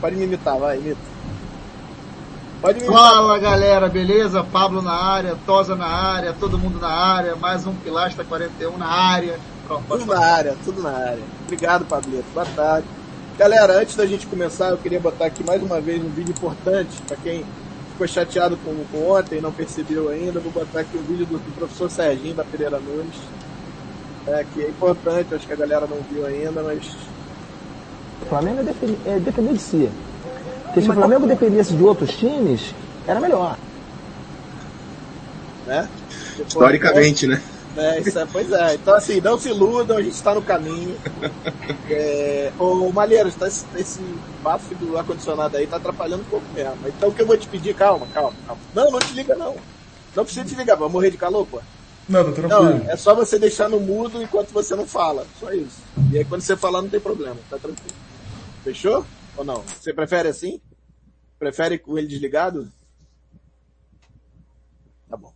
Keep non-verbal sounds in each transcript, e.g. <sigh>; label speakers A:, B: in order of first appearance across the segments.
A: Pode, me imitar, vai, imita.
B: Pode me imitar. Fala galera, beleza? Pablo na área, Tosa na área, todo mundo na área, mais um Pilastra 41 na área.
A: Pronto, tudo na área, tudo na área. Obrigado, Pablito. Boa tarde. Galera, antes da gente começar, eu queria botar aqui mais uma vez um vídeo importante para quem ficou chateado com, com ontem e não percebeu ainda. Vou botar aqui um vídeo do, do professor Serginho da Pereira Nunes, é, que é importante, acho que a galera não viu ainda, mas.
C: O Flamengo é, é depender de si. Porque se o Flamengo dependesse de outros times, era melhor.
A: Né?
D: Historicamente, né?
A: É, isso é, pois é. Então, assim, não se iludam, a gente está no caminho. <laughs> É, ô, Malheiros, tá, esse, esse bafo do ar-condicionado aí tá atrapalhando um pouco mesmo. Então, o que eu vou te pedir, calma, calma, calma. Não, não te liga, não. Não precisa te ligar, vai morrer de calor, pô.
E: Não, tá tranquilo.
A: Não, é só você deixar no mudo enquanto você não fala. Só isso. E aí, quando você falar, não tem problema. Tá tranquilo. Fechou? Ou não? Você prefere assim? Prefere com ele desligado? Tá bom.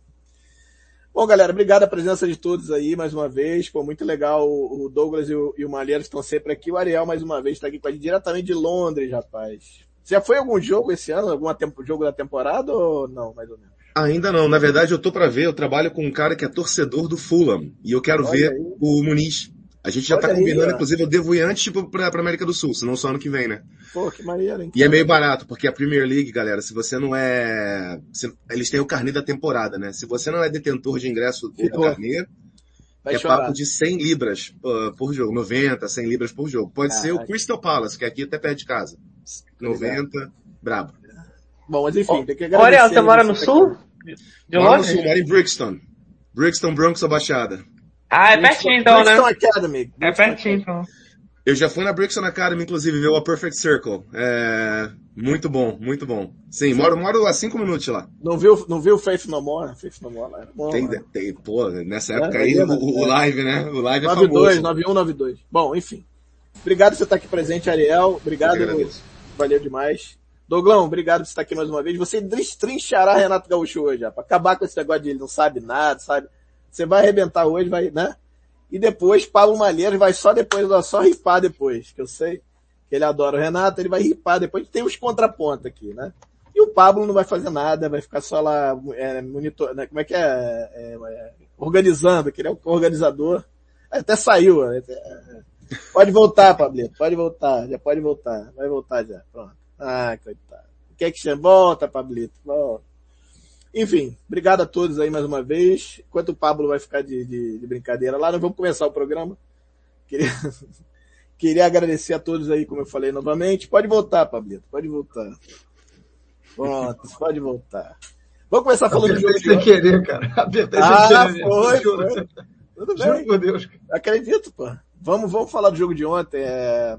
A: Bom, galera, obrigado a presença de todos aí mais uma vez. Pô, muito legal. O Douglas e o, e o Malheiro estão sempre aqui. O Ariel, mais uma vez, está aqui com a gente diretamente de Londres, rapaz. Já foi algum jogo esse ano? Algum tempo, jogo da temporada ou não, mais ou menos?
D: Ainda não. Na verdade, eu tô para ver. Eu trabalho com um cara que é torcedor do Fulham. E eu quero Olha ver aí. o Muniz. A gente já Olha tá combinando, aí, inclusive eu devo ir antes tipo, pra, pra América do Sul, senão só ano que vem, né?
A: Pô, que maneiro, hein?
D: E é meio barato, porque a Premier League, galera, se você não é. Se, eles têm o carnê da temporada, né? Se você não é detentor de ingresso do carnê, é chorar. papo de 100 libras uh, por jogo, 90, 100 libras por jogo. Pode ah, ser o Crystal Palace, que é aqui até perto de casa. 90, brabo.
A: Bom, mas enfim, oh, tem que
F: agradecer. Olha, você mora no sul?
D: De mora no sul, mora em Brixton. Brixton, Bronx ou Baixada.
F: Ah, é pertinho então, né?
A: Academy.
F: É pertinho então.
D: Eu já fui na Brixton Academy, inclusive, ver o A Perfect Circle. É... Muito bom, muito bom. Sim, moro, moro a cinco minutos lá.
A: Não viu, não viu Faith No More? Faith No More lá era bom.
D: Tem, né? tem, pô, nessa é, época é, aí, é, o, o, live, né? O live
A: 92, é 9192. Bom, enfim. Obrigado por você estar aqui presente, Ariel. Obrigado. Valeu demais. Doglão, obrigado por estar aqui mais uma vez. Você destrinchará Renato Gaúcho hoje, já, pra acabar com esse negócio de ele não sabe nada, sabe? Você vai arrebentar hoje, vai, né? E depois Pablo Malheiros vai só depois, só ripar depois, que eu sei que ele adora o Renato, ele vai ripar depois. Tem os contrapontos aqui, né? E o Pablo não vai fazer nada, vai ficar só lá, é, monitor, né? como é que é? é, é organizando, que ele é o organizador. Até saiu, né? Pode voltar, Pablito, pode voltar, já pode voltar, vai voltar já, pronto. Ah, coitado. Quer que você volta, Pablito? Volta. Enfim, obrigado a todos aí mais uma vez. Enquanto o Pablo vai ficar de, de, de brincadeira lá, nós vamos começar o programa. Queria, <laughs> queria agradecer a todos aí, como eu falei novamente. Pode voltar, Pablito, pode voltar. Pronto, <laughs> pode voltar. Vamos começar falando do jogo
E: sem querer, cara.
A: Ah, foi, foi. Tudo bem. Juro Deus. Acredito, pô. Vamos, vamos falar do jogo de ontem. É...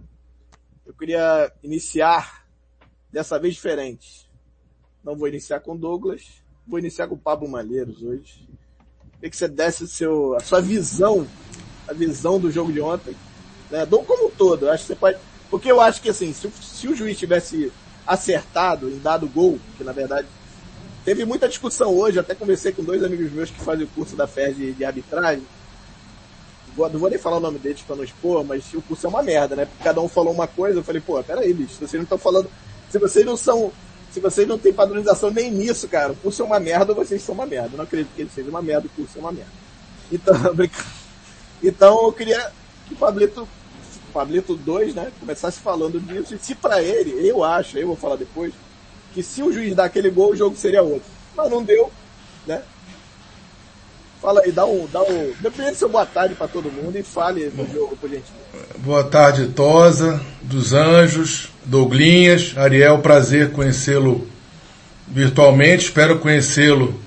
A: Eu queria iniciar dessa vez diferente. Não vou iniciar com Douglas, Vou iniciar com o Pablo Malheiros hoje. Queria que você desse o seu, a sua visão, a visão do jogo de ontem, né? Do como um todo. Acho que você pode, porque eu acho que assim, se, se o juiz tivesse acertado em dado gol, que na verdade teve muita discussão hoje, até conversei com dois amigos meus que fazem o curso da FES de, de arbitragem. Não vou nem falar o nome deles pra não expor, mas o curso é uma merda, né? Porque cada um falou uma coisa, eu falei, pô, peraí, bicho, vocês não estão falando. Se vocês não são se vocês não têm padronização nem nisso, cara, o curso é uma merda, vocês são uma merda. Eu não acredito que ele seja uma merda, o curso é uma merda. Então, <laughs> então eu queria que o Pablito, Pablito 2, né, começasse falando disso. E se para ele, eu acho, eu vou falar depois, que se o juiz dar aquele gol, o jogo seria outro. Mas não deu, né? Fala aí, dá um, dá um, depende seu boa tarde para todo mundo e fale do jogo, por gentileza.
E: Boa tarde, Tosa, dos Anjos, Douglinhas, Ariel, prazer conhecê-lo virtualmente, espero conhecê-lo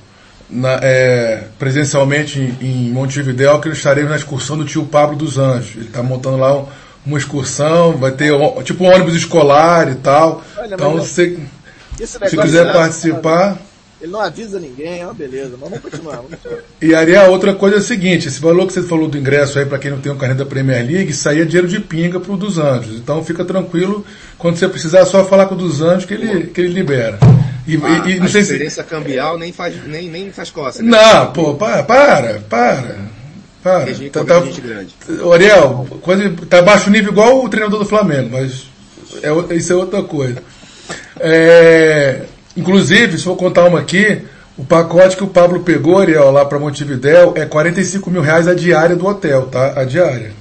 E: é, presencialmente em, em Montevidéu, que estaremos na excursão do tio Pablo dos Anjos. Ele está montando lá um, uma excursão, vai ter tipo um ônibus escolar e tal. Olha, então, se, se quiser participar.
A: Ele não avisa ninguém, é uma beleza, mas vamos continuar. Vamos continuar.
E: E Ariel, outra coisa é o seguinte, esse valor que você falou do ingresso aí para quem não tem um carnet da Premier League, aí é dinheiro de pinga pro dos Anjos. Então fica tranquilo, quando você precisar é só falar com o dos Anjos que ele, que ele libera.
D: E, ah, e, e não a sei diferença se... cambial nem faz, nem, nem faz costa. Né?
E: Não, pô, para, para, para. Para. Tá, tá, Ariel, coisa, tá baixo nível igual o treinador do Flamengo, mas É, isso é outra coisa. É, inclusive, se for contar uma aqui, o pacote que o Pablo pegou, Ariel, lá para Montevidéu, é 45 mil reais a diária do hotel, tá? A diária.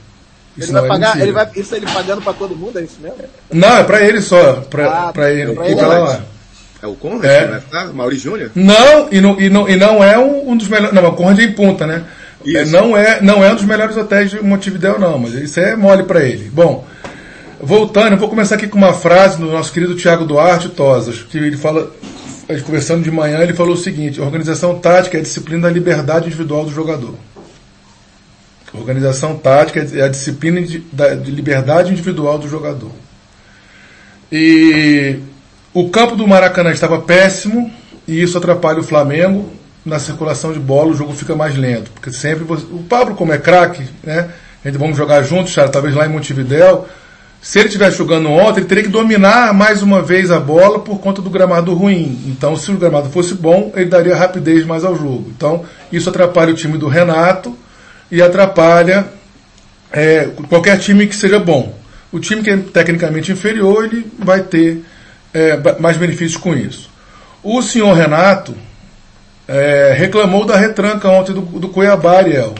A: Isso ele vai é pagar, ele vai, isso ele pagando para todo mundo, é isso mesmo?
E: Não, é para ele só, para ah, ele. Pra ele
D: lá. É o Conrad, é. né? Tá? Maurício Júnior?
E: Não, e não, e não, e não é um, um dos melhores. Não, o Conrad é em punta, né? É, não, é, não é um dos melhores hotéis de Montevideo, não, mas isso é mole para ele. Bom, voltando, eu vou começar aqui com uma frase do nosso querido Tiago Duarte Tosas, que ele fala, conversando de manhã, ele falou o seguinte: organização tática é a disciplina da liberdade individual do jogador. Organização tática é a disciplina de, da, de liberdade individual do jogador. E o campo do Maracanã estava péssimo e isso atrapalha o Flamengo na circulação de bola, o jogo fica mais lento. Porque sempre você, o Pablo, como é craque, né? A gente vamos jogar juntos, cara, talvez lá em Montevidéu. Se ele estivesse jogando ontem, ele teria que dominar mais uma vez a bola por conta do gramado ruim. Então, se o gramado fosse bom, ele daria rapidez mais ao jogo. Então, isso atrapalha o time do Renato e atrapalha é, qualquer time que seja bom. O time que é tecnicamente inferior, ele vai ter é, mais benefícios com isso. O senhor Renato é, reclamou da retranca ontem do, do Cuiabá, Ariel.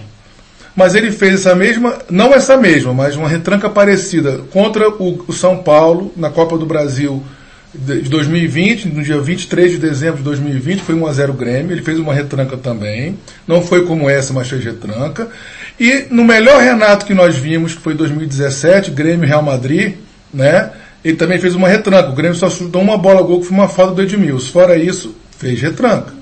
E: Mas ele fez essa mesma, não essa mesma, mas uma retranca parecida contra o, o São Paulo na Copa do Brasil de 2020, no dia 23 de dezembro de 2020, foi 1x0 Grêmio, ele fez uma retranca também, não foi como essa, mas fez retranca. E no melhor Renato que nós vimos, que foi 2017, Grêmio Real Madrid, né? Ele também fez uma retranca. O Grêmio só chutou uma bola gol que foi uma falta do Edmilson. Fora isso, fez retranca.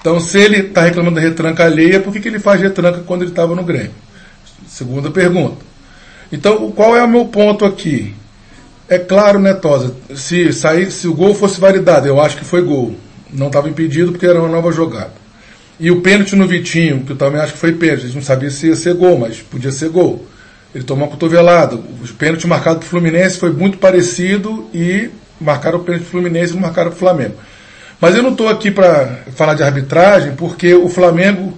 E: Então, se ele está reclamando da retranca alheia, por que, que ele faz retranca quando ele estava no Grêmio? Segunda pergunta. Então, qual é o meu ponto aqui? É claro, né, Tosa? Se, sair, se o gol fosse validado, eu acho que foi gol. Não estava impedido porque era uma nova jogada. E o pênalti no Vitinho, que eu também acho que foi pênalti. A gente não sabia se ia ser gol, mas podia ser gol. Ele tomou uma cotovelada. O pênalti marcado para Fluminense foi muito parecido e marcaram o pênalti do Fluminense e marcaram o Flamengo. Mas eu não estou aqui para falar de arbitragem, porque o Flamengo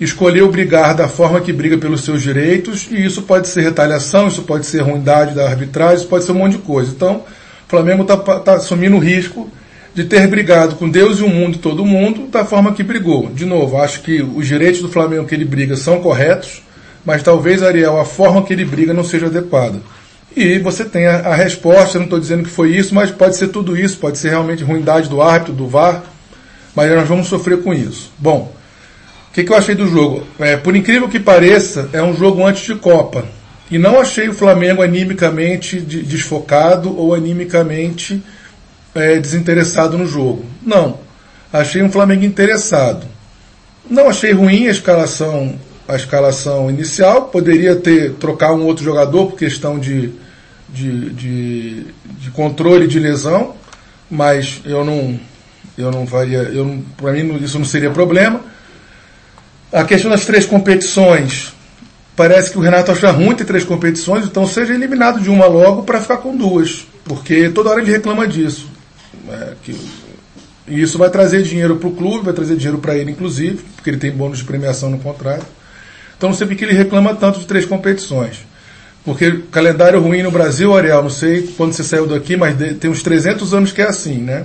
E: escolheu brigar da forma que briga pelos seus direitos, e isso pode ser retaliação, isso pode ser ruindade da arbitragem, isso pode ser um monte de coisa. Então, o Flamengo está tá assumindo o risco de ter brigado com Deus e o mundo e todo mundo da forma que brigou. De novo, acho que os direitos do Flamengo que ele briga são corretos, mas talvez, Ariel, a forma que ele briga não seja adequada. E você tem a, a resposta, eu não estou dizendo que foi isso, mas pode ser tudo isso, pode ser realmente ruindade do árbitro, do VAR, mas nós vamos sofrer com isso. Bom, que, que, eu achei do jogo? É, por incrível que pareça, é um jogo antes de Copa. E não achei o Flamengo animicamente desfocado ou animicamente é, desinteressado no jogo. Não. Achei um Flamengo interessado. Não achei ruim a escalação, a escalação inicial. Poderia ter trocar um outro jogador por questão de, de, de, de controle de lesão, mas eu não, eu não faria, eu para mim isso não seria problema. A questão das três competições, parece que o Renato acha ruim ter três competições, então seja eliminado de uma logo para ficar com duas, porque toda hora ele reclama disso. É, que, e isso vai trazer dinheiro para o clube, vai trazer dinheiro para ele, inclusive, porque ele tem bônus de premiação no contrato. Então não sei porque ele reclama tanto de três competições. Porque calendário ruim no Brasil, Ariel, não sei quando você saiu daqui, mas tem uns 300 anos que é assim, né?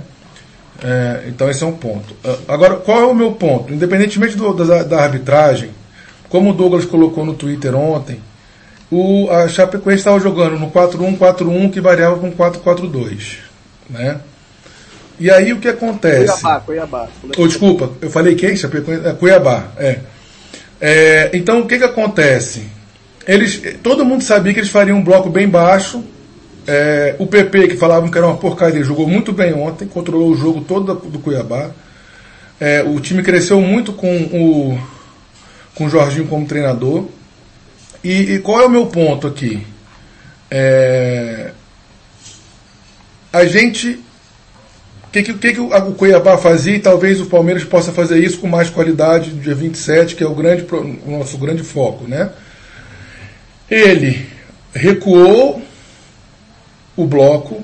E: É, então esse é um ponto. Ah, agora, qual é o meu ponto? Independentemente do, da, da, arbitragem, como o Douglas colocou no Twitter ontem, o, a Chapecoense estava jogando no 4-1-4-1 que variava com 4-4-2. Né? E aí o que acontece?
A: Cuiabá, Cuiabá.
E: Oh, desculpa, eu falei quem? Chapecoense? É, Cuiabá, é. É, então o que, que acontece? Eles, todo mundo sabia que eles fariam um bloco bem baixo. É, o PP, que falavam que era uma porcaria, jogou muito bem ontem, controlou o jogo todo do Cuiabá. É, o time cresceu muito com o, com o Jorginho como treinador. E, e qual é o meu ponto aqui? É, a gente que, que, que, o Cuiabá fazia e talvez o Palmeiras possa fazer isso com mais qualidade no dia 27, que é o, grande, o nosso grande foco, né? Ele recuou o bloco,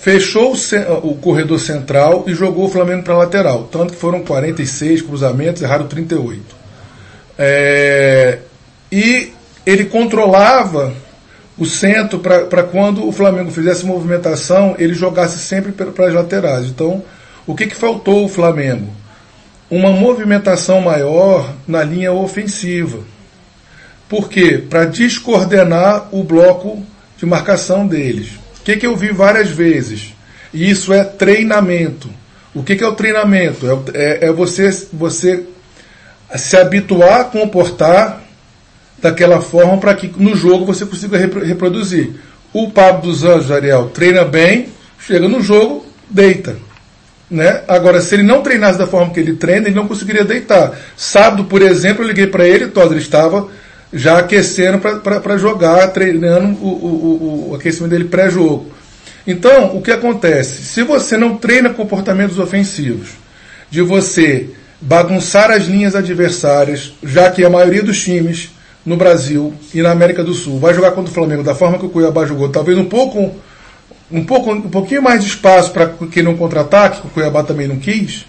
E: fechou o, o corredor central e jogou o Flamengo para a lateral. Tanto que foram 46 cruzamentos, erraram 38. É, e ele controlava o centro para quando o Flamengo fizesse movimentação, ele jogasse sempre para as laterais. Então, o que, que faltou o Flamengo? Uma movimentação maior na linha ofensiva. Por quê? Para descoordenar o bloco de marcação deles. O que, que eu vi várias vezes? E isso é treinamento. O que, que é o treinamento? É, é, é você, você se habituar a comportar daquela forma para que no jogo você consiga reproduzir. O Pablo dos Anjos, Ariel, treina bem, chega no jogo, deita. Né? Agora, se ele não treinasse da forma que ele treina, ele não conseguiria deitar. Sábado, por exemplo, eu liguei para ele, todo, ele estava já aquecendo para jogar, treinando o, o, o aquecimento dele pré-jogo. Então, o que acontece? Se você não treina comportamentos ofensivos, de você bagunçar as linhas adversárias, já que a maioria dos times no Brasil e na América do Sul vai jogar contra o Flamengo da forma que o Cuiabá jogou, talvez um pouco um pouco um pouquinho mais de espaço para que não contra-ataque, que o Cuiabá também não quis.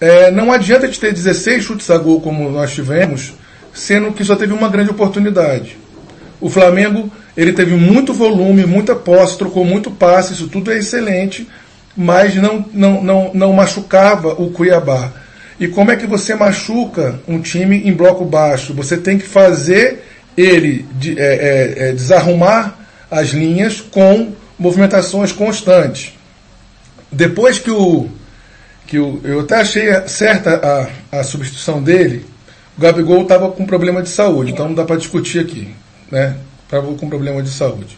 E: É, não adianta de ter 16 chutes a gol como nós tivemos, sendo que só teve uma grande oportunidade. O Flamengo ele teve muito volume, muita posse, trocou muito passe, isso tudo é excelente, mas não, não, não, não machucava o Cuiabá. E como é que você machuca um time em bloco baixo? Você tem que fazer ele de, é, é, é, desarrumar as linhas com movimentações constantes. Depois que o. Que o eu até achei certa a, a substituição dele, o Gabigol estava com problema de saúde, então não dá para discutir aqui. Né? Estava com problema de saúde.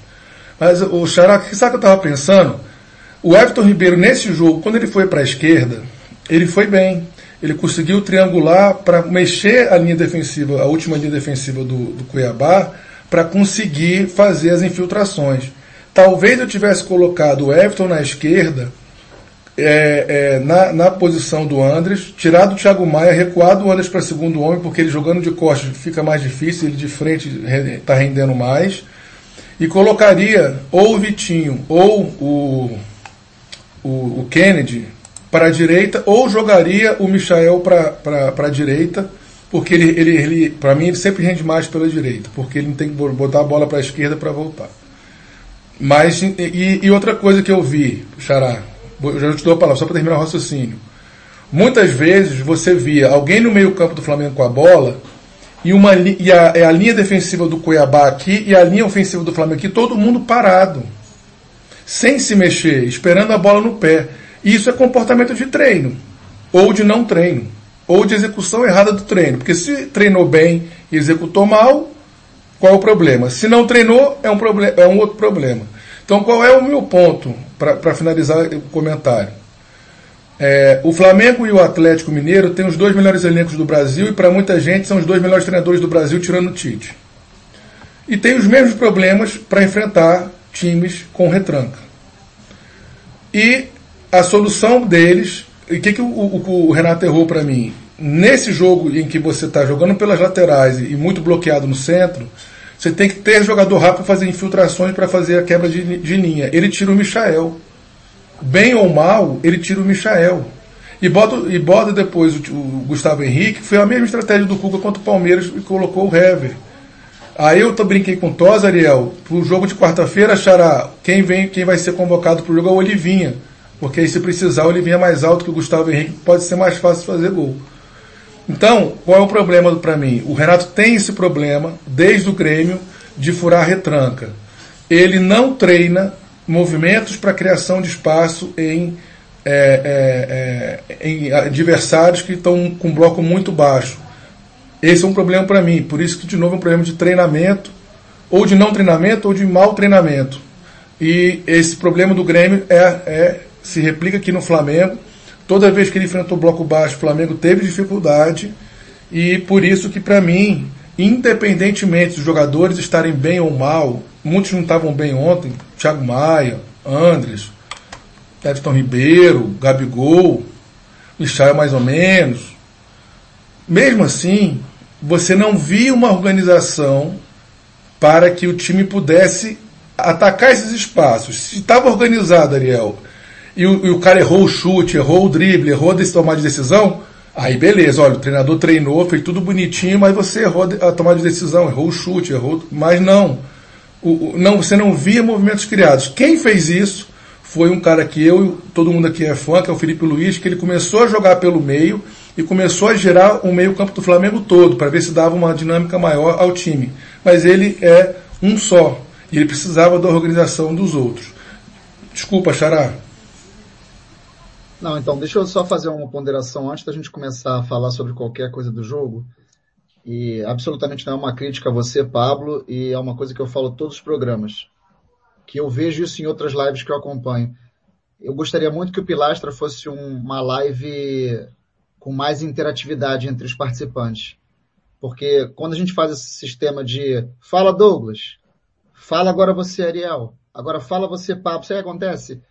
E: Mas o Xará, sabe o que eu estava pensando? O Everton Ribeiro, nesse jogo, quando ele foi para a esquerda, ele foi bem ele conseguiu triangular para mexer a linha defensiva, a última linha defensiva do, do Cuiabá, para conseguir fazer as infiltrações. Talvez eu tivesse colocado o Everton na esquerda, é, é, na, na, posição do Andres, tirado o Thiago Maia, recuado o Andres para segundo homem, porque ele jogando de costas fica mais difícil, ele de frente está rendendo mais. E colocaria ou o Vitinho ou o, o, o Kennedy para a direita ou jogaria o Michael para a direita, porque ele, ele, ele para mim, ele sempre rende mais pela direita, porque ele não tem que botar a bola para a esquerda para voltar. Mas, e, e, outra coisa que eu vi, Xará, eu já te dou a palavra, só para terminar o raciocínio. Muitas vezes você via alguém no meio campo do Flamengo com a bola e, uma, e a, é a linha defensiva do Cuiabá aqui e a linha ofensiva do Flamengo aqui, todo mundo parado, sem se mexer, esperando a bola no pé. Isso é comportamento de treino, ou de não treino, ou de execução errada do treino. Porque se treinou bem e executou mal, qual é o problema? Se não treinou, é um, é um outro problema. Então, qual é o meu ponto para finalizar o comentário? É, o Flamengo e o Atlético Mineiro têm os dois melhores elencos do Brasil e para muita gente são os dois melhores treinadores do Brasil, tirando o Tite. E tem os mesmos problemas para enfrentar times com retranca. E a solução deles. E o que, que o, o, o Renato errou para mim? Nesse jogo em que você está jogando pelas laterais e muito bloqueado no centro, você tem que ter jogador rápido para fazer infiltrações para fazer a quebra de, de, linha. Ele tira o Michael. Bem ou mal, ele tira o Michael. E bota, e bota depois o, o Gustavo Henrique, que foi a mesma estratégia do Cuca contra o Palmeiras e colocou o Hever. Aí eu brinquei com o Tos, Ariel, pro jogo de quarta-feira, achará quem vem, quem vai ser convocado pro jogo é o Olivinha. Porque aí se precisar ele vinha mais alto que o Gustavo Henrique, pode ser mais fácil fazer gol. Então, qual é o problema para mim? O Renato tem esse problema, desde o Grêmio, de furar retranca. Ele não treina movimentos para criação de espaço em, é, é, é, em adversários que estão com um bloco muito baixo. Esse é um problema para mim. Por isso que, de novo, é um problema de treinamento, ou de não treinamento, ou de mau treinamento. E esse problema do Grêmio é, é se replica aqui no Flamengo. Toda vez que ele enfrentou o bloco baixo, o Flamengo teve dificuldade. E por isso que, para mim, independentemente dos jogadores estarem bem ou mal, muitos não estavam bem ontem, Thiago Maia, Andres, Everton Ribeiro, Gabigol, Michel mais ou menos. Mesmo assim, você não via uma organização para que o time pudesse atacar esses espaços. Se estava organizado, Ariel, e o, e o cara errou o chute, errou o drible, errou a tomar de decisão, aí beleza, olha, o treinador treinou, fez tudo bonitinho, mas você errou a tomada de decisão, errou o chute, errou. Mas não. o, o, não, você não via movimentos criados. Quem fez isso foi um cara que eu, todo mundo aqui é fã, que é o Felipe Luiz, que ele começou a jogar pelo meio e começou a girar o meio campo do Flamengo todo, para ver se dava uma dinâmica maior ao time. Mas ele é um só, e ele precisava da organização dos outros. Desculpa, Xará.
B: Não, então, deixa eu só fazer uma ponderação antes da gente começar a falar sobre qualquer coisa do jogo. E absolutamente não é uma crítica a você, Pablo, e é uma coisa que eu falo todos os programas. Que eu vejo isso em outras lives que eu acompanho. Eu gostaria muito que o Pilastra fosse um, uma live com mais interatividade entre os participantes. Porque quando a gente faz esse sistema de fala Douglas, fala agora você Ariel, agora fala você Pablo, o que acontece?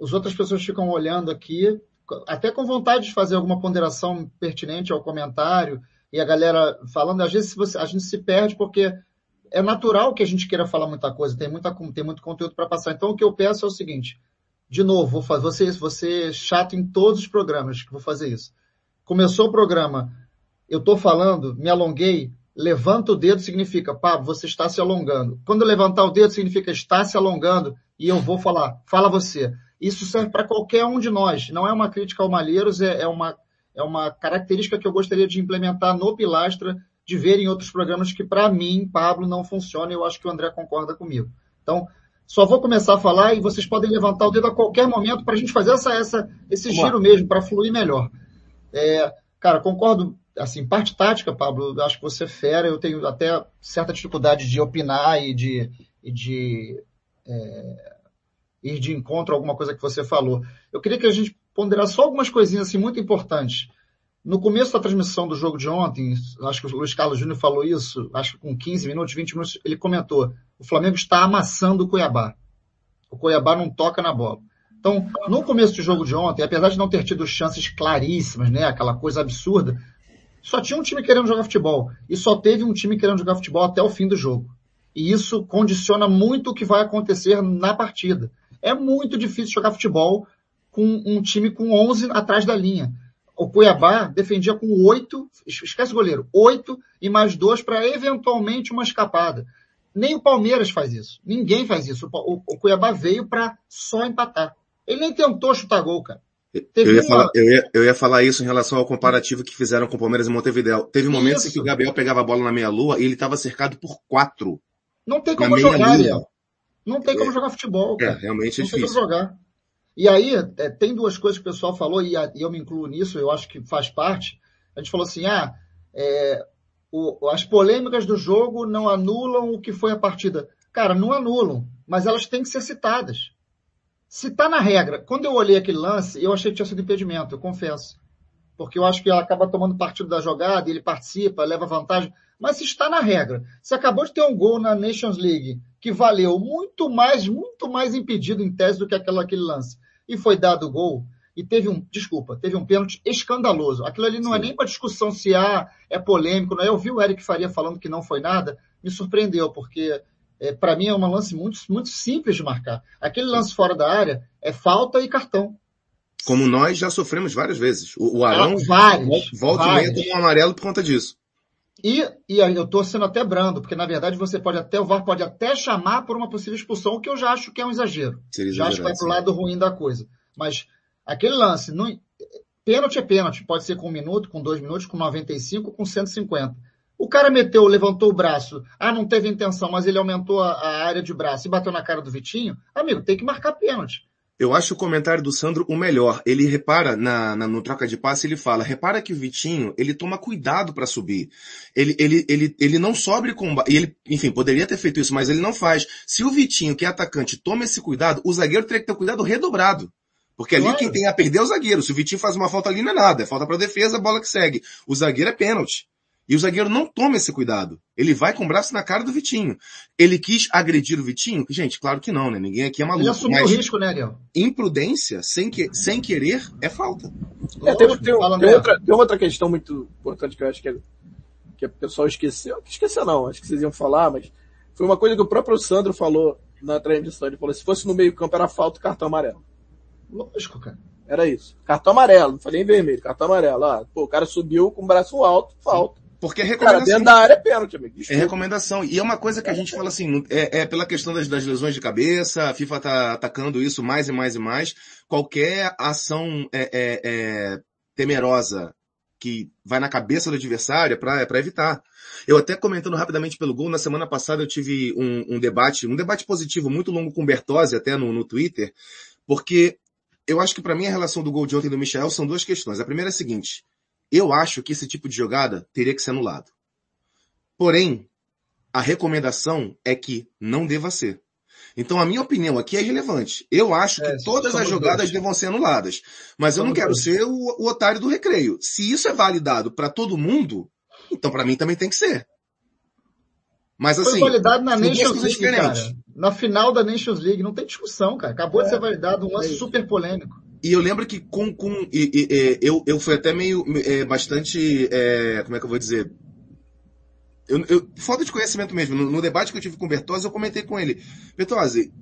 B: As outras pessoas ficam olhando aqui, até com vontade de fazer alguma ponderação pertinente ao comentário, e a galera falando, às vezes você, a gente se perde porque é natural que a gente queira falar muita coisa, tem, muita, tem muito conteúdo para passar. Então o que eu peço é o seguinte, de novo, vou fazer, você, você chato em todos os programas que vou fazer isso. Começou o programa, eu estou falando, me alonguei, levanta o dedo significa, Pablo, você está se alongando. Quando levantar o dedo significa está se alongando e eu vou falar, fala você. Isso serve para qualquer um de nós. Não é uma crítica ao Malheiros, é, é, uma, é uma característica que eu gostaria de implementar no Pilastra, de ver em outros programas que, para mim, Pablo, não funciona e eu acho que o André concorda comigo. Então, só vou começar a falar e vocês podem levantar o dedo a qualquer momento para a gente fazer essa, essa, esse Vamos giro lá. mesmo, para fluir melhor. É, cara, concordo, assim, parte tática, Pablo, acho que você é fera, eu tenho até certa dificuldade de opinar e de, e de é, ir de encontro a alguma coisa que você falou. Eu queria que a gente ponderasse só algumas coisinhas assim muito importantes. No começo da transmissão do jogo de ontem, acho que o Luiz Carlos Júnior falou isso, acho que com 15 minutos, 20 minutos, ele comentou, o Flamengo está amassando o Cuiabá. O Cuiabá não toca na bola. Então, no começo do jogo de ontem, apesar de não ter tido chances claríssimas, né, aquela coisa absurda, só tinha um time querendo jogar futebol. E só teve um time querendo jogar futebol até o fim do jogo. E isso condiciona muito o que vai acontecer na partida. É muito difícil jogar futebol com um time com 11 atrás da linha. O Cuiabá defendia com oito, esquece o goleiro, oito e mais dois para eventualmente uma escapada. Nem o Palmeiras faz isso. Ninguém faz isso. O, o Cuiabá veio para só empatar. Ele nem tentou chutar gol, cara.
D: Eu ia, falar, eu, ia, eu ia, falar, isso em relação ao comparativo que fizeram com o Palmeiras e Montevideo. Teve momentos isso. em que o Gabriel pegava a bola na meia-lua e ele estava cercado por quatro.
B: Não tem como jogar, Ariel. Não tem como é, jogar futebol.
D: É, cara. É, realmente é
B: não
D: difícil.
B: Tem como jogar. E aí, é, tem duas coisas que o pessoal falou, e, a, e, eu me incluo nisso, eu acho que faz parte. A gente falou assim, ah, é, o, as polêmicas do jogo não anulam o que foi a partida. Cara, não anulam, mas elas têm que ser citadas. Se tá na regra, quando eu olhei aquele lance, eu achei que tinha sido impedimento, eu confesso. Porque eu acho que ela acaba tomando partido da jogada, ele participa, leva vantagem. Mas se está na regra, se acabou de ter um gol na Nations League que valeu muito mais, muito mais impedido em tese do que aquela, aquele lance, e foi dado o gol, e teve um, desculpa, teve um pênalti escandaloso. Aquilo ali não é Sim. é nem para discussão se há, é polêmico, não é? Eu vi o Eric Faria falando que não foi nada, me surpreendeu, porque é, para mim é um lance muito, muito simples de marcar. Aquele lance fora da área é falta e cartão.
D: Como nós já sofremos várias vezes. O, o Arão
B: ah, vários,
D: volta vários. e meia tomou um amarelo por conta disso.
B: E, e eu estou sendo até brando, porque na verdade você pode até, o VAR pode até chamar por uma possível expulsão, o que eu já acho que é um exagero. Seria já acho que vai pro lado ruim da coisa. Mas aquele lance, não, pênalti é pênalti, pode ser com um minuto, com dois minutos, com 95, com 150. O cara meteu, levantou o braço, ah, não teve intenção, mas ele aumentou a, a área de braço e bateu na cara do Vitinho, amigo, tem que marcar pênalti.
D: Eu acho o comentário do Sandro o melhor. Ele repara na, na, no troca de passe, ele fala, repara que o Vitinho, ele toma cuidado para subir. Ele, ele, ele, ele não sobe com, e ele, enfim, poderia ter feito isso, mas ele não faz. Se o Vitinho, que é atacante, toma esse cuidado, o zagueiro teria que ter cuidado redobrado. Porque ali claro. quem tem a perder é o zagueiro. Se o Vitinho faz uma falta ali, não é nada. É falta para defesa, bola que segue. O zagueiro é pênalti. E o zagueiro não toma esse cuidado. Ele vai com o braço na cara do Vitinho. Ele quis agredir o Vitinho? Gente, claro que não, né? Ninguém aqui é maluco. Ele
B: assumiu
D: mas
B: o risco, né, Ariel?
D: Imprudência, sem, que, sem querer, é falta.
A: É, tem, tem, tem, outra, tem outra questão muito importante que eu acho que, é, que o pessoal esqueceu. Esqueceu não, acho que vocês iam falar, mas foi uma coisa que o próprio Sandro falou na transmissão. Ele falou, se fosse no meio campo era falta cartão amarelo.
B: Lógico, cara.
A: Era isso. Cartão amarelo, não falei em vermelho, cartão amarelo. Ah, pô, o cara subiu com o braço alto, falta.
D: Porque é recomendação.
A: Cara, dentro da área é pênalti, amigo.
D: É recomendação. E é uma coisa que a gente fala assim, é, é pela questão das, das, lesões de cabeça, a FIFA tá atacando isso mais e mais e mais. Qualquer ação é, é, é temerosa que vai na cabeça do adversário é para é evitar. Eu até comentando rapidamente pelo gol, na semana passada eu tive um, um debate, um debate positivo muito longo com o Bertozzi até no, no Twitter, porque eu acho que para mim a relação do gol de ontem do Michel são duas questões. A primeira é a seguinte, eu acho que esse tipo de jogada teria que ser anulado. Porém, a recomendação é que não deva ser. Então a minha opinião aqui é relevante. Eu acho que é, todas as jogadas dois. devam ser anuladas. Mas somos eu não quero dois. ser o, o, otário do recreio. Se isso é validado para todo mundo, então para mim também tem que ser. Mas assim.
B: Foi validado na Nations League, cara. Na final da Nations League, não tem discussão, cara. Acabou é, de ser validado um lance é super polêmico.
D: E eu lembro que com, com e, e, e, eu, eu fui até meio, é, bastante, é, como é que eu vou dizer? Eu, eu, falta de conhecimento mesmo. No, no, debate que eu tive com o Bertozzi, eu comentei com ele. Bertozzi,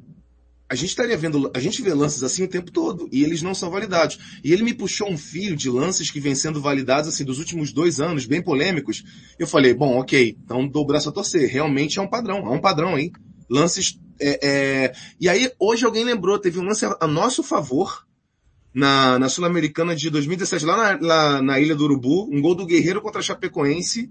D: a gente estaria vendo, a gente vê lances assim o tempo todo, e eles não são validados. E ele me puxou um fio de lances que vem sendo validados assim dos últimos dois anos, bem polêmicos. Eu falei, bom, ok, então dou o braço a torcer. Realmente é um padrão, é um padrão, hein? Lances, é, é... E aí, hoje alguém lembrou, teve um lance a nosso favor, na, na Sul-Americana de 2017, lá na, lá na Ilha do Urubu, um gol do Guerreiro contra a Chapecoense,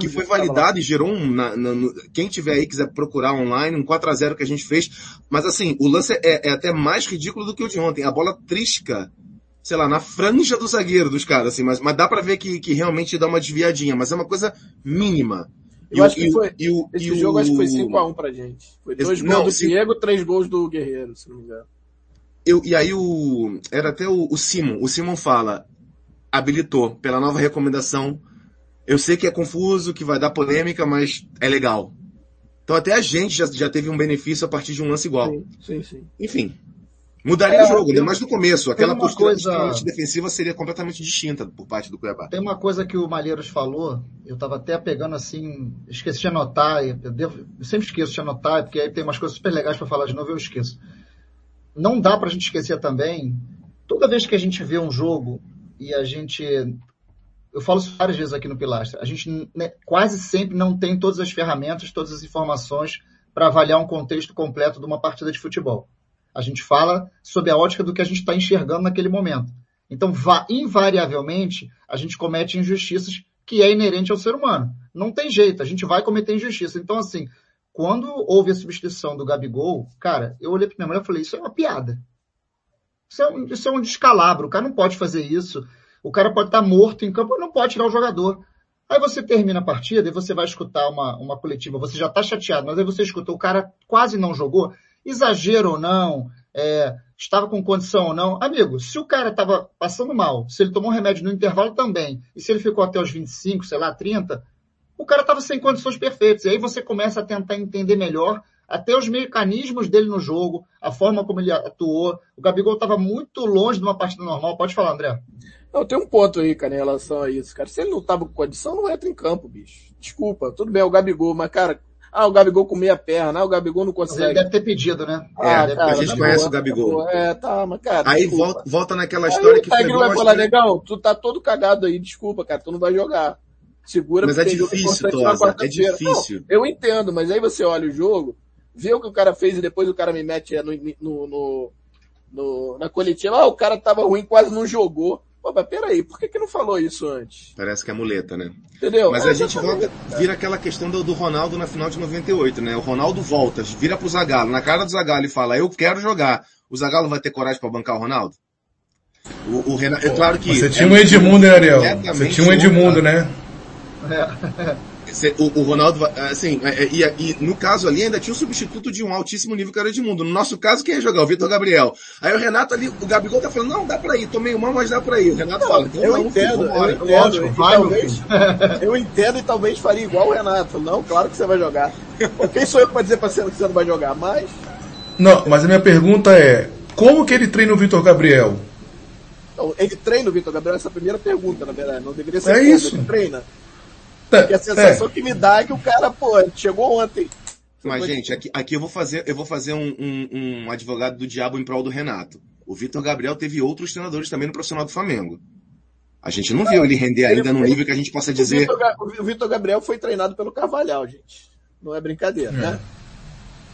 D: que foi validado e gerou um, na, na, quem tiver aí quiser procurar online, um 4 a 0 que a gente fez. Mas assim, o lance é, é até mais ridículo do que o de ontem. A bola trisca, sei lá, na franja do zagueiro dos caras, assim, mas, mas dá para ver que, que realmente dá uma desviadinha, mas é uma coisa mínima.
A: Eu e acho o, que foi, e o, esse e jogo o, acho que foi 5x1 pra gente. Foi dois gols do Diego, três gols do Guerreiro, se não me engano.
D: Eu, e aí o, era até o, o Simon, o Simon fala, habilitou pela nova recomendação. Eu sei que é confuso, que vai dar polêmica, mas é legal. Então até a gente já, já teve um benefício a partir de um lance igual.
A: Sim, sim, sim.
D: Enfim. Mudaria é, o jogo, né? Mas no começo, aquela postura coisa... defensiva seria completamente distinta por parte do Cuiabá.
B: Tem uma coisa que o Malheiros falou, eu estava até pegando assim, esqueci de anotar, eu, devo, eu sempre esqueço de anotar, porque aí tem umas coisas super legais para falar de novo, eu esqueço não dá para a gente esquecer também, toda vez que a gente vê um jogo e a gente. Eu falo isso várias vezes aqui no Pilastra, a gente né, quase sempre não tem todas as ferramentas, todas as informações para avaliar um contexto completo de uma partida de futebol. A gente fala sob a ótica do que a gente está enxergando naquele momento. Então, invariavelmente, a gente comete injustiças que é inerente ao ser humano. Não tem jeito, a gente vai cometer injustiça. Então, assim, quando houve a substituição do Gabigol, cara, eu olhei para minha mulher e falei, isso é uma piada. Isso é, um, isso é um descalabro, o cara não pode fazer isso. O cara pode estar morto em campo, não pode tirar o jogador. Aí você termina a partida e você vai escutar uma, uma coletiva, você já está chateado, mas aí você escuta, o cara quase não jogou, exagero ou não, é, estava com condição ou não. Amigo, se o cara estava passando mal, se ele tomou remédio no intervalo também, e se ele ficou até os 25, sei lá, 30, o cara estava sem condições perfeitas. E aí você começa a tentar entender melhor até os mecanismos dele no jogo, a forma como ele atuou. O Gabigol estava muito longe de uma partida normal. Pode falar, André.
A: Não, tem um ponto aí, cara, em relação a isso, cara. Se ele não tava com condição, não entra em campo, bicho. Desculpa, tudo bem, é o Gabigol, mas, cara, ah, o Gabigol com meia perna, ah, o Gabigol não consegue. Ele
B: deve ter pedido, né?
D: É, ah, cara, a gente conhece o Gabigol.
A: É, tá, mas, cara.
D: Aí volta, volta naquela história aí, que
A: foi. Aí vai falar, negão, tu tá todo cagado aí, desculpa, cara, tu não vai jogar segura.
D: Mas é difícil, Tosa, é difícil.
A: Não, eu entendo, mas aí você olha o jogo, vê o que o cara fez e depois o cara me mete no, no, no, no na coletiva, ah, o cara tava ruim, quase não jogou. Pô, mas peraí, por que que não falou isso antes?
D: Parece que é muleta, né?
A: Entendeu?
D: Mas a gente volta, vira aquela questão do, do, Ronaldo na final de 98, né? O Ronaldo volta, vira pro Zagallo, na cara do Zagallo e fala, eu quero jogar. O Zagallo vai ter coragem para bancar o Ronaldo? O, o Renato, é claro que...
E: Você tinha um Edmundo, né, Ariel? Você tinha um Edmundo, né? <laughs>
D: O, o, Ronaldo, assim, é, é, e, e, no caso ali ainda tinha um substituto de um altíssimo nível que era Edmundo. No nosso caso, quem ia jogar? O Vitor Gabriel. Aí o Renato ali, o Gabigol tá falando, não, dá pra ir, tomei uma, mas dá pra ir. O Renato não, fala, então
A: eu, não, entendo, filho, eu entendo, Ótimo, vai, talvez, eu entendo e talvez faria igual o Renato. Não, claro que você vai jogar. Quem sou eu pra dizer pra você que você não vai jogar? Mas.
E: Não, mas a minha pergunta é, como que ele treina o Vitor Gabriel?
A: ele treina o Vitor Gabriel? Essa é a primeira pergunta, na verdade. Não deveria ser
E: é isso.
A: ele treina. Porque a sensação é. que me dá é que o cara, pô, chegou ontem.
D: Mas, gente, aqui, aqui eu vou fazer, eu vou fazer um, um, um advogado do diabo em prol do Renato. O Vitor Gabriel teve outros treinadores também no profissional do Flamengo. A gente não viu ele render ainda no nível que a gente possa dizer.
A: O Vitor Gabriel foi treinado pelo Carvalhal, gente. Não é brincadeira, é. né?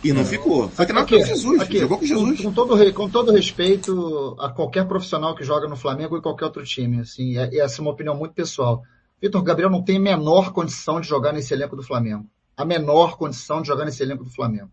D: E não ficou. Foi treinado pelo Jesus. Aqui, jogou com Jesus.
B: Com, com, todo, com todo respeito a qualquer profissional que joga no Flamengo e qualquer outro time. Assim, é, essa é uma opinião muito pessoal. Vitor Gabriel não tem a menor condição de jogar nesse elenco do Flamengo. A menor condição de jogar nesse elenco do Flamengo.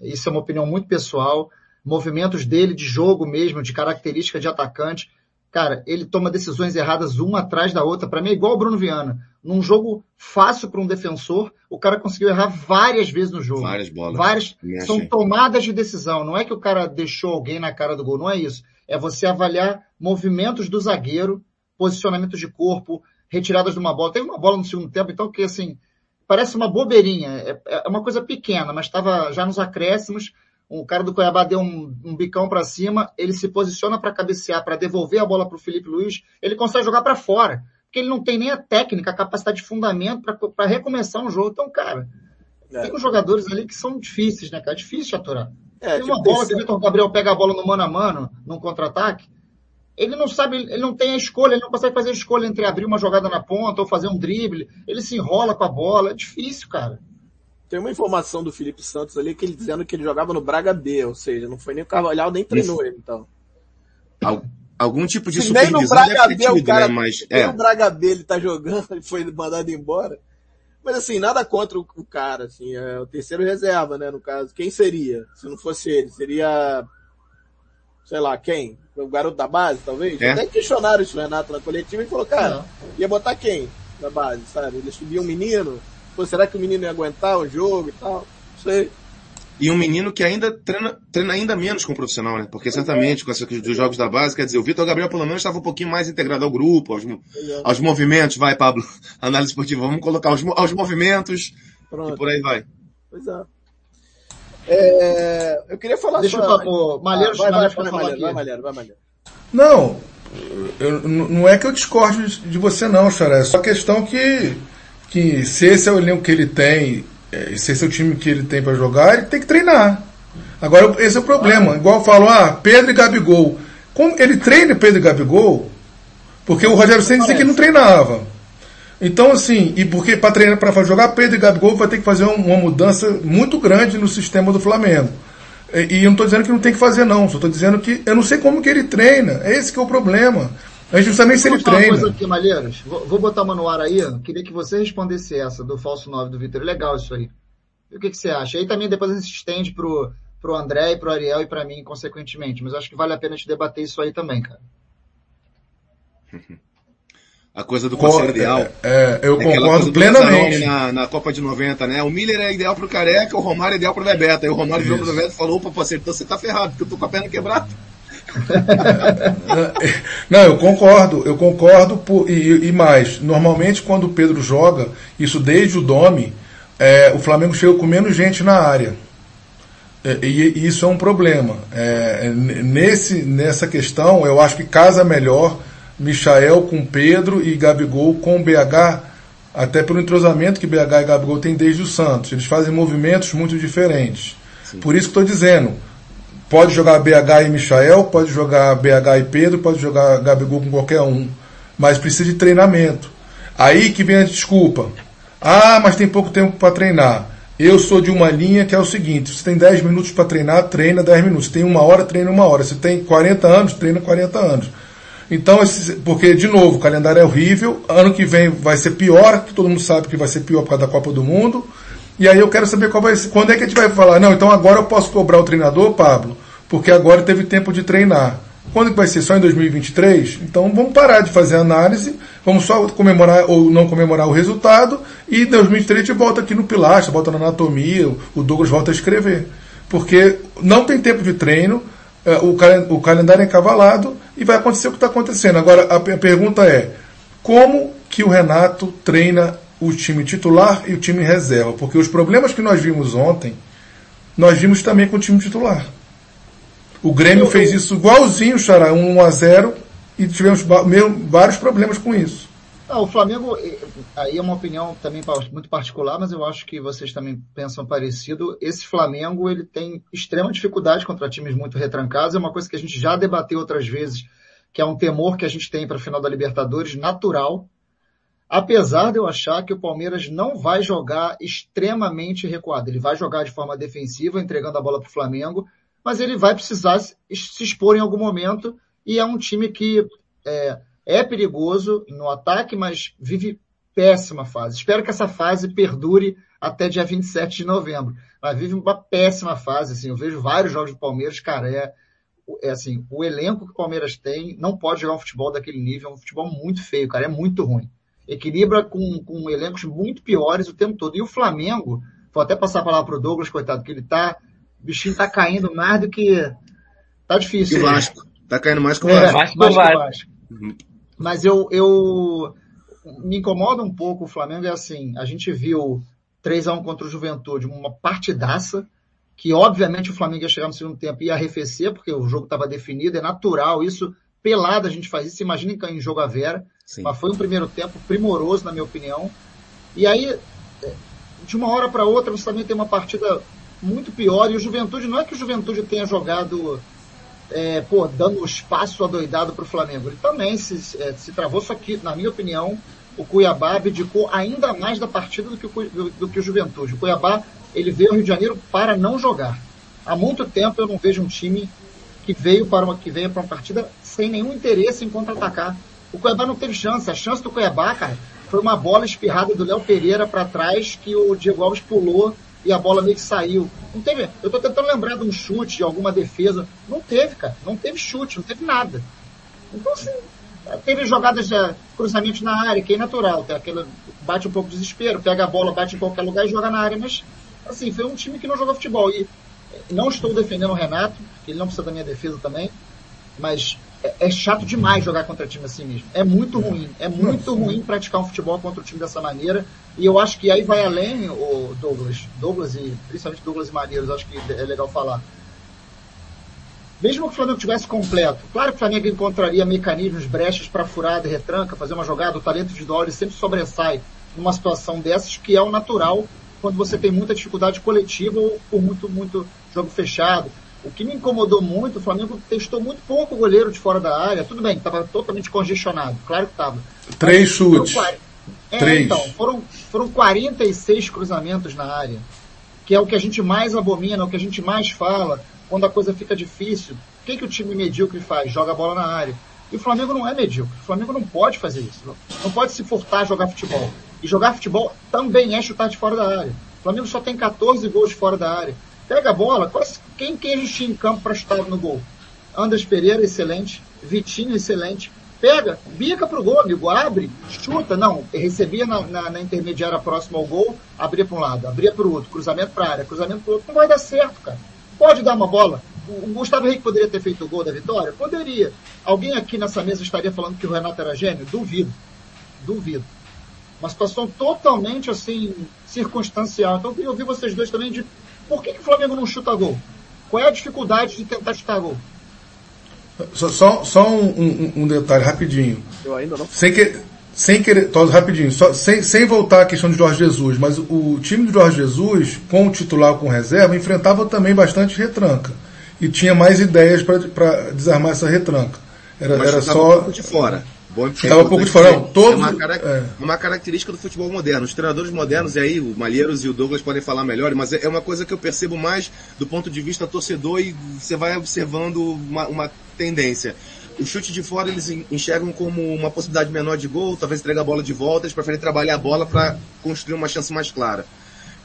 B: Isso é uma opinião muito pessoal. Movimentos dele de jogo mesmo, de característica de atacante, cara, ele toma decisões erradas uma atrás da outra. Para mim é igual o Bruno Viana. Num jogo fácil para um defensor, o cara conseguiu errar várias vezes no jogo.
D: Várias bolas.
B: Várias. São tomadas de decisão. Não é que o cara deixou alguém na cara do gol, não é isso. É você avaliar movimentos do zagueiro, posicionamentos de corpo, retiradas de uma bola. Teve uma bola no segundo tempo, então, que assim, parece uma bobeirinha. É, é uma coisa pequena, mas estava já nos acréscimos o cara do Cuiabá deu um, um bicão para cima, ele se posiciona para cabecear, para devolver a bola para o Felipe Luiz, ele consegue jogar para fora, porque ele não tem nem a técnica, a capacidade de fundamento para recomeçar um jogo. Então, cara, é. tem uns jogadores ali que são difíceis, né, cara? Difícil de aturar. É, tem uma tipo, bola que o Vitor Gabriel pega a bola no mano a mano, num contra-ataque, ele não sabe, ele não tem a escolha, ele não consegue fazer a escolha entre abrir uma jogada na ponta ou fazer um drible, ele se enrola com a bola, é difícil, cara.
A: Tem uma informação do Felipe Santos ali que ele dizendo que ele jogava no Braga B, ou seja, não foi nem o Carvalhal, nem treinou ele, então.
D: Algum tipo de supervisão nem no Braga B,
A: o cara, né? Mas, é. no Braga B ele tá jogando, <laughs> ele foi mandado embora. Mas assim, nada contra o, o, cara, assim, é o terceiro reserva, né, no caso. Quem seria? Se não fosse ele, seria, sei lá, quem? O garoto da base, talvez? É. Até questionaram isso, Renato, na coletiva, e falou, cara, ia botar quem na base, sabe? Ele subia um menino, Pô, será que o menino ia aguentar o jogo e tal? Não sei.
D: E um menino que ainda treina, treina ainda menos com o profissional, né? Porque certamente, com essa dos jogos da base, quer dizer, o Vitor Gabriel pelo menos estava um pouquinho mais integrado ao grupo, aos, aos movimentos, vai, Pablo, <laughs> análise esportiva, vamos colocar aos, aos movimentos Pronto. e por aí vai.
A: Pois é. É eu queria falar
B: Deixa só... eu Malheiro, ah, vai, vai, vai, Malheiro, vai, Malheiro,
E: vai, Malheiro. Não, eu, não é que eu discorde de você não, Xaré, é só questão que que se esse é o elenco que ele tem, é, se esse é o time que ele tem para jogar, ele tem que treinar. Agora, esse é o problema. Igual eu falo, ah, Pedro e Gabigol. Como ele treina Pedro e Gabigol? Porque o Rogério Senna dizia que não treinava. Então, assim, e porque para treinar, para jogar Pedro e Gabigol, vai ter que fazer uma mudança muito grande no sistema do Flamengo. E, e eu não estou dizendo que não tem que fazer, não. Só estou dizendo que eu não sei como que ele treina. É esse que é o problema. A gente não sabe nem se ele treina. Uma coisa
B: aqui, Malheiros. Vou, vou, botar uma no ar aí. Queria que você respondesse essa do falso 9 do Vitor. Legal isso aí. E o que, que você acha? Aí também depois a gente estende pro, pro André e pro Ariel e para mim, consequentemente. Mas acho que vale a pena a gente debater isso aí também, cara. <laughs>
D: A coisa do conselho ideal. É,
E: é, eu concordo plenamente.
D: Na, na Copa de 90, né? O Miller é ideal pro Careca, o Romário é ideal pro Bebeto. Aí o Romário virou pro Bebeto e falou, opa, parceiro, então você tá ferrado, porque eu tô com a perna quebrada. <laughs>
E: Não, eu concordo, eu concordo por, e, e, mais. Normalmente quando o Pedro joga, isso desde o Domi, é, o Flamengo chega com menos gente na área. É, e, e, isso é um problema. É, nesse, nessa questão, eu acho que casa melhor Michael com Pedro e Gabigol com BH, até pelo entrosamento que BH e Gabigol têm desde o Santos. Eles fazem movimentos muito diferentes. Sim. Por isso que estou dizendo, Pode jogar BH e Michael, pode jogar BH e Pedro, pode jogar Gabigol com qualquer um. Mas precisa de treinamento. Aí que vem a desculpa. Ah, mas tem pouco tempo para treinar. Eu sou de uma linha que é o seguinte: você tem 10 minutos para treinar, treina 10 minutos. Você tem uma hora, treina uma hora. Você tem 40 anos, treina 40 anos. Então, porque, de novo, o calendário é horrível. Ano que vem vai ser pior, que todo mundo sabe que vai ser pior por causa da Copa do Mundo. E aí eu quero saber vai quando é que a gente vai falar, não, então agora eu posso cobrar o treinador, Pablo, porque agora teve tempo de treinar. Quando que vai ser? Só em 2023? Então vamos parar de fazer análise, vamos só comemorar ou não comemorar o resultado e em 2023 a gente volta aqui no pilastra, volta na anatomia, o Douglas volta a escrever. Porque não tem tempo de treino, é, o calendário é encavalado e vai acontecer o que está acontecendo. Agora a pergunta é, como que o Renato treina o time titular e o time reserva, porque os problemas que nós vimos ontem, nós vimos também com o time titular. O Grêmio fez isso igualzinho, Xará, 1 a 0 e tivemos vários problemas com isso.
B: Ah, o Flamengo, aí é uma opinião também muito particular, mas eu acho que vocês também pensam parecido. Esse Flamengo, ele tem extrema dificuldade contra times muito retrancados. É uma coisa que a gente já debateu outras vezes que é um temor que a gente tem para a final da Libertadores, natural. Apesar de eu achar que o Palmeiras não vai jogar extremamente recuado. Ele vai jogar de forma defensiva, entregando a bola para o Flamengo, mas ele vai precisar se expor em algum momento e é um time que é, é perigoso no ataque, mas vive péssima fase. Espero que essa fase perdure até dia 27 de novembro. Mas vive uma péssima fase, assim. Eu vejo vários jogos do Palmeiras, cara, é, é assim, o elenco que o Palmeiras tem não pode jogar um futebol daquele nível, é um futebol muito feio, cara, é muito ruim. Equilibra com, com elencos muito piores o tempo todo. E o Flamengo, vou até passar a palavra pro Douglas, coitado, que ele tá, o bichinho tá caindo mais do que, tá difícil.
D: E Vasco. Tá caindo mais que o é, Vasco.
B: mais que o Vasco. Mas eu, eu, me incomoda um pouco o Flamengo é assim, a gente viu 3 a 1 contra o Juventude, uma partidaça, que obviamente o Flamengo ia chegar no segundo tempo e ia arrefecer, porque o jogo estava definido, é natural, isso, pelado a gente faz isso, imagina em jogo a Vera, Sim. mas foi um primeiro tempo primoroso, na minha opinião. E aí, de uma hora para outra, você também tem uma partida muito pior, e o Juventude, não é que o Juventude tenha jogado, é, pô, dando espaço adoidado para o Flamengo, ele também se, é, se travou, só que, na minha opinião, o Cuiabá abdicou ainda mais da partida do que o, do que o Juventude. O Cuiabá ele veio ao Rio de Janeiro para não jogar. Há muito tempo eu não vejo um time que veio para uma, que veio para uma partida sem nenhum interesse em contra-atacar. O Cuiabá não teve chance. A chance do Cuiabá, cara, foi uma bola espirrada do Léo Pereira para trás que o Diego Alves pulou e a bola meio que saiu. Não teve. Eu tô tentando lembrar de um chute, de alguma defesa. Não teve, cara. Não teve chute, não teve nada. Então, assim, teve jogadas de cruzamento na área, que é natural. Tem aquela, bate um pouco de desespero, pega a bola, bate em qualquer lugar e joga na área, mas assim, foi um time que não jogou futebol. E não estou defendendo o Renato, ele não precisa da minha defesa também, mas é, é chato demais jogar contra time assim mesmo. É muito ruim. É muito ruim praticar um futebol contra o time dessa maneira. E eu acho que aí vai além o Douglas, Douglas e principalmente Douglas e Maneiros, acho que é legal falar. Mesmo que o Flamengo tivesse completo, claro que o Flamengo encontraria mecanismos, brechas para furada e retranca, fazer uma jogada, o talento individual ele sempre sobressai numa situação dessas, que é o natural quando você tem muita dificuldade coletiva ou por muito, muito jogo fechado. O que me incomodou muito, o Flamengo testou muito pouco o goleiro de fora da área. Tudo bem, estava totalmente congestionado, claro que estava.
E: Três chutes.
B: É, Três. então, foram, foram 46 cruzamentos na área, que é o que a gente mais abomina, o que a gente mais fala, quando a coisa fica difícil. O que, que o time medíocre faz? Joga a bola na área. E o Flamengo não é medíocre. O Flamengo não pode fazer isso. Não pode se furtar a jogar futebol. E jogar futebol também é chutar de fora da área. O Flamengo só tem 14 gols de fora da área. Pega a bola, quem, quem a gente tinha em campo para chutar no gol? Andras Pereira, excelente. Vitinho, excelente. Pega, bica pro gol, amigo, abre, chuta. Não, recebia na, na, na intermediária próxima ao gol, abria para um lado, abria para o outro, cruzamento para área, cruzamento para outro. Não vai dar certo, cara. Pode dar uma bola. O Gustavo Henrique poderia ter feito o gol da vitória? Poderia. Alguém aqui nessa mesa estaria falando que o Renato era gênio? Duvido. Duvido. Uma situação totalmente assim, circunstancial. Então eu queria ouvir vocês dois também de por que, que o Flamengo não chuta gol? Qual é a dificuldade de tentar chutar gol?
E: Só, só, só um, um, um, detalhe rapidinho.
A: Eu ainda não.
E: Sem, que, sem querer, todo rapidinho, só, sem, sem voltar à questão de Jorge Jesus, mas o time do Jorge Jesus, com o titular com reserva, enfrentava também bastante retranca. E tinha mais ideias para desarmar essa retranca. Era, mas era só.
D: Um de fora.
E: Bom, Estava um pouco de fora. Todo... É
D: uma, é uma, característica do futebol moderno. Os treinadores modernos, e aí o Malheiros e o Douglas podem falar melhor, mas é, é uma coisa que eu percebo mais do ponto de vista torcedor e você vai observando uma, uma tendência o chute de fora eles enxergam como uma possibilidade menor de gol, talvez entregar a bola de volta, eles preferem trabalhar a bola para construir uma chance mais clara.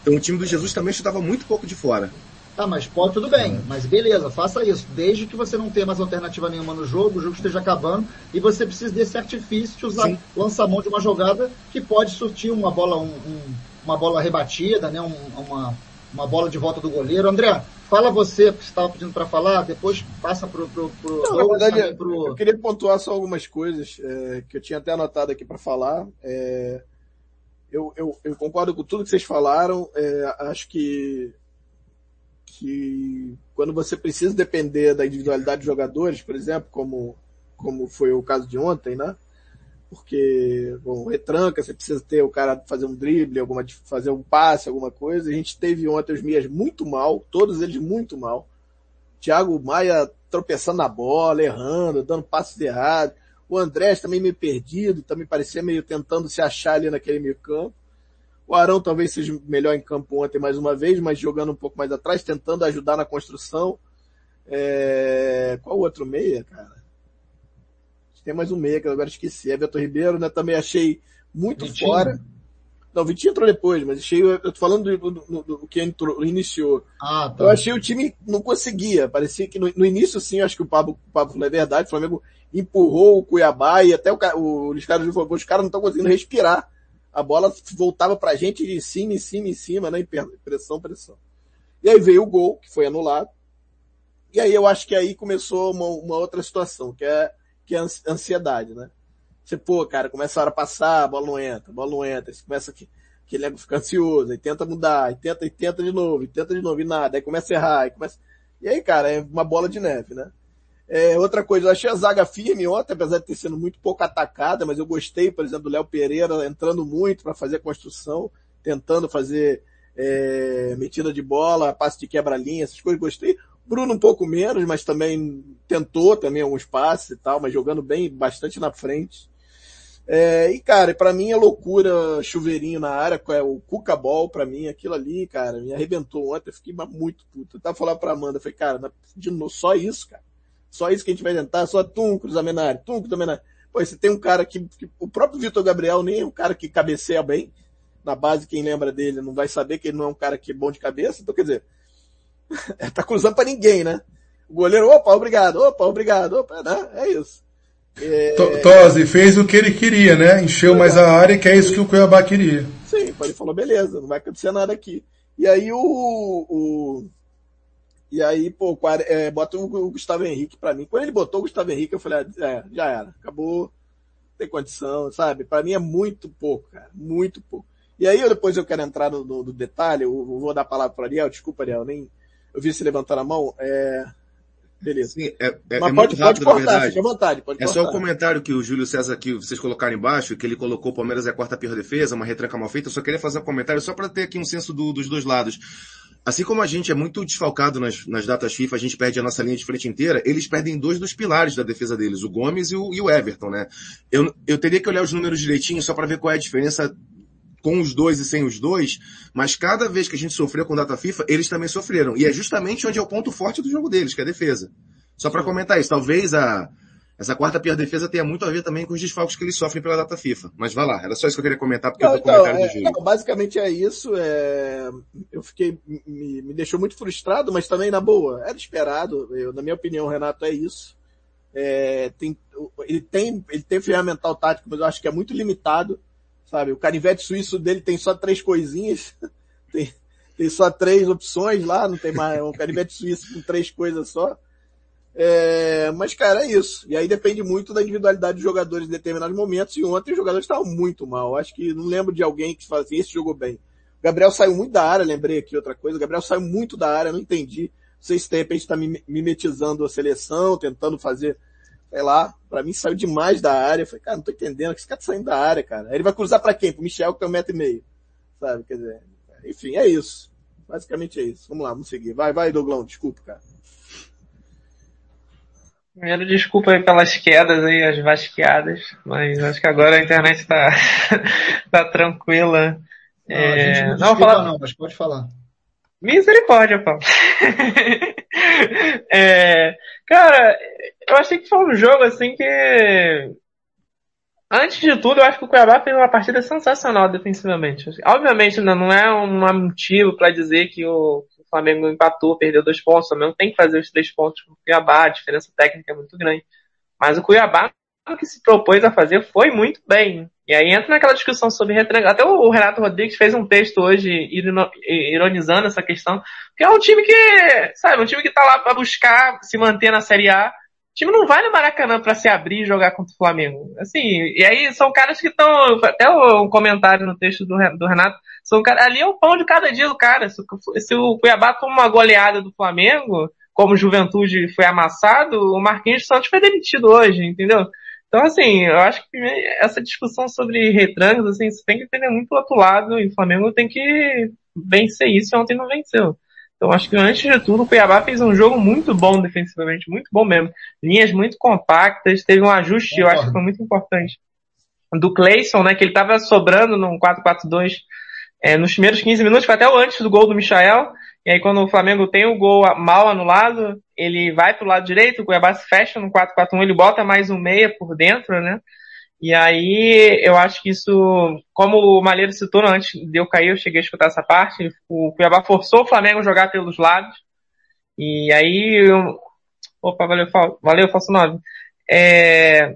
D: Então o time do Jesus também chutava muito pouco de fora.
B: Tá, mas pode tudo bem, mas beleza, faça isso. Desde que você não tenha mais alternativa nenhuma no jogo, o jogo esteja acabando e você precisa desse artifício de usar lançar mão de uma jogada que pode surtir uma bola, um, um, uma bola rebatida, né? Um, uma, uma bola de volta do goleiro. André, fala você que estava pedindo para falar, depois passa pro, pro, pro
A: não, na verdade, pro... Eu queria pontuar só algumas coisas é, que eu tinha até anotado aqui para falar. É, eu, eu, eu, concordo com tudo que vocês falaram. É, acho que que quando você precisa depender da individualidade dos jogadores, por exemplo, como, como foi o caso de ontem, né? Porque, bom, retranca, você precisa ter o cara fazer um drible, alguma, fazer um passe, alguma coisa. A gente teve ontem os Mias muito mal, todos eles muito mal. Thiago Maia tropeçando na bola, errando, dando passos errados. O Andrés também meio perdido, também parecia meio tentando se achar ali naquele meio campo. O Arão talvez seja melhor em campo ontem mais uma vez, mas jogando um pouco mais atrás, tentando ajudar na construção. É... Qual o outro meia, cara? Tem mais um meia que eu agora esqueci. É Everton Ribeiro, né? Também achei muito Vitinho. fora. Não, o Vitinho entrou depois, mas achei, eu tô falando do, do, do, que entrou, iniciou. Ah, tá. Eu achei o time não conseguia. Parecia que no, no início, sim, acho que o Pablo, o Pablo falou é verdade. O Flamengo empurrou o Cuiabá e até o, o Carlos falou, os caras não estão conseguindo respirar. A bola voltava pra gente de cima, em cima, em cima, né? Pressão, pressão. E aí veio o gol, que foi anulado. E aí eu acho que aí começou uma, uma outra situação, que é, que é a ansiedade, né? Você, pô, cara, começa a hora a passar, a bola não entra, a bola não entra, você começa que aquele ego fica ansioso, aí tenta mudar, aí tenta, e tenta de novo, e tenta de novo, e nada, aí começa a errar, aí começa... E aí, cara, é uma bola de neve, né? É, outra coisa, eu achei a zaga firme ontem, apesar de ter sido muito pouco atacada, mas eu gostei, por exemplo, do Léo Pereira entrando muito para fazer construção, tentando fazer é, metida de bola, passe de quebra-linha, essas coisas, gostei. Bruno um pouco menos, mas também tentou também alguns passes e tal, mas jogando bem, bastante na frente. É, e cara, para mim é loucura chuveirinho na área, é o Cuca Ball, pra mim, aquilo ali, cara, me arrebentou ontem, eu fiquei muito puto. Eu tava falando pra Amanda, falei, cara, de novo, só isso, cara. Só isso que a gente vai tentar, só tum, cruzamento na área, tum, cruzamento na área. Pô, você tem um cara que, que o próprio Vitor Gabriel nem é um cara que cabeceia bem. Na base, quem lembra dele não vai saber que ele não é um cara que é bom de cabeça. Então, quer dizer, <laughs> tá cruzando pra ninguém, né? O goleiro, opa, obrigado, opa, obrigado, opa, né? É isso.
E: É... Tosi fez o que ele queria, né? Encheu mais a área, que é isso que o Cuiabá queria.
A: Sim, ele falou, beleza, não vai acontecer nada aqui. E aí o, o e aí, pô, é, bota o Gustavo Henrique pra mim. Quando ele botou o Gustavo Henrique, eu falei, ah, é, já era, acabou, não tem condição, sabe? Pra mim é muito pouco, cara, muito pouco. E aí eu depois eu quero entrar no, no, no detalhe, eu vou dar a palavra para Ariel, desculpa Ariel, nem, eu vi você levantar a mão, é, Beleza. Sim,
D: é, é, Mas é pode, rápido,
A: pode cortar, fica à vontade. Pode
D: é cortar. só o comentário que o Júlio César, que vocês colocaram embaixo, que ele colocou o Palmeiras é a quarta pior defesa, uma retranca mal feita. Eu só queria fazer um comentário só para ter aqui um senso do, dos dois lados. Assim como a gente é muito desfalcado nas, nas datas FIFA, a gente perde a nossa linha de frente inteira, eles perdem dois dos pilares da defesa deles, o Gomes e o, e o Everton, né? Eu, eu teria que olhar os números direitinho só para ver qual é a diferença com os dois e sem os dois, mas cada vez que a gente sofreu com data FIFA, eles também sofreram. E é justamente onde é o ponto forte do jogo deles, que é a defesa. Só para comentar isso, talvez a, essa quarta pior defesa tenha muito a ver também com os desfalques que eles sofrem pela data FIFA. Mas vai lá, era só isso que eu queria comentar, porque não, eu tô então, comentário é, do Júlio.
A: Não, basicamente é isso. É... Eu fiquei, me, me, deixou muito frustrado, mas também na boa. Era esperado. Eu, na minha opinião, Renato, é isso. É, tem, ele tem, ele tem ferramental tático, mas eu acho que é muito limitado sabe? O canivete suíço dele tem só três coisinhas, <laughs> tem, tem só três opções lá, não tem mais um canivete suíço com três coisas só. É, mas, cara, é isso. E aí depende muito da individualidade dos jogadores em determinados momentos. E ontem os jogadores estavam muito mal. Acho que não lembro de alguém que fala assim, esse jogou bem. O Gabriel saiu muito da área, lembrei aqui outra coisa. O Gabriel saiu muito da área, não entendi. Não sei se de repente está mimetizando a seleção, tentando fazer sei lá, pra mim saiu demais da área. Eu falei, cara, não tô entendendo, que esse cara tá saindo da área, cara. Aí ele vai cruzar pra quem? Pro Michel, que tem um metro e meio. Sabe? Quer dizer, enfim, é isso. Basicamente é isso. Vamos lá, vamos seguir. Vai, vai, Douglão, desculpa, cara.
F: Primeiro, desculpa aí pelas quedas aí, as vasqueadas, mas acho que agora a internet tá, <laughs> tá tranquila.
B: Não, é... não, não falar... não, mas pode falar.
F: Misericórdia, Paulo. <laughs> é, cara, eu achei que foi um jogo assim que. Antes de tudo, eu acho que o Cuiabá fez uma partida sensacional defensivamente. Obviamente, ainda não é um motivo para dizer que o, Flamengo empatou, perdeu dois pontos. O Flamengo tem que fazer os três pontos com o Cuiabá, a diferença técnica é muito grande. Mas o Cuiabá, o que se propôs a fazer foi muito bem. E aí entra naquela discussão sobre retranca. Até o Renato Rodrigues fez um texto hoje ironizando essa questão. Que é um time que, sabe, um time que tá lá para buscar se manter na Série A o time não vai no Maracanã para se abrir e jogar contra o Flamengo. Assim, e aí são caras que estão, até um comentário no texto do, do Renato, são ali é o pão de cada dia do cara. Se, se o Cuiabá toma uma goleada do Flamengo, como Juventude foi amassado, o Marquinhos Santos foi demitido hoje, entendeu? Então, assim, eu acho que essa discussão sobre retrancos, assim, você tem que entender muito o outro lado, e o Flamengo tem que vencer isso, ontem não venceu. Então acho que antes de tudo o Cuiabá fez um jogo muito bom defensivamente, muito bom mesmo. Linhas muito compactas, teve um ajuste, eu acho que foi muito importante. Do Clayson, né, que ele estava sobrando num 4-4-2 é, nos primeiros 15 minutos, foi até o antes do gol do Michael. E aí quando o Flamengo tem o gol mal anulado, ele vai pro lado direito, o Cuiabá se fecha no 4-4-1, ele bota mais um meia por dentro, né? E aí, eu acho que isso, como o Malheiro citou antes de eu cair, eu cheguei a escutar essa parte, o Cuiabá forçou o Flamengo a jogar pelos lados. E aí, eu, opa, valeu, valeu, Falso 9. É,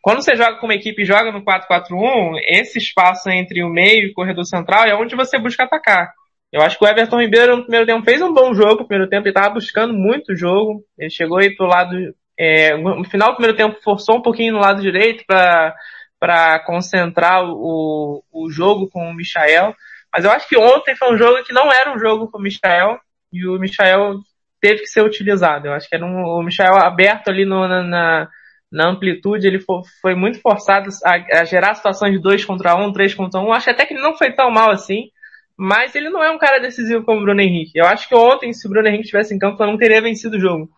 F: quando você joga com uma equipe e joga no 4-4-1, esse espaço entre o meio e o corredor central é onde você busca atacar. Eu acho que o Everton Ribeiro no primeiro tempo fez um bom jogo, no primeiro tempo ele estava buscando muito jogo, ele chegou aí pro lado é, no final do primeiro tempo forçou um pouquinho no lado direito para concentrar o, o jogo com o Michael. Mas eu acho que ontem foi um jogo que não era um jogo com o Michael e o Michael teve que ser utilizado. Eu acho que era um, o Michael aberto ali no, na, na amplitude, ele foi, foi muito forçado a, a, gerar situações de 2 contra 1, um, 3 contra 1. Um. Acho até que ele não foi tão mal assim, mas ele não é um cara decisivo como o Bruno Henrique. Eu acho que ontem, se o Bruno Henrique estivesse em campo, não teria vencido o jogo.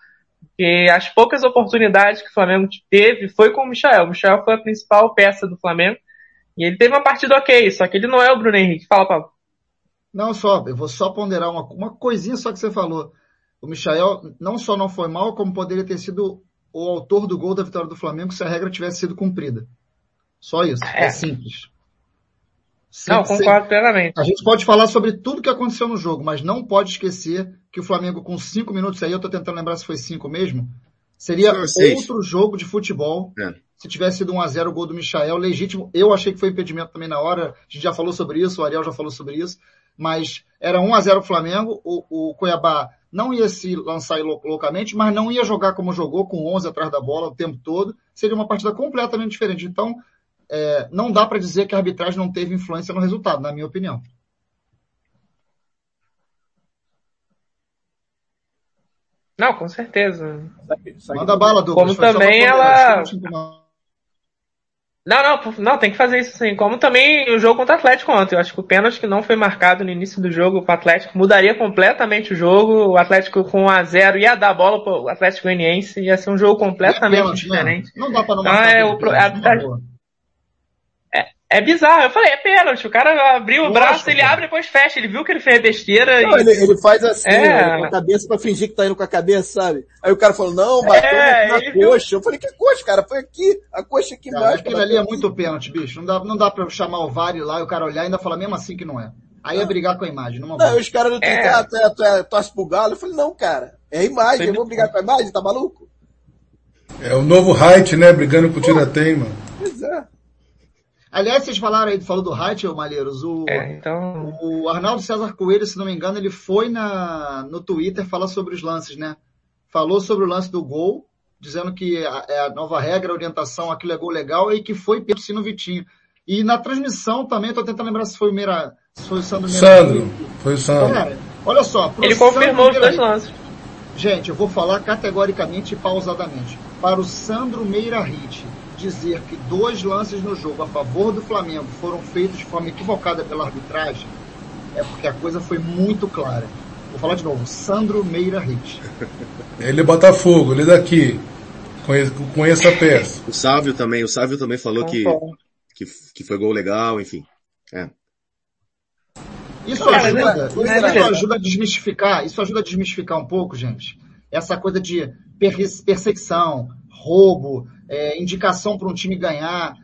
F: Porque as poucas oportunidades que o Flamengo teve foi com o Michel. O Michel foi a principal peça do Flamengo. E ele teve uma partida ok, só que ele não é o Bruno Henrique. Fala, Paulo.
B: Não, só, eu vou só ponderar uma, uma coisinha só que você falou. O Michael não só não foi mal, como poderia ter sido o autor do gol da vitória do Flamengo se a regra tivesse sido cumprida. Só isso. É, é simples.
F: Não, concordo plenamente.
B: A gente pode falar sobre tudo que aconteceu no jogo, mas não pode esquecer que o Flamengo com cinco minutos aí, eu tô tentando lembrar se foi cinco mesmo, seria outro jogo de futebol. É. Se tivesse sido 1 a 0 o gol do Michael, legítimo. Eu achei que foi impedimento também na hora. A gente já falou sobre isso, o Ariel já falou sobre isso. Mas era 1 a 0 o Flamengo, o, o Cuiabá não ia se lançar loucamente, mas não ia jogar como jogou, com 11 atrás da bola o tempo todo. Seria uma partida completamente diferente. Então, é, não dá para dizer que a arbitragem não teve influência no resultado, na minha opinião.
F: Não, com certeza.
B: Manda bala,
F: Douglas. Como também ela... Não, não, não, tem que fazer isso sim. Como também o jogo contra o Atlético ontem. Eu acho que o pênalti que não foi marcado no início do jogo para o Atlético mudaria completamente o jogo. O Atlético com 1 a 0 ia dar a bola para o Atlético Goianiense. Ia ser um jogo completamente é pênalti, diferente.
B: Não, não dá para não marcar. Então, é, o, a,
F: é bizarro. Eu falei, é pênalti. O cara abriu o braço, ele abre e depois fecha. Ele viu que ele fez besteira.
A: Não, e... ele, ele, faz assim, é... com a cabeça pra fingir que tá indo com a cabeça, sabe? Aí o cara falou, não, bateu é, na, na coxa. Viu... Eu falei, que coxa, cara? Foi aqui, a coxa aqui
B: embaixo. Aquilo ali é muito pênalti, bicho. Não dá, não dá pra chamar o VAR lá e o cara olhar e ainda falar mesmo assim que não é. Aí é brigar com a imagem,
A: não Não, os caras não tem é. ah, tu, é, tu, é, torce pro galo. Eu falei, não, cara. É a imagem, eu vou brigar com a imagem, tá maluco?
E: É o novo height, né? Brigando com o Tiratém, mano.
B: Pois é. Aliás, vocês falaram aí, falou do Rachel, Malheiros. O,
F: é, então...
B: o Arnaldo César Coelho, se não me engano, ele foi na, no Twitter falar sobre os lances, né? Falou sobre o lance do gol, dizendo que é a nova regra, a orientação, aquilo é gol legal e que foi pelo Sino Vitinho. E na transmissão também, estou tentando lembrar se foi o Meira, se foi o Sandro Meira.
E: Sandro, foi o Sandro.
B: Cara, olha só.
F: Ele confirmou os dois lances.
B: Gente, eu vou falar categoricamente e pausadamente. Para o Sandro Meira Hit, dizer que dois lances no jogo a favor do Flamengo foram feitos de forma equivocada pela arbitragem, é porque a coisa foi muito clara. Vou falar de novo, Sandro Meira Reis. <laughs>
E: Ele é Botafogo, ele é daqui. Conheço, a peça.
D: O Sávio também, o Sávio também falou que, que, que foi gol legal, enfim. É.
B: Isso ajuda, isso ajuda a desmistificar, isso ajuda a desmistificar um pouco, gente. Essa coisa de perseguição, roubo, é, indicação para um time ganhar.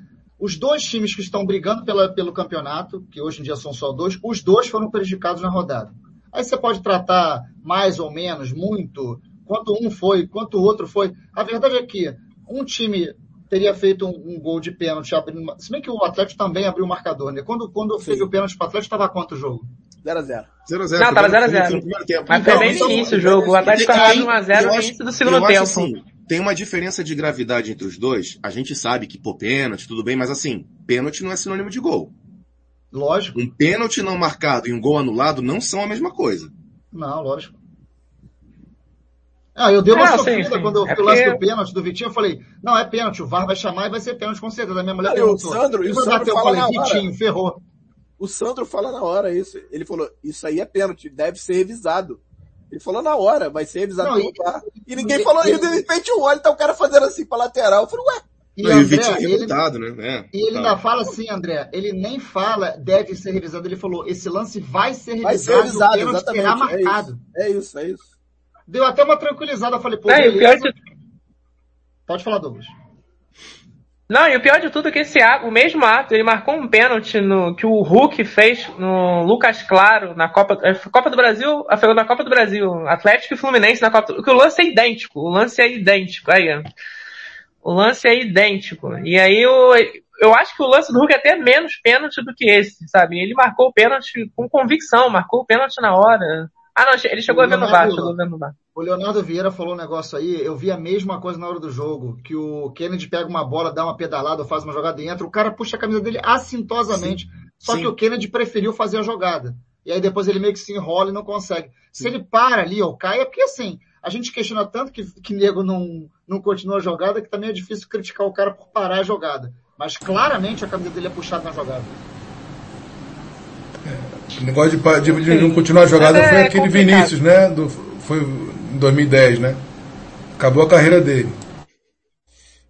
B: Os dois times que estão brigando pela, pelo campeonato, que hoje em dia são só dois, os dois foram prejudicados na rodada. Aí você pode tratar mais ou menos, muito, quanto um foi, quanto o outro foi. A verdade é que um time teria feito um, um gol de pênalti abrindo. Se bem que o Atlético também abriu o marcador, né? Quando, quando fez o pênalti para o Atlético, estava quanto o jogo?
A: 0x0.
F: 0x0. Não, tava 0x0. Mas foi bem no início o jogo. O Atlético estava 1x0 no início do segundo tempo. Assim,
D: tem uma diferença de gravidade entre os dois. A gente sabe que, pô, pênalti, tudo bem, mas assim, pênalti não é sinônimo de gol.
B: Lógico.
D: Um pênalti não marcado e um gol anulado não são a mesma coisa.
B: Não, lógico. Ah, eu dei uma ah, sofrida sim, sim. quando eu é lance do pênalti do Vitinho, eu falei, não, é pênalti, o VAR vai chamar e vai ser pênalti com certeza. A minha mulher
A: perguntou. O Sandro, e o Sandro fala
B: falei, na Vitinho, hora. ferrou.
A: O Sandro fala na hora isso. Ele falou, isso aí é pênalti, deve ser revisado. Ele falou na hora, vai ser avisado não, VAR. E, ninguém e, falou, e, de repente o olho tá o cara fazendo assim pra lateral. Eu falei, ué.
B: E, não, André, ele, né? É, e ele ainda fala assim, André, ele nem fala deve ser revisado, ele falou, esse lance vai ser revisado, vai ser revisado exatamente. será marcado.
A: É isso, é isso, é isso.
B: Deu até uma tranquilizada, eu falei, pô, é, beleza. Pode falar, Douglas.
F: Não, e o pior de tudo é que esse ato, o mesmo ato, ele marcou um pênalti no, que o Hulk fez no Lucas Claro na Copa, é, Copa do Brasil, a na Copa do Brasil, Atlético e Fluminense na Copa, que o lance é idêntico, o lance é idêntico, aí, o lance é idêntico. E aí eu, eu acho que o lance do Hulk é até menos pênalti do que esse, sabe? Ele marcou o pênalti com convicção, marcou o pênalti na hora. Ah, não, ele chegou a ver no VAR, chegou a ver no VAR.
B: O Leonardo Vieira falou um negócio aí, eu vi a mesma coisa na hora do jogo, que o Kennedy pega uma bola, dá uma pedalada, faz uma jogada e entra, o cara puxa a camisa dele assintosamente, Sim. só Sim. que o Kennedy preferiu fazer a jogada. E aí depois ele meio que se enrola e não consegue. Sim. Se ele para ali ou cai, é porque assim, a gente questiona tanto que, que nego não, não continua a jogada, que também é difícil criticar o cara por parar a jogada. Mas claramente a camisa dele é puxada na jogada.
E: O negócio de, de, de não continuar a jogada é, foi aquele complicado. Vinícius, né? Do, foi em 2010, né? Acabou a carreira dele.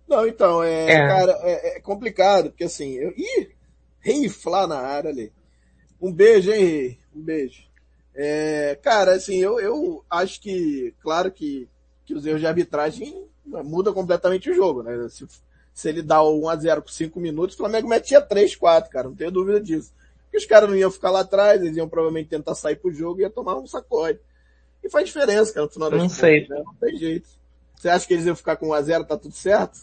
A: Não, então, é, é. cara, é, é, complicado, porque assim, eu, ih, riflar na área ali. Um beijo, hein, Rei? Um beijo. É, cara, assim, eu, eu acho que, claro que, que os erros de arbitragem mudam completamente o jogo, né? Se, se ele dá o 1x0 com 5 minutos, o Flamengo metia 3, 4, cara, não tenho dúvida disso. Porque os caras não iam ficar lá atrás, eles iam provavelmente tentar sair pro jogo e ia tomar um sacode. E faz diferença, cara, no final das
F: Não sei.
A: Né? Não tem jeito. Você acha que eles iam ficar com 1x0, tá tudo certo?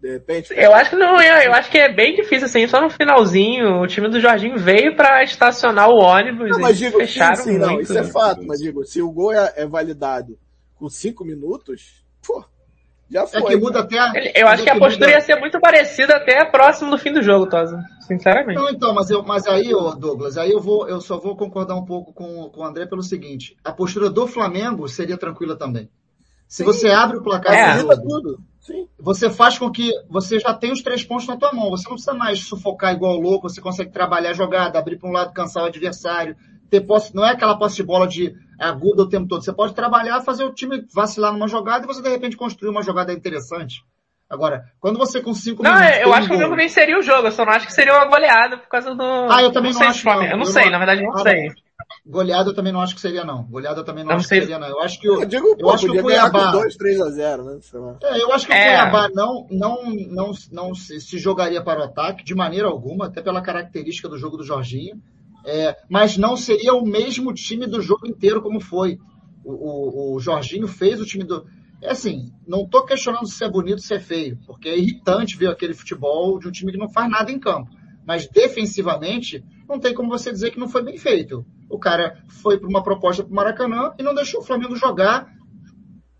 A: De repente?
F: Eu acho que não, eu acho que é bem difícil, assim, só no finalzinho, o time do Jorginho veio para estacionar o ônibus não, mas digo, fecharam sim, sim, muito. Não,
A: isso é fato, mas digo, se o gol é, é validado com 5 minutos, pô, já foi. É
B: que muda até a...
F: Eu acho que a postura muda... ia ser muito parecida até próximo do fim do jogo, Tosa. Sinceramente.
B: Não, então, mas, eu, mas aí, Douglas, aí eu vou, eu só vou concordar um pouco com, com o André pelo seguinte: a postura do Flamengo seria tranquila também. Se Sim. você abre o placar é. tudo, Sim. você faz com que você já tenha os três pontos na tua mão. Você não precisa mais sufocar igual louco, você consegue trabalhar a jogada, abrir para um lado, cansar o adversário. Ter posse, não é aquela posse de bola de aguda o tempo todo. Você pode trabalhar, fazer o time vacilar numa jogada e você de repente construir uma jogada interessante. Agora, quando você com cinco
F: não, minutos. Não, eu acho que o jogo venceria o jogo, eu só não acho que seria uma goleada por causa do.
B: Ah, eu também não, não acho. Não.
F: Eu não eu sei, não... na verdade não ah, sei.
B: Goleada eu também não acho que seria, não. Goleada eu também não, não acho sei. que seria, não. Eu acho que o, eu, digo, eu pô, acho que o Cuiabá.
A: 2, 3 a 0, né?
B: É, eu acho que é. o Cuiabá não, não, não, não se, se, jogaria para o ataque de maneira alguma, até pela característica do jogo do Jorginho. É, mas não seria o mesmo time do jogo inteiro como foi. O, o, o Jorginho fez o time do. É assim, não estou questionando se é bonito ou se é feio, porque é irritante ver aquele futebol de um time que não faz nada em campo. Mas defensivamente, não tem como você dizer que não foi bem feito. O cara foi para uma proposta para o Maracanã e não deixou o Flamengo jogar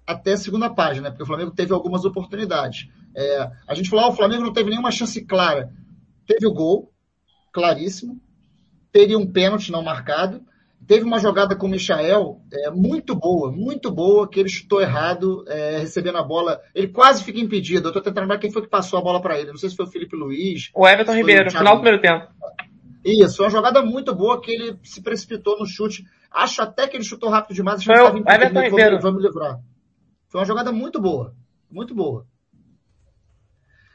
B: até segunda página, porque o Flamengo teve algumas oportunidades. É, a gente falou, ah, o Flamengo não teve nenhuma chance clara. Teve o gol, claríssimo. Teria um pênalti não marcado. Teve uma jogada com o Michael é, muito boa, muito boa, que ele chutou errado, é, recebendo a bola. Ele quase fica impedido. Eu estou tentando lembrar quem foi que passou a bola para ele. Não sei se foi o Felipe Luiz.
F: O Everton Ribeiro, o final do primeiro tempo.
B: Isso, foi uma jogada muito boa que ele se precipitou no chute. Acho até que ele chutou rápido demais.
F: Foi o Everton Ribeiro.
B: Vamos livrar. Foi uma jogada muito boa. Muito boa.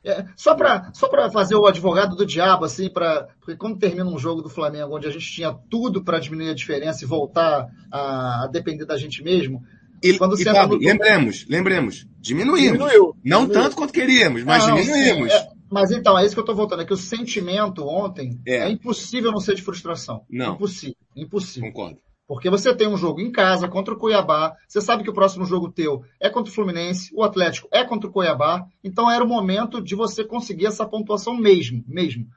B: É, só para só fazer o advogado do diabo, assim, pra, porque quando termina um jogo do Flamengo onde a gente tinha tudo para diminuir a diferença e voltar a, a, depender da gente mesmo.
D: E, quando e Fábio, no... lembremos, lembremos, diminuímos. Diminuiu. Não diminuiu. tanto quanto queríamos, mas não, diminuímos.
B: Sim, é, mas então, é isso que eu estou voltando, é que o sentimento ontem é. é impossível não ser de frustração.
D: Não.
B: Impossível, impossível.
D: Concordo.
B: Porque você tem um jogo em casa contra o Cuiabá, você sabe que o próximo jogo teu é contra o Fluminense, o Atlético é contra o Cuiabá, então era o momento de você conseguir essa pontuação mesmo, mesmo.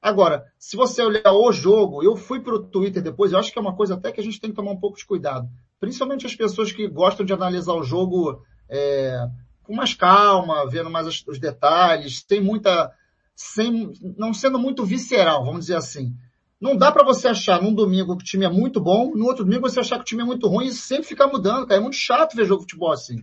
B: Agora, se você olhar o jogo, eu fui para o Twitter depois, eu acho que é uma coisa até que a gente tem que tomar um pouco de cuidado. Principalmente as pessoas que gostam de analisar o jogo é, com mais calma, vendo mais os detalhes, sem muita. Sem, não sendo muito visceral, vamos dizer assim. Não dá para você achar num domingo que o time é muito bom, no outro domingo você achar que o time é muito ruim e sempre ficar mudando, cara. É muito chato ver jogo de futebol assim.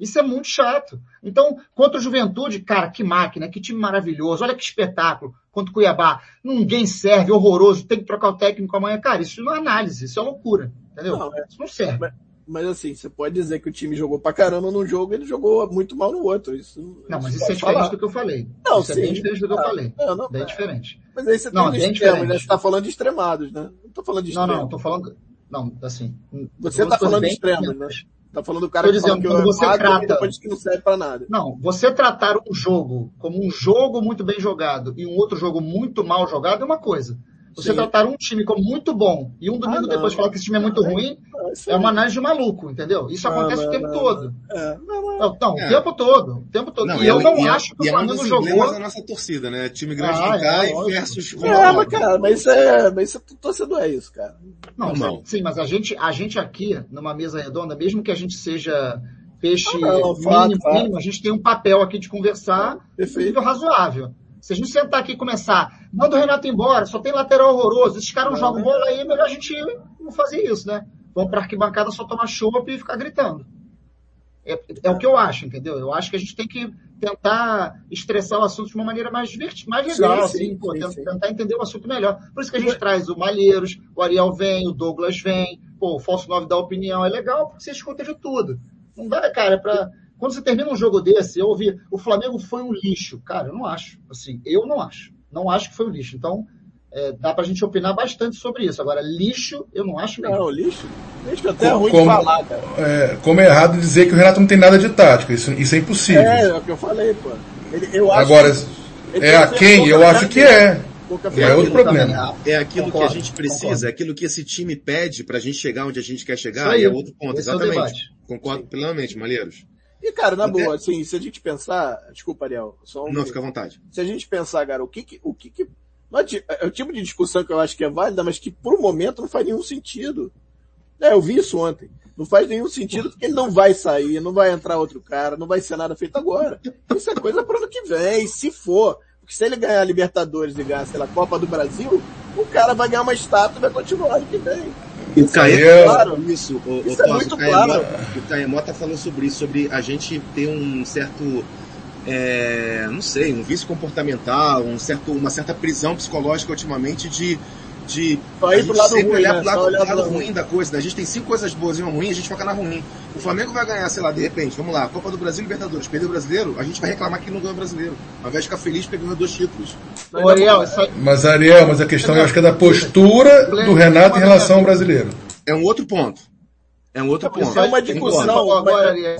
B: Isso é muito chato. Então, contra o Juventude, cara, que máquina, que time maravilhoso, olha que espetáculo. Contra o Cuiabá, ninguém serve, horroroso, tem que trocar o técnico amanhã. Cara, isso não é análise, isso é loucura. Entendeu? Não, é, isso não serve.
A: Mas, mas, assim, você pode dizer que o time jogou pra caramba num jogo e ele jogou muito mal no outro. Isso,
B: não, mas isso é diferente falar. do que eu falei.
A: Não,
B: isso
A: sim,
B: é bem diferente do que eu ah, falei.
A: Não, não,
B: bem é. diferente.
A: Mas aí você não, extremos, né? Você tá falando de extremados, né? Não tô falando de
B: extremos. Não, não, tô falando... Não, assim...
A: Você tá falando de extremos, né? Tá falando do cara
B: Tô que dizendo, quando você trata...
A: depois que não serve para nada.
B: Não, você tratar um jogo como um jogo muito bem jogado e um outro jogo muito mal jogado é uma coisa. Você Sim. tratar um time como muito bom e um domingo ah, depois falar que esse time é muito ruim é uma análise de maluco, entendeu? Isso não, acontece não, o tempo não, todo. É, não, não, é. o tempo todo. O tempo todo. e eu não e acho que o Flamengo jogou.
D: É da nossa torcida, né? Time grande ah, que cai é, versus.
A: É, mas, cara, mas isso é. Mas isso é torcedor é isso, cara.
B: Não, não. Sim, mas a gente, a gente aqui, numa mesa redonda, mesmo que a gente seja peixe ah, não, mínimo, fato, mínimo, a gente tem um papel aqui de conversar nível razoável. Se a gente sentar aqui e começar, manda o Renato embora, só tem lateral horroroso, esses caras não jogam bola aí, é melhor a gente não fazer isso, né? Vamos para arquibancada só tomar chopp e ficar gritando. É, é, o que eu acho, entendeu? Eu acho que a gente tem que tentar estressar o assunto de uma maneira mais divertida, mais legal, sim, assim, sim, pô, sim, tentar entender o assunto melhor. Por isso que a gente traz o Malheiros, o Ariel vem, o Douglas vem, pô, o Falso 9 da opinião, é legal porque você escuta de tudo. Não dá, cara, para quando você termina um jogo desse, eu ouvi, o Flamengo foi um lixo. Cara, eu não acho. Assim, eu não acho. Não acho que foi um lixo. Então, é, dá pra gente opinar bastante sobre isso. Agora, lixo, eu não acho
A: mesmo. Não, lixo? Lixo até é ruim como, de falar, cara.
E: É, como é errado dizer que o Renato não tem nada de tática. Isso, isso é impossível.
A: É, é o que eu falei, pô. Ele, eu acho
E: Agora, que, é a quem? Eu acho que é. É, é outro problema.
D: É aquilo concordo, que a gente precisa, concordo. é aquilo que esse time pede pra gente chegar onde a gente quer chegar, aí, e é outro ponto, exatamente. É concordo Sim. plenamente, Malheiros.
A: E, cara, na boa, assim, se a gente pensar. Desculpa, Ariel.
D: Só um... Não, fica à vontade.
A: Se a gente pensar, cara, o que que. O que, que é, é o tipo de discussão que eu acho que é válida, mas que por um momento não faz nenhum sentido. É, eu vi isso ontem. Não faz nenhum sentido porque ele não vai sair, não vai entrar outro cara, não vai ser nada feito agora. Isso é coisa para ano que vem, se for. Porque se ele ganhar a Libertadores e ganhar, sei lá, a Copa do Brasil, o cara vai ganhar uma estátua e vai continuar ano que vem.
D: O Caio é claro. isso. O, isso o, é muito o claro. o Caio Mota falou sobre isso, sobre a gente ter um certo, é, não sei, um vício comportamental, um certo, uma certa prisão psicológica ultimamente de de
A: a gente sempre ruim,
D: olhar
A: né?
D: pro lado, olhar lado ruim da coisa. Né? A gente tem cinco coisas boas e uma ruim, a gente foca na ruim. O Flamengo vai ganhar, sei lá, de repente, vamos lá, Copa do Brasil e Libertadores. Perdeu o brasileiro, a gente vai reclamar que não ganhou o brasileiro. Ao invés de ficar feliz pegando dois títulos.
E: Mas, Ariel, mas Ariel, mas a questão eu acho que é da postura do Renato em relação ao brasileiro.
D: É um outro ponto. É um outro ponto. Isso
A: é uma discussão agora, Ariel.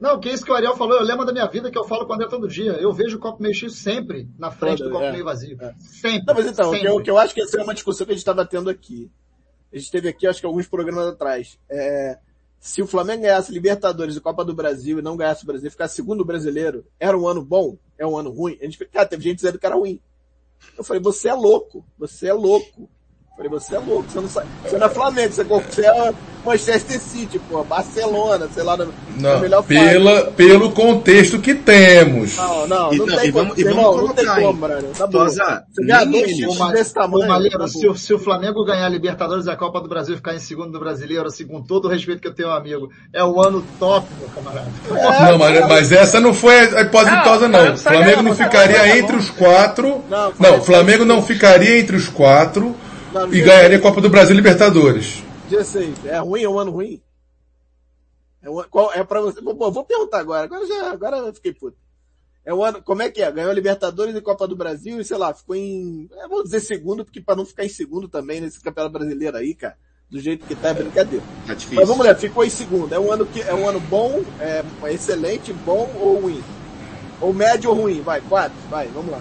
B: Não, que é isso que o Ariel falou, eu lembro da minha vida que eu falo quando é todo dia. Eu vejo o copo meio cheio sempre, na frente Toda, do copo é, meio vazio. É. Sempre.
A: Não, mas então,
B: sempre.
A: O, que eu, que eu acho que essa é uma discussão que a gente estava tendo aqui. A gente teve aqui, acho que alguns programas atrás. É, se o Flamengo ganhasse Libertadores e Copa do Brasil e não ganhasse o Brasil, ficasse segundo brasileiro, era um ano bom? É um ano ruim? A gente, cara, teve gente dizendo que era ruim. Eu falei, você é louco, você é louco. Falei, você é louco, você não sabe. Você não é Flamengo, você, você é Manchester City, pô, Barcelona, sei lá,
E: no, não, melhor pela, Pelo contexto que temos.
A: Não, não, não, tem como, e vamos não, não tem como, Brano. Tá bom. Você ganha dois títulos desse tamanho.
B: Malheiro, tá se, se, o Flamengo ganhar a Libertadores e a Copa do Brasil ficar em segundo do Brasileiro, assim, com todo o respeito que eu tenho, amigo, é o ano top, meu camarada.
E: É, não, mas, mas, essa não foi a hipótese não, não. O Flamengo não ficaria entre os quatro. Não, o Flamengo não ficaria entre os quatro não, e ganharia a Copa do Brasil e Libertadores.
A: 16. É ruim? É um ano ruim? É, um, qual, é pra você. Bom, vou perguntar agora. Agora já, agora eu fiquei puto. É um ano, como é que é? Ganhou a Libertadores e Copa do Brasil e sei lá, ficou em, é, vou dizer segundo, porque para não ficar em segundo também nesse campeonato brasileiro aí, cara, do jeito que tá, é brincadeira. Tá difícil. Mas vamos lá, ficou em segundo. É um ano que, é um ano bom, é, excelente, bom ou ruim? Ou médio ou ruim? Vai, quatro, vai, vamos lá.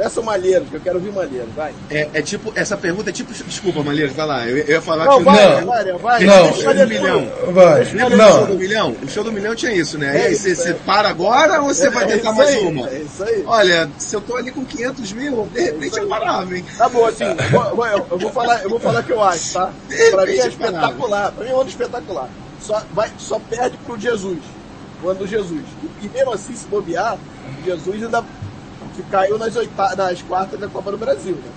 A: Começa o Malheiros, que eu quero ouvir o Malheiros, vai.
D: É, é, tipo, essa pergunta é tipo, desculpa Malheiros, vai lá, eu, eu ia falar
A: não,
D: que...
A: Vai, não, vai, vai,
E: não,
D: show do milhão.
E: Vai,
D: Lembra não. show do milhão? O show do milhão tinha isso, né? É aí você, você para agora ou você é, vai tentar mais
A: aí,
D: uma?
A: É isso aí.
D: Olha, se eu tô ali com 500 mil, de repente eu parava, hein?
A: Tá bom, assim, eu, eu, eu, vou falar, eu vou falar o que eu acho, tá? Pra mim é espetacular, pra mim é um espetacular. Só, vai, só perde pro Jesus, o ano do Jesus. E mesmo assim, se bobear, Jesus ainda que caiu nas, oita... nas quartas da Copa do Brasil. Né?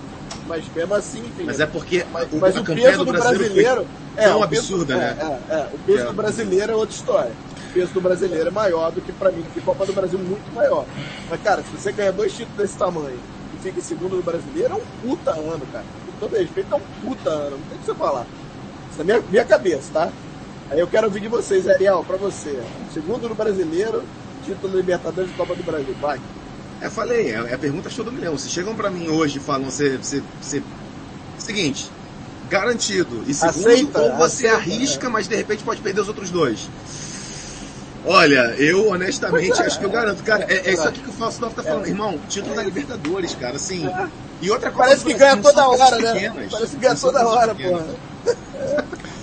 A: mas mesmo assim, enfim.
D: Mas é porque
A: mas, o, mas o peso do, brasileiro,
D: é tão absurda,
A: né? É, é, o peso é. do brasileiro é outra história. O peso do brasileiro é maior do que para mim, que Copa do Brasil muito maior. Mas cara, se você ganha dois títulos desse tamanho e fica em segundo do brasileiro, é um puta ano, cara. Com todo respeito, é um puta ano, não tem o que você falar. Isso é minha, minha cabeça, tá? Aí eu quero ouvir de vocês, Ariel, para você. Segundo no brasileiro, título Libertadores de Copa do Brasil, vai.
D: Eu falei, é, é a pergunta show do milhão. Se chegam para mim hoje e falam, você, você, você... Seguinte, garantido. E segundo, aceita, ou você aceita, arrisca, é. mas de repente pode perder os outros dois. Olha, eu honestamente é, acho que eu garanto. Cara, é, é isso aqui que o Falso tá falando. Irmão, título da Libertadores, cara, assim. E outra
A: coisa. Parece que ganha toda hora, né? Parece que ganha toda hora, porra. <laughs>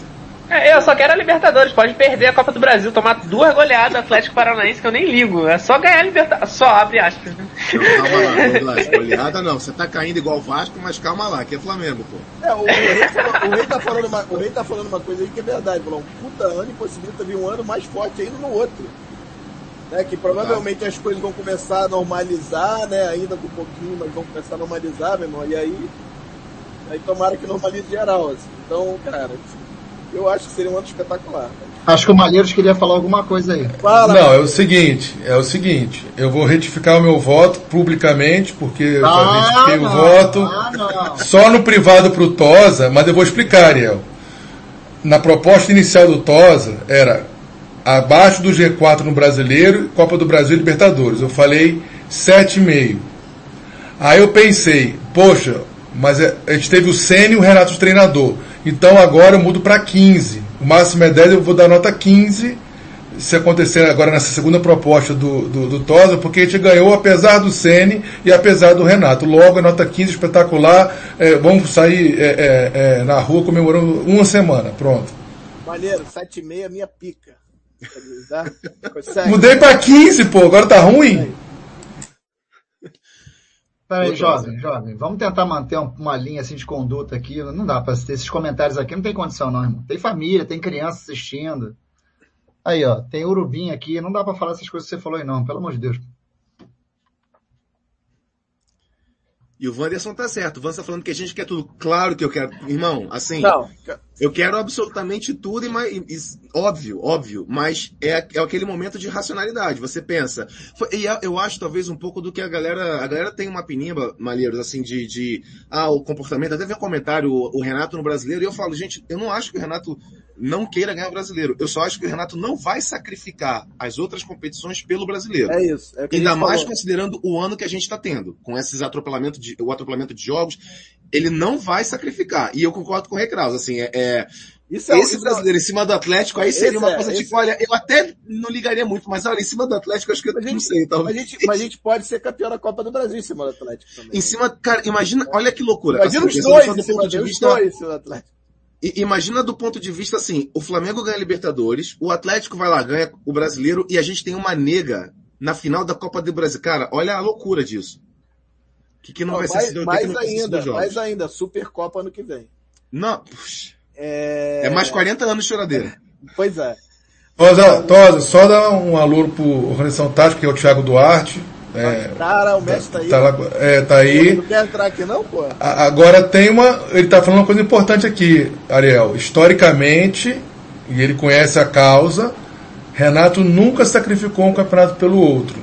F: É, eu só quero a Libertadores. Pode perder a Copa do Brasil, tomar duas goleadas do Atlético Paranaense que eu nem ligo. É só ganhar a Libertadores. Só, abre aspas. Né?
D: calma lá, <laughs> goleada não. Você tá caindo igual o Vasco, mas calma lá, que é Flamengo, pô.
A: É, o, o, rei, falou, o, rei, tá falando uma, o rei tá falando uma coisa aí que é verdade. Falou, um puta ano e possibilita vir um ano mais forte ainda no outro. Né, que provavelmente as coisas vão começar a normalizar, né? Ainda com um pouquinho, mas vão começar a normalizar, meu irmão. E aí, aí tomara que normalize geral. Assim. Então, cara, eu acho que seria um ano espetacular.
B: Acho que o Malheiros queria falar alguma coisa aí.
E: Fala, não, é o seguinte, é o seguinte, eu vou retificar o meu voto publicamente, porque eu já ah, retifiquei o voto ah, só no privado pro Tosa, mas eu vou explicar, Ariel. Na proposta inicial do Tosa era abaixo do G4 no Brasileiro, Copa do Brasil e Libertadores. Eu falei 7,5. Aí eu pensei, poxa, mas é, a gente teve o Sênio e o Renato de treinador. Então agora eu mudo para 15. O máximo é 10, eu vou dar nota 15 se acontecer agora nessa segunda proposta do, do, do Tosa, porque a gente ganhou apesar do Sene e apesar do Renato. Logo, a nota 15 espetacular. É, vamos sair é, é, é, na rua comemorando uma semana. Pronto.
A: Maneiro, 7,5 minha pica. <laughs>
E: Mudei para 15, pô, agora tá ruim?
B: Peraí, jovem, jovem, vamos tentar manter uma linha assim de conduta aqui. Não dá para ter esses comentários aqui, não tem condição não, irmão. Tem família, tem criança assistindo. Aí, ó, tem urubim aqui, não dá para falar essas coisas que você falou aí não, pelo amor de Deus.
D: E o Wanderson tá certo. O Wanderson tá falando que a gente quer tudo. Claro que eu quero. Irmão, assim. Não. Eu quero absolutamente tudo, e, e, óbvio, óbvio, mas é, é aquele momento de racionalidade. Você pensa. Foi, e eu acho talvez um pouco do que a galera. A galera tem uma pinimba, Malheiros, assim, de, de. Ah, o comportamento. Até vi um comentário, o, o Renato no brasileiro, e eu falo, gente, eu não acho que o Renato não queira ganhar o brasileiro. Eu só acho que o Renato não vai sacrificar as outras competições pelo brasileiro.
A: É isso.
D: É Ainda mais falou. considerando o ano que a gente está tendo, com esses atropelamentos de, o atropelamento de jogos, ele não vai sacrificar. E eu concordo com o Recraus, assim, é, é isso é, esse isso é brasileiro é... em cima do Atlético, aí seria uma é, coisa tipo, olha, eu até não ligaria muito, mas olha, em cima do Atlético, acho que eu não sei,
A: então. Mas a, gente, mas a gente pode ser campeão da Copa do Brasil em cima do Atlético também.
D: Em cima, cara, imagina, olha que loucura.
A: Imagina assim, os dois, do ponto de vista, dois, do Atlético.
D: Imagina do ponto de vista assim, o Flamengo ganha Libertadores, o Atlético vai lá, ganha o Brasileiro e a gente tem uma nega na final da Copa do Brasil. Cara, olha a loucura disso.
A: Que, que não, vai mais, ser mais ainda, mais ainda, Supercopa ano que vem.
D: Não, puxa. É... é mais 40 anos de choradeira. <laughs>
A: Pois é.
E: Tosa, Tosa, só dar um alô pro Organização Tática, que é o Thiago Duarte, é,
A: Cara, o mestre tá, aí.
E: Tá, lá, é, tá aí. Não
A: quer entrar aqui não, pô?
E: Agora tem uma. Ele tá falando uma coisa importante aqui, Ariel. Historicamente, e ele conhece a causa, Renato nunca sacrificou um campeonato pelo outro.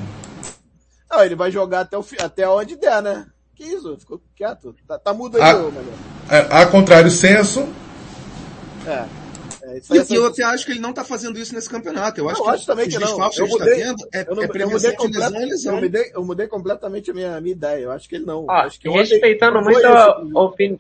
A: Não, ele vai jogar até, o, até onde der, né? Que isso? Ficou quieto. Tá, tá mudo aí, a, ô,
E: a, a contrário senso.
A: É.
D: É, e, essa... eu até acho que ele não está fazendo isso nesse campeonato. Eu acho, eu acho que, também que não. Eu mudei, que tendo é, eu não, é prevenção de lesão lesão.
A: Eu mudei, eu mudei completamente a minha, a minha ideia. Eu acho que ele não.
F: Ah,
A: acho que
F: respeitando muito a opinião.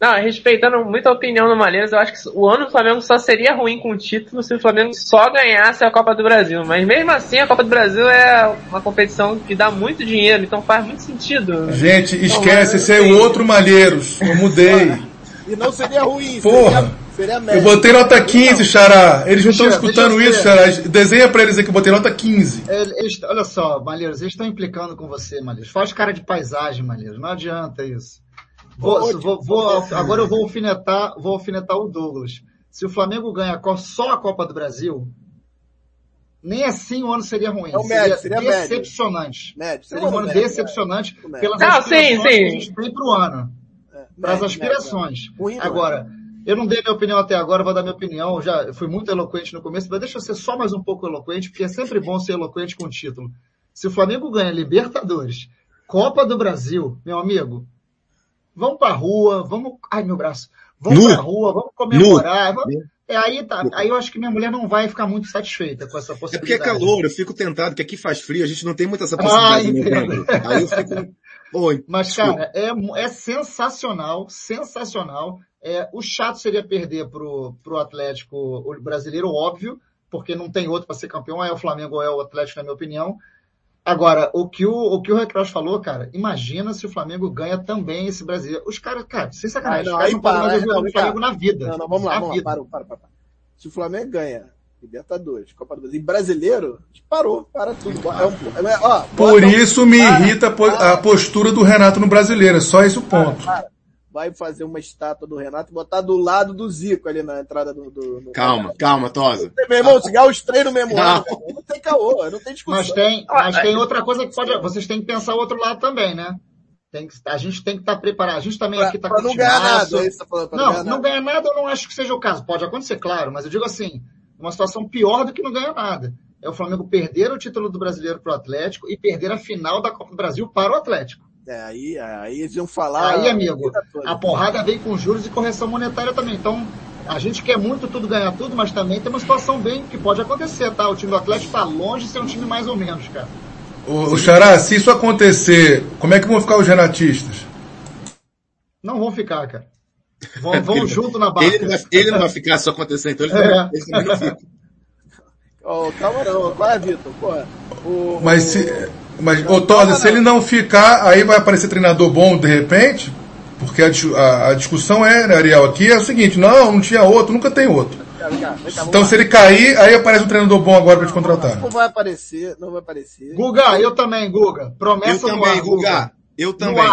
F: Não, respeitando muito a opinião do Malheiros, eu acho que o ano do Flamengo só seria ruim com o título se o Flamengo só ganhasse a Copa do Brasil. Mas mesmo assim, a Copa do Brasil é uma competição que dá muito dinheiro, então faz muito sentido.
E: Gente, esquece, esse é o outro Malheiros. Eu mudei.
A: E não seria ruim.
E: Porra.
A: Seria Seria
E: médio. Eu botei nota 15, Xará. Eles não estão escutando isso, Xará. Desenha pra eles aí que eu botei nota 15.
B: Eles, olha só, Malheiros, eles estão implicando com você, Malheiros. Faz cara de paisagem, Malheiros. Não adianta isso. Vou, vou, vou, agora eu vou alfinetar, vou alfinetar o Douglas. Se o Flamengo ganha só a Copa do Brasil, nem assim o ano seria ruim. É
A: médio, seria,
B: seria decepcionante.
A: Médio.
B: Seria um ano decepcionante
F: pelas não, sim, sim. que a gente
B: tem pro ano. Para as aspirações. Agora, eu não dei minha opinião até agora, vou dar minha opinião. Já fui muito eloquente no começo, mas deixa eu ser só mais um pouco eloquente, porque é sempre bom ser eloquente com título. Se o Flamengo ganha Libertadores, Copa do Brasil, meu amigo, vamos pra rua, vamos. Ai, meu braço. Vamos nu. pra rua, vamos comemorar. Vamos... É, aí, tá, aí eu acho que minha mulher não vai ficar muito satisfeita com essa possibilidade.
D: É porque é calor, eu fico tentado, que aqui faz frio, a gente não tem muita essa possibilidade. Ah, aí eu fico...
B: Oi, Mas, cara, é, é sensacional, sensacional. É, o chato seria perder pro, pro Atlético brasileiro, óbvio, porque não tem outro para ser campeão, é o Flamengo ou é o Atlético, na minha opinião. Agora, o que o, o, que o Recross falou, cara, imagina se o Flamengo ganha também esse brasileiro. Os caras, cara, sem sacanagem,
A: não,
B: os caras
A: não podem mais
B: o Flamengo na vida.
A: Não, não, vamos lá, vamos lá, para, para, para. Se o Flamengo ganha Libertadores, Copa do Brasil, e brasileiro, parou, para tudo. É um,
E: é, ó, Por isso me para, irrita para, a postura do Renato no brasileiro, é só esse o ponto. Para,
A: vai fazer uma estátua do Renato e botar do lado do Zico ali na entrada do. do, do...
D: Calma, calma, Tosa.
A: Meu irmão, se ganhar os três no mesmo não tem caô, não tem discussão.
B: Mas tem, mas tem outra coisa que pode. Vocês têm que pensar o outro lado também, né? Tem que, a gente tem que estar tá preparado. A gente também pra, aqui está com
A: não ganhar nada, é isso tá falando,
B: não, não, não ganhar nada eu não acho que seja o caso. Pode acontecer, claro, mas eu digo assim, uma situação pior do que não ganhar nada. É o Flamengo perder o título do brasileiro para o Atlético e perder a final da Copa do Brasil para o Atlético.
A: É, aí, aí eles iam falar.
B: Aí, amigo, a porrada vem com juros e correção monetária também. Então, a gente quer muito tudo ganhar tudo, mas também tem uma situação bem que pode acontecer, tá? O time do Atlético está longe de ser um time mais ou menos, cara.
E: O, o Xará, se isso acontecer, como é que vão ficar os renatistas?
B: Não vão ficar, cara. Vão, vão <laughs> junto na barca.
D: Ele, vai, ele, não vai ficar se acontecer, então ele, é. ele também não fica. <laughs>
A: Oh, calma não, qual é, Vitor? Porra,
E: o, Mas se, mas, ô Tosa, se ele não ficar, aí vai aparecer treinador bom de repente? Porque a, a, a discussão é, né, Ariel, aqui é o seguinte, não, não tinha outro, nunca tem outro. Então se ele cair, aí aparece um treinador bom agora para te contratar.
A: Não vai aparecer, não vai aparecer.
B: Guga, eu também, Guga. Promessa
D: eu também, Guga. Eu também.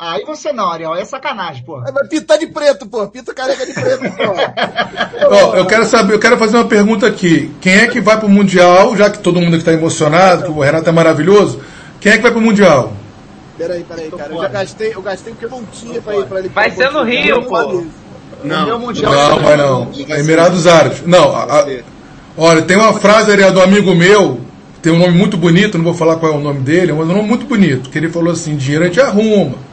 B: Aí você não, Ariel, é sacanagem, pô.
A: Vai pintar de preto, pô. Pinta careca de preto, pô. <laughs>
E: oh, eu quero saber, eu quero fazer uma pergunta aqui. Quem é que vai pro Mundial, já que todo mundo aqui tá emocionado, que o Renato é maravilhoso, quem é que vai pro Mundial?
A: Peraí, peraí, cara. Eu já gastei, eu gastei porque eu não tinha pra ir pra ele.
F: Vai ser no Rio, pô.
E: Não, não, vai não. Emirados Árabes. Não, a, a, olha, tem uma frase ali do amigo meu, tem um nome muito bonito, não vou falar qual é o nome dele, mas é um nome muito bonito, que ele falou assim, dinheiro a gente arruma.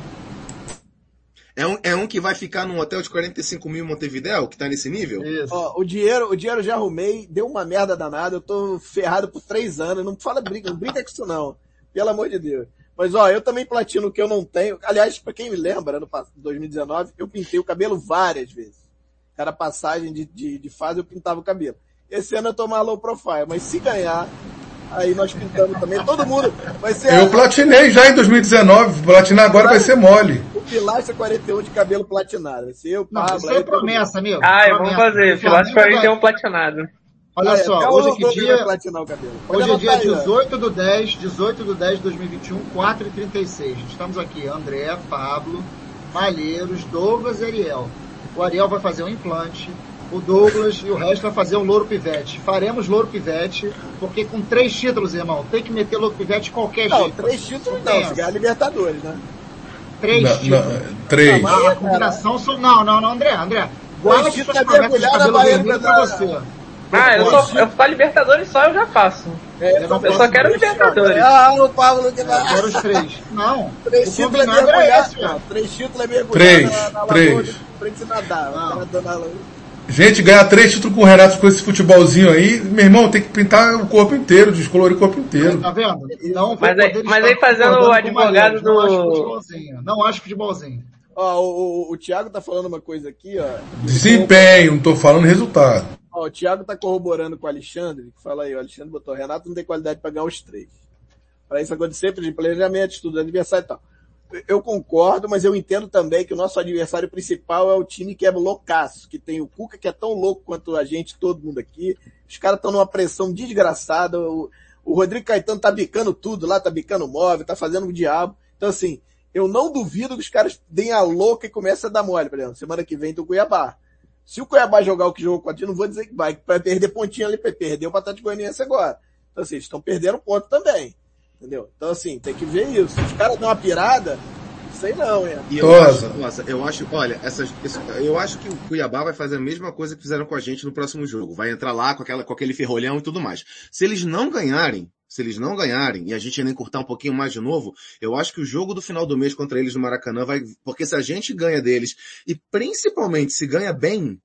D: É um, é um que vai ficar num hotel de 45 mil em Montevideo, que tá nesse nível?
A: Isso. Ó, o dinheiro, o dinheiro já arrumei, deu uma merda danada, eu tô ferrado por três anos, não fala briga, não brinca com isso não. Pelo amor de Deus. Mas ó, eu também platino o que eu não tenho. Aliás, para quem me lembra, no 2019, eu pintei o cabelo várias vezes. Era passagem de, de, de fase, eu pintava o cabelo. Esse ano eu tô mais low profile, mas se ganhar, Aí nós pintamos também. Todo mundo vai ser.
E: Eu platinei já em 2019. Platinar agora vai ser mole.
A: O Pilastra 41 de cabelo platinado. Vai ser eu,
B: Pablo. Isso é promessa, amigo.
F: Ah, eu vou fazer. Pilastra 41 platinado.
B: Olha é, só, hoje que dia... Hoje é dia 18 do 10, 18 do 10 de 2021, 4 e 36 Estamos aqui, André, Pablo, Malheiros, Douglas e Ariel. O Ariel vai fazer um implante, o Douglas e o resto vai fazer um louro pivete. Faremos louro pivete, porque com três títulos, irmão, tem que meter louro pivete de qualquer
A: não,
B: jeito.
A: Três títulos não, se ganhar Libertadores, né?
B: Três não, títulos. Não,
E: três.
B: Não, a combinação são. Não, não, não, André, André.
A: Guarda suas promessas de cabelo vermelho pra você.
F: Ah, eu só, eu só Libertadores só eu já faço. É, eu, eu só quero Libertadores.
A: Ah, o Pablo que
B: vai. Quero os três. Não. <laughs>
A: Três títulos é mergulhar, cara. Três títulos é mergulhar.
E: Três. Na, na três.
A: Frente nadar.
E: Gente, ganhar três títulos com o Renato com esse futebolzinho aí, meu irmão, tem que pintar o corpo inteiro, descolorir o corpo inteiro.
B: Tá vendo? Não
F: mas, aí, mas aí fazendo o advogado do. Não
B: acho futebolzinho. Não acho futebolzinho.
A: Ó, o, o, o Thiago tá falando uma coisa aqui, ó.
E: Desempenho, não tô falando resultado.
A: Ó, o Thiago tá corroborando com o Alexandre, que fala aí, o Alexandre botou, Renato não tem qualidade para ganhar os três. Para isso acontecer, de planejamento, estudo, aniversário e tal eu concordo, mas eu entendo também que o nosso adversário principal é o time que é loucaço, que tem o Cuca que é tão louco quanto a gente, todo mundo aqui. Os caras estão numa pressão desgraçada. O, o Rodrigo Caetano tá bicando tudo lá, tá bicando móvel, tá fazendo o diabo. Então assim, eu não duvido que os caras deem a louca e comecem a dar mole, por exemplo. Semana que vem tem o Cuiabá. Se o Cuiabá jogar o que jogou com a não vou dizer que vai, vai perder pontinho ali, perder o Atlético Goianiense agora. Então assim, estão perdendo ponto também. Entendeu? Então assim, tem que ver isso. Se os caras dão uma pirada, Sei não, é.
D: E eu acho, nossa, eu acho, olha, essas, eu acho que o Cuiabá vai fazer a mesma coisa que fizeram com a gente no próximo jogo. Vai entrar lá com aquela, com aquele ferrolhão e tudo mais. Se eles não ganharem, se eles não ganharem e a gente ainda encurtar um pouquinho mais de novo, eu acho que o jogo do final do mês contra eles no Maracanã vai, porque se a gente ganha deles e principalmente se ganha bem,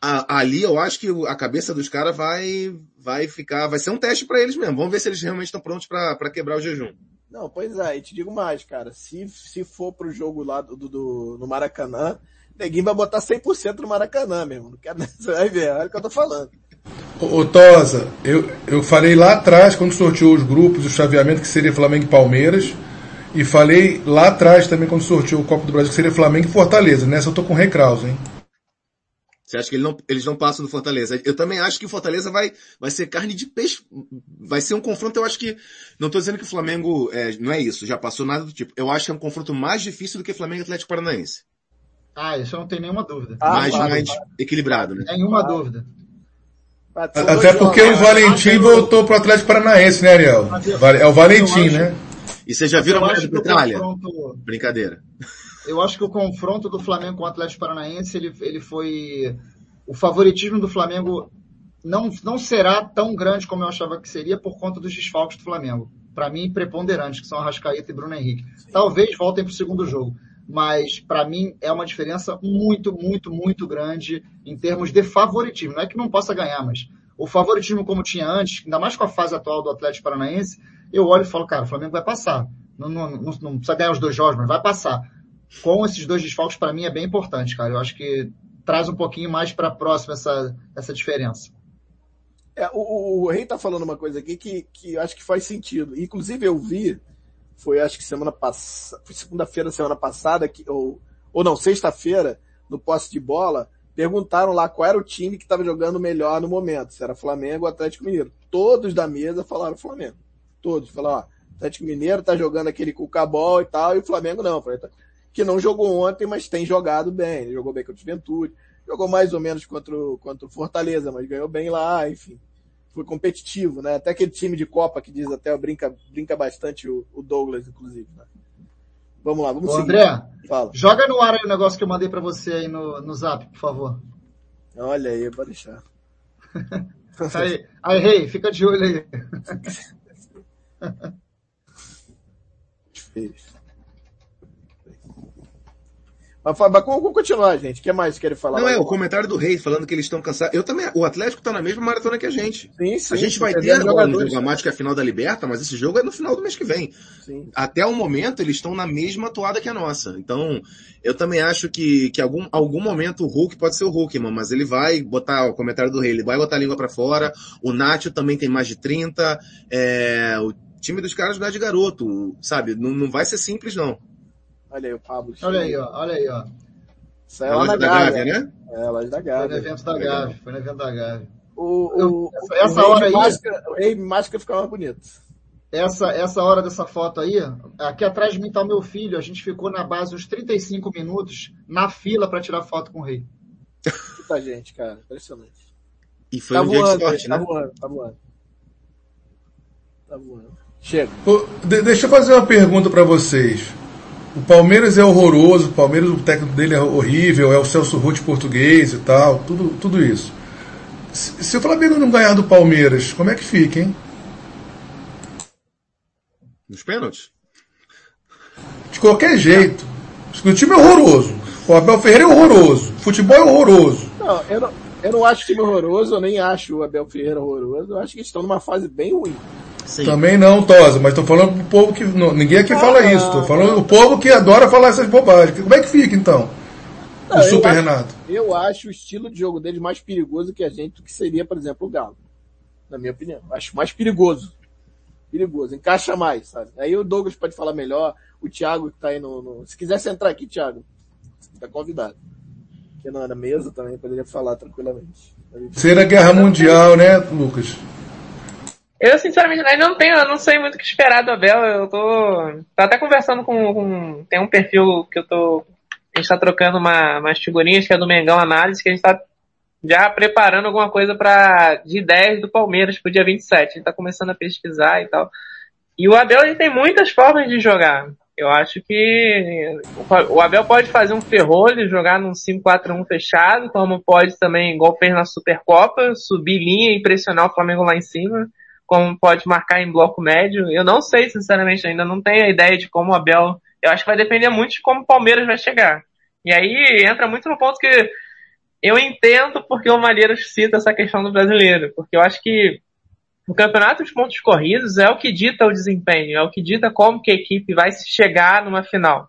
D: a, ali eu acho que a cabeça dos caras vai, vai ficar, vai ser um teste para eles mesmo. Vamos ver se eles realmente estão prontos para quebrar o jejum.
A: Não, pois é, e te digo mais, cara, se, se for pro jogo lá do, do, no Maracanã, Neguinho vai botar 100% no Maracanã, mesmo. Não quero, <laughs> você vai ver, olha o que eu tô falando.
E: Ô, Tosa, eu, eu falei lá atrás, quando sorteou os grupos, o chaveamento que seria Flamengo e Palmeiras, e falei lá atrás também quando sorteou o Copa do Brasil que seria Flamengo e Fortaleza. Nessa eu tô com o Recraus, hein?
D: Você acha que ele não, eles não passam do Fortaleza? Eu também acho que o Fortaleza vai, vai ser carne de peixe. Vai ser um confronto, eu acho que, não estou dizendo que o Flamengo, é, não é isso, já passou nada do tipo. Eu acho que é um confronto mais difícil do que Flamengo e Atlético Paranaense.
B: Ah, isso eu não tenho nenhuma dúvida.
D: Ah, mais, claro, mais claro. equilibrado, né?
B: Nenhuma ah. dúvida.
E: Até porque o Valentim voltou pro Atlético Paranaense, né, Ariel? É o Valentim, né?
D: E vocês já viram a mulher do Petralha? Brincadeira.
B: Eu acho que o confronto do Flamengo com o Atlético Paranaense, ele, ele foi... O favoritismo do Flamengo não, não será tão grande como eu achava que seria por conta dos desfalques do Flamengo. Para mim, preponderantes, que são Arrascaeta e Bruno Henrique. Talvez voltem para o segundo jogo mas para mim é uma diferença muito, muito, muito grande em termos de favoritismo. Não é que não possa ganhar, mas o favoritismo como tinha antes, ainda mais com a fase atual do Atlético Paranaense, eu olho e falo, cara, o Flamengo vai passar. Não, não, não, não precisa ganhar os dois jogos, mas vai passar. Com esses dois desfalques, para mim é bem importante, cara. Eu acho que traz um pouquinho mais para próxima essa, essa diferença.
A: É, o, o, Rei tá falando uma coisa aqui que, que eu acho que faz sentido. Inclusive eu vi foi acho que semana passada, segunda-feira semana passada, que, ou, ou não, sexta-feira, no posse de bola, perguntaram lá qual era o time que estava jogando melhor no momento, se era Flamengo ou Atlético Mineiro. Todos da mesa falaram Flamengo. Todos falaram, ó, Atlético Mineiro tá jogando aquele cucabol e tal, e o Flamengo não. Tá, que não jogou ontem, mas tem jogado bem. Ele jogou bem contra o Juventude, jogou mais ou menos contra o, contra o Fortaleza, mas ganhou bem lá, enfim foi competitivo, né? Até aquele time de Copa que diz até brinca, brinca bastante o, o Douglas, inclusive. Né? Vamos lá, vamos
B: Ô, seguir. André, Fala. joga no ar aí o negócio que eu mandei para você aí no, no zap, por favor.
A: Olha aí, pode deixar. <laughs>
B: aí, aí, rei, fica de olho aí. <laughs>
A: Mas, mas vamos continuar, gente. O que mais querem falar?
D: Não, é, o comentário do Rei falando que eles estão cansados. Eu também, o Atlético está na mesma maratona que a gente.
A: Sim, sim.
D: A gente vai ter agora no jogo a que é a final da Liberta, mas esse jogo é no final do mês que vem. Sim. Até o momento, eles estão na mesma toada que a nossa. Então, eu também acho que, que algum, algum momento o Hulk pode ser o Hulk, mano, mas ele vai botar o comentário do Rei, ele vai botar a língua para fora. O Nacho também tem mais de 30. É, o time dos caras não é de garoto, sabe? Não, não vai ser simples, não.
A: Olha aí o Pablo.
B: Olha aí, ó. Olha aí, ó.
A: Isso é, é loja da Gávea, né? É, loja da Gávea.
B: Foi no evento da Gávea. Foi no evento da Gávea.
A: O, o, essa o hora aí. Máscara, o rei máscara fica mais bonito.
B: Essa, essa hora dessa foto aí, aqui atrás de mim tá o meu filho. A gente ficou na base uns 35 minutos na fila para tirar foto com o rei.
A: Muita gente, cara. Impressionante.
D: E foi tá um voando, dia de sorte,
A: tá né? Voando, tá voando. Tá voando. Chega.
E: deixa eu fazer uma pergunta para vocês. O Palmeiras é horroroso, o Palmeiras, o técnico dele é horrível, é o Celso Ruth português e tal, tudo, tudo isso. Se, se o Flamengo não ganhar do Palmeiras, como é que fica, hein?
D: Nos pênaltis?
E: De qualquer jeito. O time é horroroso. O Abel Ferreira é horroroso. O futebol é horroroso.
A: Não, eu não, eu não acho o time horroroso, eu nem acho o Abel Ferreira horroroso. Eu acho que estão numa fase bem ruim.
E: Sim. Também não, Tosa, mas tô falando pro povo que. Não, ninguém aqui ah, fala isso. Tô falando o povo que adora falar essas bobagens. Como é que fica então? Não, o Super
A: acho,
E: Renato.
A: Eu acho o estilo de jogo deles mais perigoso que a gente, que seria, por exemplo, o Galo. Na minha opinião. Acho mais perigoso. Perigoso. Encaixa mais, sabe? Aí o Douglas pode falar melhor. O Thiago que tá aí no. no... Se quisesse entrar aqui, Thiago, tá convidado. Que não, na mesa também poderia falar tranquilamente.
E: Será guerra mundial, né, Lucas?
F: Eu, sinceramente, ainda não tenho, eu não sei muito o que esperar do Abel. Eu tô, tô até conversando com, com, Tem um perfil que eu tô. A gente tá trocando uma, umas figurinhas que é do Mengão Análise, que a gente tá já preparando alguma coisa para de ideias do Palmeiras pro dia 27. A gente tá começando a pesquisar e tal. E o Abel ele tem muitas formas de jogar. Eu acho que o Abel pode fazer um ferrolho, jogar num 5-4-1 fechado, como pode também, igual fez na Supercopa, subir linha e pressionar o Flamengo lá em cima, como pode marcar em bloco médio. Eu não sei, sinceramente, ainda não tenho a ideia de como o Abel. Eu acho que vai depender muito de como o Palmeiras vai chegar. E aí entra muito no ponto que eu entendo porque o Malheiros cita essa questão do brasileiro, porque eu acho que o campeonato de pontos corridos é o que dita o desempenho, é o que dita como que a equipe vai chegar numa final,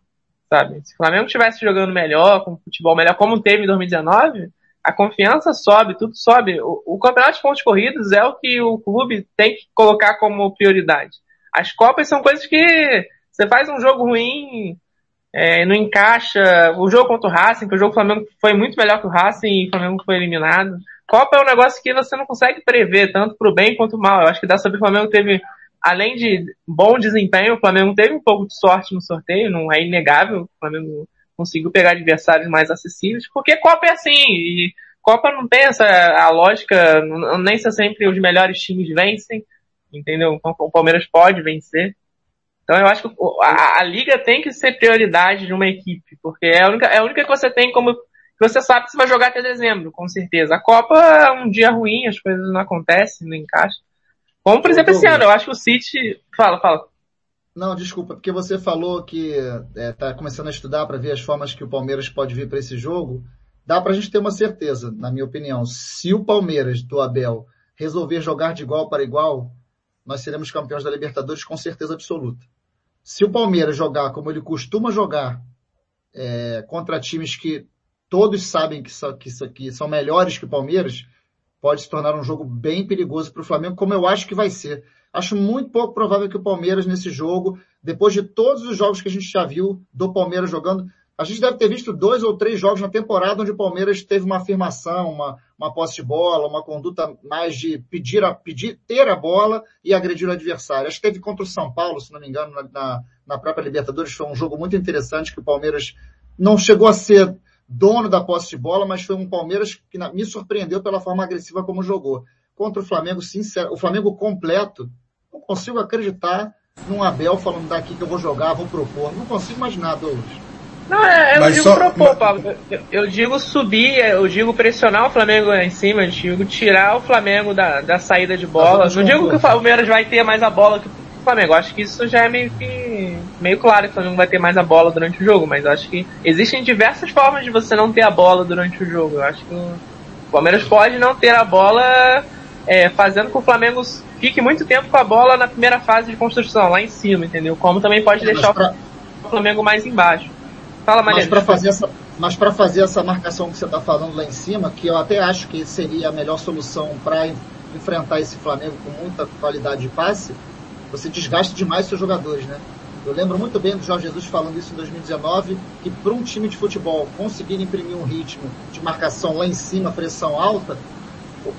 F: sabe? Se o Flamengo estivesse jogando melhor, com futebol melhor, como teve em 2019, a confiança sobe, tudo sobe. O, o campeonato de pontos corridos é o que o clube tem que colocar como prioridade. As Copas são coisas que você faz um jogo ruim, é, não encaixa. O jogo contra o Racing, que o jogo do Flamengo foi muito melhor que o Racing e o Flamengo foi eliminado. Copa é um negócio que você não consegue prever, tanto pro bem quanto mal. Eu acho que dessa vez o Flamengo teve, além de bom desempenho, o Flamengo teve um pouco de sorte no sorteio, não é inegável. O Flamengo conseguiu pegar adversários mais acessíveis, porque Copa é assim, e Copa não tem essa a lógica, nem se sempre os melhores times vencem, entendeu? Então o Palmeiras pode vencer. Então eu acho que a, a, liga tem que ser prioridade de uma equipe, porque é a única, é a única que você tem como que você sabe que você vai jogar até dezembro, com certeza. A Copa é um dia ruim, as coisas não acontecem, não encaixam. Como, por exemplo, esse ano, eu acho que o City. Fala, fala.
B: Não, desculpa, porque você falou que está é, começando a estudar para ver as formas que o Palmeiras pode vir para esse jogo. Dá para a gente ter uma certeza, na minha opinião. Se o Palmeiras do Abel resolver jogar de igual para igual, nós seremos campeões da Libertadores com certeza absoluta. Se o Palmeiras jogar como ele costuma jogar, é, contra times que todos sabem que, são, que, que são melhores que o Palmeiras, pode se tornar um jogo bem perigoso para o Flamengo, como eu acho que vai ser. Acho muito pouco provável que o Palmeiras nesse jogo, depois de todos os jogos que a gente já viu do Palmeiras jogando, a gente deve ter visto dois ou três jogos na temporada onde o Palmeiras teve uma afirmação, uma, uma posse de bola, uma conduta mais de pedir, a, pedir ter a bola e agredir o adversário. Acho que teve contra o São Paulo, se não me engano, na, na própria Libertadores, foi um jogo muito interessante que o Palmeiras não chegou a ser dono da posse de bola, mas foi um Palmeiras que me surpreendeu pela forma agressiva como jogou. Contra o Flamengo, sincero, o Flamengo completo, não consigo acreditar num Abel falando daqui que eu vou jogar, vou propor. Não consigo imaginar, Douglas.
F: Não, é, eu Mas digo só... propor, Pablo. Eu, eu, digo subir, eu digo pressionar o Flamengo lá em cima, eu digo tirar o Flamengo da, da saída de bola. Não digo que o Palmeiras vai ter mais a bola que o Flamengo. Acho que isso já é meio que meio claro que o Flamengo vai ter mais a bola durante o jogo, mas acho que existem diversas formas de você não ter a bola durante o jogo. Eu acho que o Palmeiras pode não ter a bola é, fazendo com que o Flamengo fique muito tempo com a bola na primeira fase de construção, lá em cima, entendeu? Como também pode deixar pra... o Flamengo mais embaixo.
B: Fala, Maria. Mas para fazer essa, mas para fazer essa marcação que você está falando lá em cima, que eu até acho que seria a melhor solução para enfrentar esse Flamengo com muita qualidade de passe, você desgasta demais seus jogadores, né? Eu lembro muito bem do Jorge Jesus falando isso em 2019, que para um time de futebol conseguir imprimir um ritmo de marcação lá em cima, pressão alta,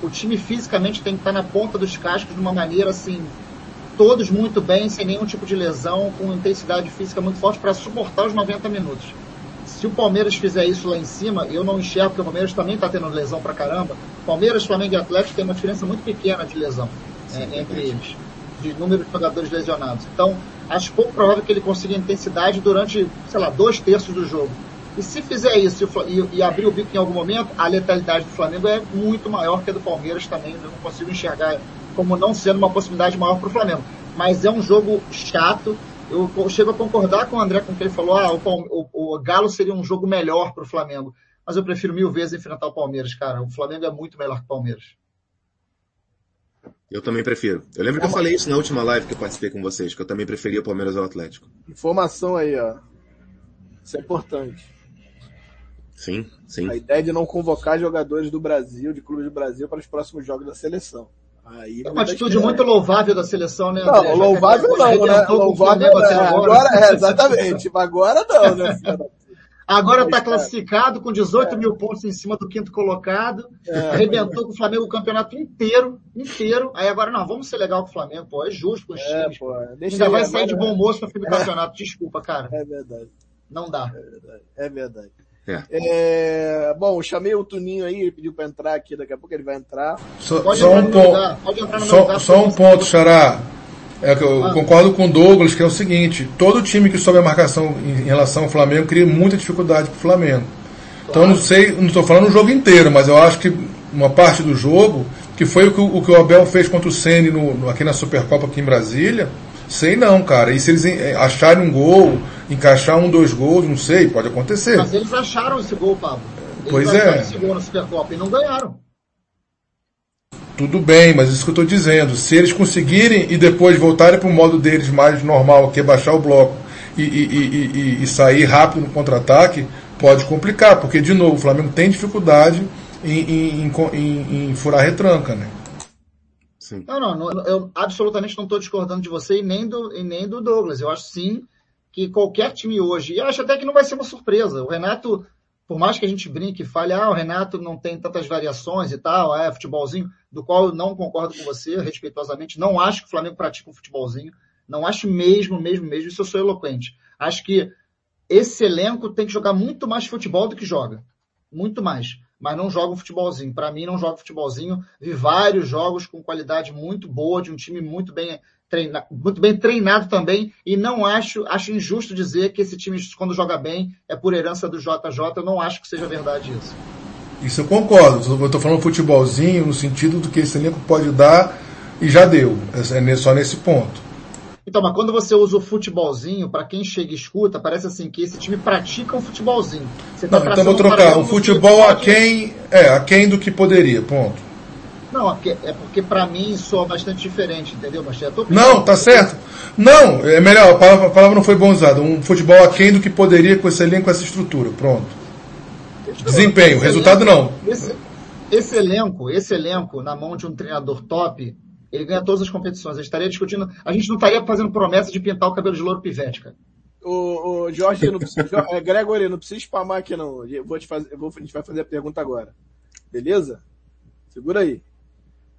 B: o, time fisicamente tem que estar na ponta dos cascos de uma maneira assim, todos muito bem, sem nenhum tipo de lesão, com intensidade física muito forte para suportar os 90 minutos. Se o Palmeiras fizer isso lá em cima, eu não enxergo, porque o Palmeiras também está tendo lesão para caramba. Palmeiras, Flamengo e Atlético tem uma diferença muito pequena de lesão Sim, é, entre eles, de número de jogadores lesionados. Então, acho pouco provável que ele consiga intensidade durante, sei lá, dois terços do jogo. E se fizer isso e, e, abrir o bico em algum momento, a letalidade do Flamengo é muito maior que a do Palmeiras também. Eu não consigo enxergar como não sendo uma possibilidade maior para o Flamengo. Mas é um jogo chato. Eu chego a concordar com o André com o que ele falou. Ah, o, o, o Galo seria um jogo melhor para o Flamengo. Mas eu prefiro mil vezes enfrentar o Palmeiras, cara. O Flamengo é muito melhor que o Palmeiras.
D: Eu também prefiro. Eu lembro que eu falei isso na última live que eu participei com vocês, que eu também preferia o Palmeiras ao Atlético.
A: Informação aí, ó. Isso é importante.
D: Sim, sim.
A: A ideia de não convocar jogadores do Brasil, de clubes do Brasil, para os próximos jogos da seleção.
B: Aí é uma atitude muito louvável da seleção, né, André?
A: Não, louvável não, né? Louvável é, agora, é, exatamente. <laughs> Agora não, né?
B: Agora está classificado com 18 é. mil pontos em cima do quinto colocado. É. Arrebentou com o Flamengo o campeonato inteiro, inteiro. Aí agora, não, vamos ser legal com o Flamengo, pô. É justo com os é, times. Pô, Ainda vai sair de bom moço no fim do campeonato. Desculpa, cara.
A: É verdade.
B: Não dá.
A: É verdade. É verdade. É. É, bom, chamei o Tuninho aí, ele pediu para entrar aqui, daqui a pouco ele vai entrar.
E: Só, só um, ponto, só, só um ponto, Xará. É que eu ah. concordo com o Douglas, que é o seguinte, todo time que sobe a marcação em relação ao Flamengo cria muita dificuldade pro Flamengo. Então eu não sei, não estou falando o jogo inteiro, mas eu acho que uma parte do jogo, que foi o que o, que o Abel fez contra o Ceni no, no, aqui na Supercopa aqui em Brasília, sei não, cara. E se eles acharem um gol, encaixar um, dois gols, não sei, pode acontecer.
B: Mas eles acharam esse gol, Pablo.
E: Eles pois é. Esse
B: gol na Supercopa e não ganharam.
E: Tudo bem, mas isso que eu estou dizendo. Se eles conseguirem e depois voltarem para o modo deles mais normal, que é baixar o bloco e, e, e, e sair rápido no contra-ataque, pode complicar, porque, de novo, o Flamengo tem dificuldade em, em, em, em furar retranca, né?
B: Sim. Não, não, eu absolutamente não estou discordando de você e nem, do, e nem do Douglas. Eu acho sim que qualquer time hoje, e acho até que não vai ser uma surpresa. O Renato por mais que a gente brinque e fale, ah, o Renato não tem tantas variações e tal, é futebolzinho, do qual eu não concordo com você, respeitosamente, não acho que o Flamengo pratica um futebolzinho, não acho mesmo, mesmo, mesmo, isso eu sou eloquente. Acho que esse elenco tem que jogar muito mais futebol do que joga. Muito mais. Mas não joga um futebolzinho. Para mim, não joga futebolzinho. Vi vários jogos com qualidade muito boa, de um time muito bem treina, muito bem treinado também, e não acho, acho injusto dizer que esse time, quando joga bem, é por herança do JJ, eu não acho que seja verdade isso.
E: Isso eu concordo, eu estou falando futebolzinho no sentido do que esse elenco pode dar e já deu, é só nesse ponto.
B: Então, mas quando você usa o futebolzinho, para quem chega e escuta, parece assim que esse time pratica um futebolzinho.
E: Tá não, então vou trocar. Um futebol a quem, é, a quem do que poderia, ponto.
B: Não, é porque para mim soa bastante diferente, entendeu, Machado?
E: Não, tá certo. Não, é melhor, a palavra, a palavra não foi bom usada. Um futebol aquém do que poderia com esse elenco, com essa estrutura. Pronto. Desempenho, esse resultado elenco, não.
B: Esse, esse, elenco, esse elenco, na mão de um treinador top, ele ganha todas as competições. A gente estaria discutindo, a gente não estaria fazendo promessa de pintar o cabelo de louro pivete, cara.
A: O, o Jorge, não precisa, é, Gregory, não precisa spamar aqui não. Eu vou te fazer, vou, a gente vai fazer a pergunta agora. Beleza? Segura aí.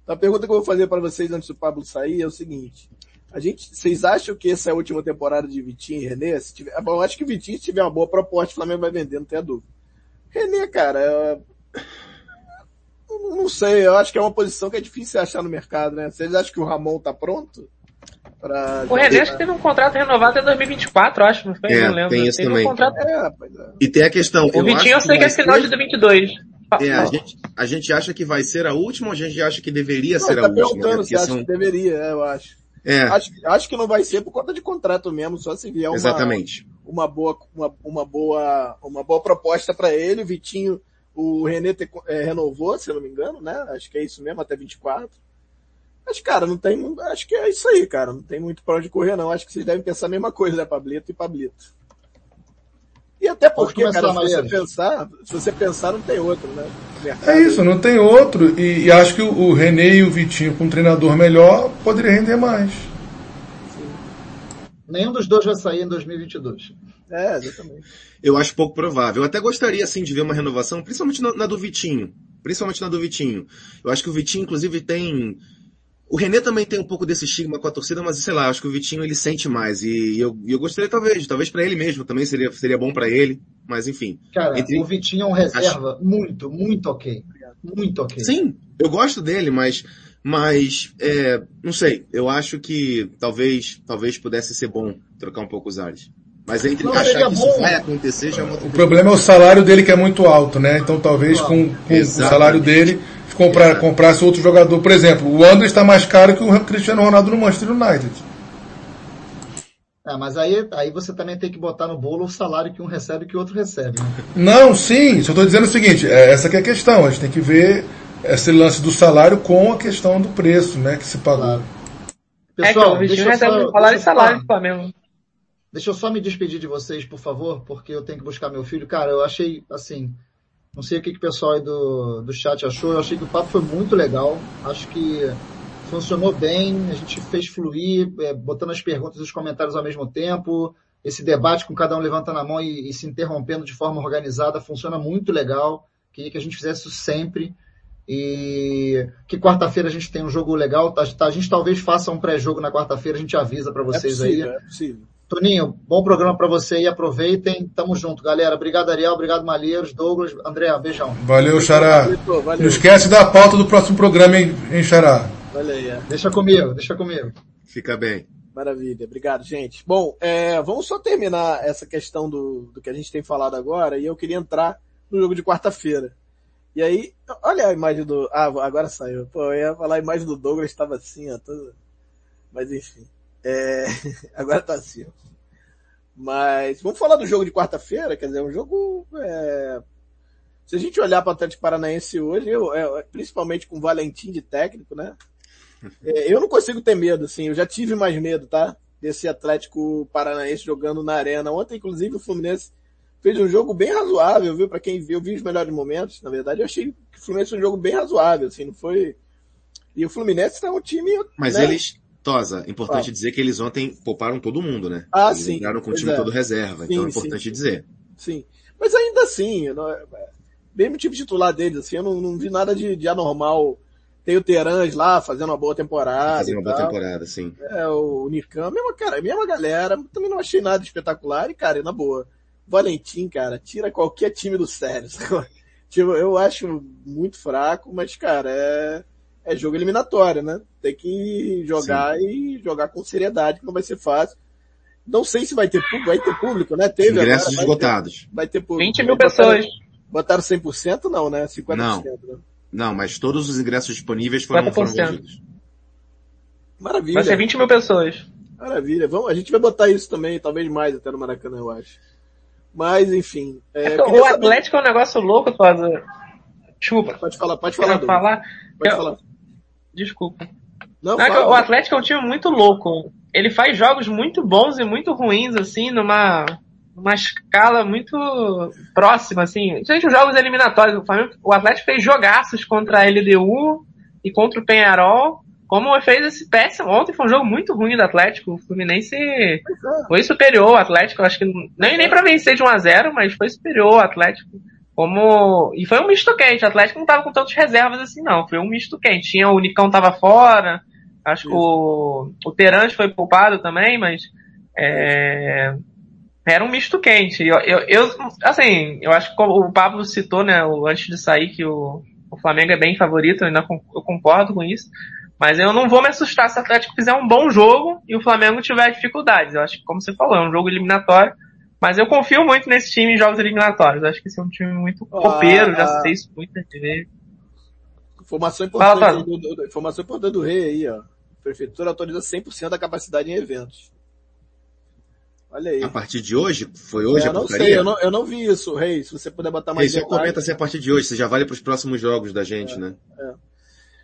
A: Então, a pergunta que eu vou fazer para vocês antes do Pablo sair é o seguinte. A gente, vocês acham que essa é a última temporada de Vitinho e René? Se tiver, eu acho que Vitinho, se tiver uma boa proposta, o Flamengo vai vender, não tem a dúvida. René, cara, eu não sei, eu acho que é uma posição que é difícil achar no mercado, né? Vocês acham que o Ramon tá pronto?
F: Pra o René acho que teve um contrato renovado até 2024, acho, não foi?
D: É,
F: não lembro.
D: Tem isso também. Um contrato... é, é. E tem a questão.
F: O Vitinho eu sei que é final de 2022.
D: É, a gente, a gente acha que vai ser a última ou a gente acha que deveria não, ser tá a última?
A: Perguntando se acha que deveria, é, eu acho. É. Acho, acho que não vai ser por conta de contrato mesmo, só se vier uma,
D: Exatamente.
A: uma boa, uma, uma boa, uma boa proposta para ele. O Vitinho, o René te, é, renovou, se eu não me engano, né? Acho que é isso mesmo, até 24. Mas, cara, não tem, acho que é isso aí, cara. Não tem muito para onde correr, não. Acho que vocês devem pensar a mesma coisa, né, Pablito e Pablito. E até porque, cara, se você, pensar, se você pensar, não tem outro, né?
E: É isso, não tem outro. E, e, acho que o, o René e o Vitinho, com um treinador melhor, poderia render mais.
B: Sim. Nenhum dos dois vai sair em 2022.
A: É, exatamente.
D: Eu acho pouco provável. Eu até gostaria, assim, de ver uma renovação, principalmente na, na do Vitinho. Principalmente na do Vitinho. Eu acho que o Vitinho, inclusive, tem o René também tem um pouco desse estigma com a torcida, mas sei lá, acho que o Vitinho ele sente mais. E eu, eu gostaria talvez, talvez para ele mesmo também seria, seria bom para ele, mas enfim.
B: Cara, entre... o Vitinho é um reserva acho... muito, muito ok. Muito ok.
D: Sim, eu gosto dele, mas, mas, é, não sei, eu acho que talvez, talvez pudesse ser bom trocar um pouco os ares. Mas entre não, achar que isso vai acontecer já é uma
E: O problema é o salário dele que é muito alto, né? Então talvez com, com o salário dele comprar, comprasse outro jogador. Por exemplo, o André está mais caro que o Cristiano Ronaldo no Manchester United.
B: É, mas aí, aí você também tem que botar no bolo o salário que um recebe que o outro recebe. Né?
E: Não, sim, só estou dizendo o seguinte, é, essa que é a questão, a gente tem que ver esse lance do salário com a questão do preço, né, que se pagou. Claro.
F: Pessoal, é, deixa eu só, falar de salário Flamengo.
B: Deixa eu só me despedir de vocês, por favor, porque eu tenho que buscar meu filho. Cara, eu achei, assim, não sei o que, que o pessoal aí do, do chat achou. Eu achei que o papo foi muito legal. Acho que funcionou bem. A gente fez fluir, é, botando as perguntas e os comentários ao mesmo tempo. Esse debate com cada um levantando a mão e, e se interrompendo de forma organizada funciona muito legal. Queria que a gente fizesse isso sempre. E que quarta-feira a gente tem um jogo legal. Tá, tá, a gente talvez faça um pré-jogo na quarta-feira, a gente avisa para vocês é possível, aí. É possível. Toninho, bom programa para você e aproveitem. Tamo junto, galera. Obrigado, Ariel. Obrigado, Malheiros, Douglas, André, beijão.
E: Valeu, Xará. Valeu. Não esquece da pauta do próximo programa, hein, hein Xará?
B: Valeu, é. Deixa comigo, deixa comigo.
D: Fica bem.
A: Maravilha, obrigado, gente. Bom, é, vamos só terminar essa questão do, do que a gente tem falado agora e eu queria entrar no jogo de quarta-feira. E aí, olha a imagem do. Ah, agora saiu. Pô, eu ia falar a imagem do Douglas, estava assim, ó. Todo... Mas enfim. É... <laughs> Agora tá assim. Mas vamos falar do jogo de quarta-feira, quer dizer, um jogo. É... Se a gente olhar para o Atlético Paranaense hoje, eu, é, principalmente com o Valentim de técnico, né? É, eu não consigo ter medo, assim, eu já tive mais medo, tá? Desse Atlético Paranaense jogando na arena. Ontem, inclusive, o Fluminense fez um jogo bem razoável, viu? Para quem viu, eu vi os melhores momentos. Na verdade, eu achei que o Fluminense fez um jogo bem razoável, assim, não foi. E o Fluminense tá um time.
D: Mas né? eles, Tosa, importante ah. dizer que eles ontem pouparam todo mundo, né?
A: Ah,
D: eles
A: sim.
D: Entraram com o time é. todo reserva, sim, então é importante
A: sim.
D: dizer.
A: Sim. Mas ainda assim, não, mesmo time titular deles, assim, eu não, não vi nada de, de, anormal. Tem o Terãs lá fazendo uma boa temporada.
D: Fazendo uma boa temporada, sim.
A: É, o Nicam, mesma, cara, mesma galera. Também não achei nada espetacular e, cara, na boa. Valentim, cara, tira qualquer time do sério. <laughs> tipo, eu acho muito fraco, mas, cara, é é jogo eliminatório, né? Tem que jogar Sim. e jogar com seriedade, que não vai ser fácil. Não sei se vai ter público, vai ter público, né? Teve
D: Ingressos agora, esgotados.
A: Vai ter, vai ter público.
F: 20 mil pessoas.
A: Botaram 100% não, né? 50%.
D: Não. Né? não, mas todos os ingressos disponíveis foram, foram vendidos.
A: Maravilha.
F: Vai ser 20 mil pessoas.
A: Maravilha. Vamos, a gente vai botar isso também, talvez mais até no Maracanã, eu acho. Mas, enfim.
F: É, é o Atlético saber... é um negócio louco, Tosa. Desculpa.
A: Pode falar, pode falar.
F: falar? Pode eu, falar. Desculpa. Não, Não, é o Atlético é um time muito louco. Ele faz jogos muito bons e muito ruins, assim, numa, numa escala muito próxima, assim. Gente, os jogos eliminatórios, o Atlético fez jogaços contra a LDU e contra o Penharol, como fez esse péssimo. Ontem foi um jogo muito ruim do Atlético. O Fluminense foi superior ao Atlético. Acho que nem, nem para vencer de 1 a 0 mas foi superior ao Atlético. Como. E foi um misto quente. O Atlético não tava com tantas reservas assim, não. Foi um misto quente. Tinha o Nicão tava fora. Acho que o, o Terãs foi poupado também, mas. É, era um misto quente. Eu, eu, eu, assim, eu acho que o Pablo citou, né, antes de sair, que o, o Flamengo é bem favorito, eu ainda eu concordo com isso. Mas eu não vou me assustar se o Atlético fizer um bom jogo e o Flamengo tiver dificuldades. Eu acho que, como você falou, é um jogo eliminatório. Mas eu confio muito nesse time em jogos eliminatórios. Acho que esse é um time muito copeiro, ah, já sei isso muito de ver.
A: Informação importante, Fala, do, do, informação importante do rei aí, ó. A prefeitura autoriza 100% da capacidade em eventos. Olha aí.
D: A partir de hoje? Foi hoje
A: é, a não sei, eu não, eu não vi isso, Rei. Se você puder botar mais
D: Rei, só comenta se é a partir de hoje, você já vale para os próximos jogos da gente,
A: é,
D: né?
A: É.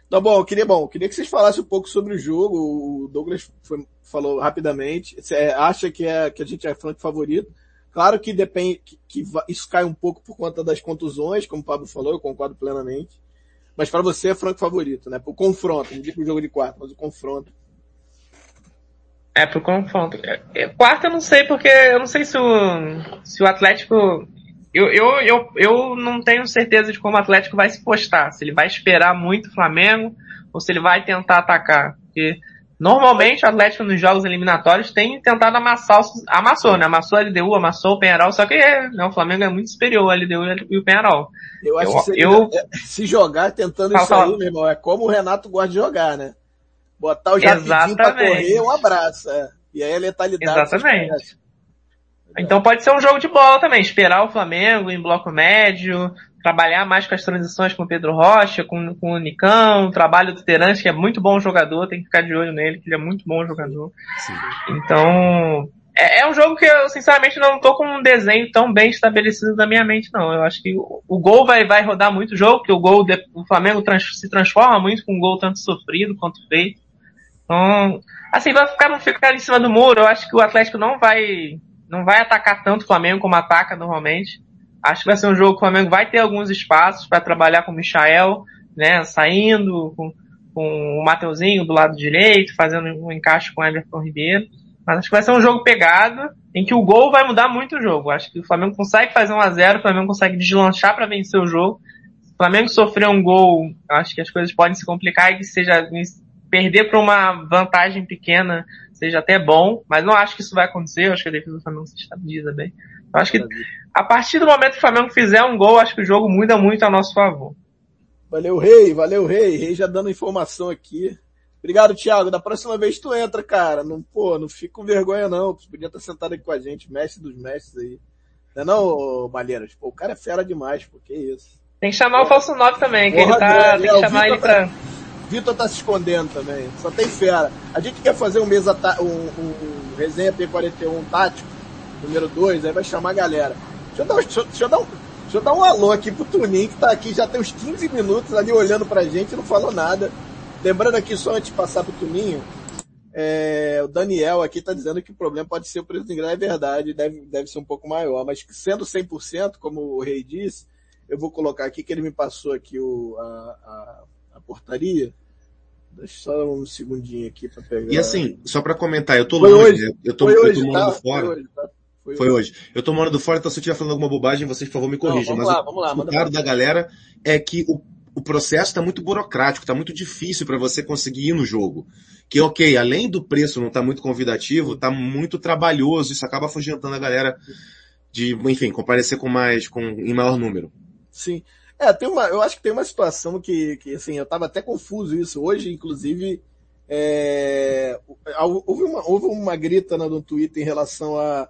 A: Então, bom, eu queria, bom, eu queria que vocês falassem um pouco sobre o jogo. O Douglas foi, falou rapidamente. Você acha que, é, que a gente é franco favorito? Claro que depende, que, que, isso cai um pouco por conta das contusões, como o Pablo falou, eu concordo plenamente. Mas para você é franco favorito, né? Pro confronto, não digo o jogo de quarto, mas o confronto.
F: É, pro confronto. É, é, quarto eu não sei, porque eu não sei se o, se o Atlético. Eu, eu, eu, eu não tenho certeza de como o Atlético vai se postar. Se ele vai esperar muito o Flamengo ou se ele vai tentar atacar. Porque Normalmente o Atlético nos jogos eliminatórios tem tentado amassar, amassou, né? Amassou a LDU, amassou o Penharol, só que né, o Flamengo é muito superior ao LDU e o Penharol.
A: Eu acho eu, que eu... <laughs> se jogar tentando fala, isso fala. aí, meu irmão, é como o Renato gosta de jogar, né? Botar o Japidinho pra correr, um abraço. É. E aí a letalidade.
F: Exatamente. Então pode ser um jogo de bola também, esperar o Flamengo em bloco médio, trabalhar mais com as transições com o Pedro Rocha, com, com o Nicão, o trabalho do Terence, que é muito bom jogador, tem que ficar de olho nele, que ele é muito bom jogador. Sim. Então, é, é, um jogo que eu, sinceramente, não tô com um desenho tão bem estabelecido na minha mente, não. Eu acho que o, o gol vai, vai rodar muito o jogo, que o gol do Flamengo trans, se transforma muito com um gol tanto sofrido quanto feito. Então, assim, vai ficar, não ficar em cima do muro. Eu acho que o Atlético não vai, não vai atacar tanto o Flamengo como ataca normalmente. Acho que vai ser um jogo que o Flamengo vai ter alguns espaços para trabalhar com o Michael, né, saindo com, com o Mateuzinho do lado direito, fazendo um encaixe com o Everton Ribeiro. Mas acho que vai ser um jogo pegado, em que o gol vai mudar muito o jogo. Acho que o Flamengo consegue fazer um a 0 o Flamengo consegue deslanchar para vencer o jogo. Se o Flamengo sofrer um gol, acho que as coisas podem se complicar e que seja perder para uma vantagem pequena seja até bom, mas não acho que isso vai acontecer. Acho que a defesa do Flamengo se estabiliza bem. Eu acho que a partir do momento que o Flamengo fizer um gol, acho que o jogo muda muito a nosso favor.
A: Valeu, Rei, valeu, Rei. Rei já dando informação aqui. Obrigado, Thiago. Da próxima vez tu entra, cara. Não, pô, não fica com vergonha não. Tu podia estar sentado aqui com a gente, mestre dos mestres aí. Não é não, Malheiras? Pô, o cara é fera demais, pô, que isso.
F: Tem que chamar o Falso 9 também, que ele tá, é, tem que chamar ele tá, pra...
A: Vitor tá se escondendo também, só tem fera. A gente quer fazer um mesa, um, um, um resenha P41 tático, número 2, aí vai chamar a galera. Deixa eu dar, deixa, deixa eu dar um, deixa eu dar um alô aqui pro Tuninho, que tá aqui já tem uns 15 minutos ali olhando pra gente e não falou nada. Lembrando aqui, só antes de passar pro Tuninho, é, o Daniel aqui está dizendo que o problema pode ser o preço do ingresso, é verdade, deve, deve ser um pouco maior, mas sendo 100%, como o Rei disse, eu vou colocar aqui que ele me passou aqui o, a, a, a portaria. Deixa só um segundinho aqui para pegar.
D: E assim, só para comentar, eu tô foi longe, hoje. eu tô, eu tô morando tá? fora. Hoje, tá? Foi, Foi hoje. Eu tô morando fora, então se eu estiver falando alguma bobagem, vocês por favor me corrijam. Não, vamos Mas lá, vamos lá, o caro da galera é que o o processo está muito burocrático, está muito difícil para você conseguir ir no jogo. Que ok, além do preço não estar tá muito convidativo, está muito trabalhoso, isso acaba afugentando a galera de, enfim, comparecer com mais, com, em maior número.
A: Sim. É, tem uma, eu acho que tem uma situação que, que assim, eu estava até confuso isso. Hoje, inclusive, é, houve, uma, houve uma grita no Twitter em relação a,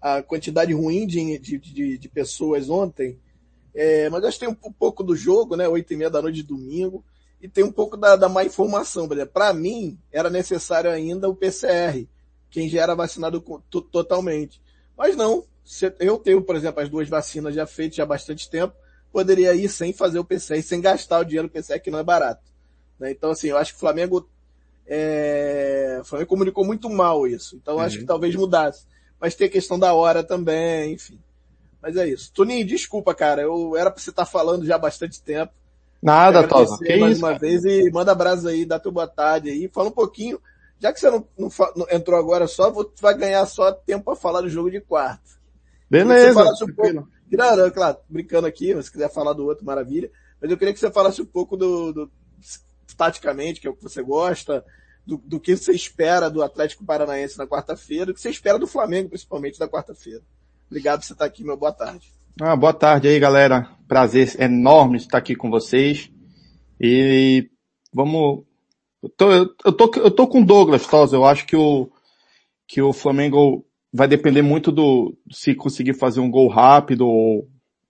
A: a, quantidade ruim de, de, de, de pessoas ontem, é, mas acho que tem um, pouco do jogo, né? Oito e meia da noite de domingo. E tem um pouco da, da má informação. Para mim, era necessário ainda o PCR. Quem já era vacinado totalmente. Mas não. Eu tenho, por exemplo, as duas vacinas já feitas já há bastante tempo. Poderia ir sem fazer o PCR, sem gastar o dinheiro do PCR, que não é barato. Né? Então, assim, eu acho que o Flamengo, é... o Flamengo comunicou muito mal isso. Então, uhum. acho que talvez mudasse. Mas tem a questão da hora também, enfim. Mas é isso. Toninho, desculpa, cara. Eu era pra você estar tá falando já há bastante tempo.
C: Nada, Tosa. Que
A: mais
C: isso?
A: uma vez e manda abraço aí, dá tua boa tarde aí. Fala um pouquinho. Já que você não, não, não entrou agora só, vou, vai ganhar só tempo para falar do jogo de quarto.
C: Beleza.
A: Um pouco, claro, claro, brincando aqui, se quiser falar do outro, maravilha. Mas eu queria que você falasse um pouco do, do taticamente, que é o que você gosta, do, do que você espera do Atlético Paranaense na quarta-feira, o que você espera do Flamengo, principalmente, da quarta-feira. Obrigado por você estar aqui, meu boa tarde.
C: Ah, boa tarde aí, galera. Prazer enorme estar aqui com vocês. E vamos. Eu tô, eu tô, eu tô com Douglas, Tosa. Eu acho que o, que o Flamengo vai depender muito do se conseguir fazer um gol rápido ou,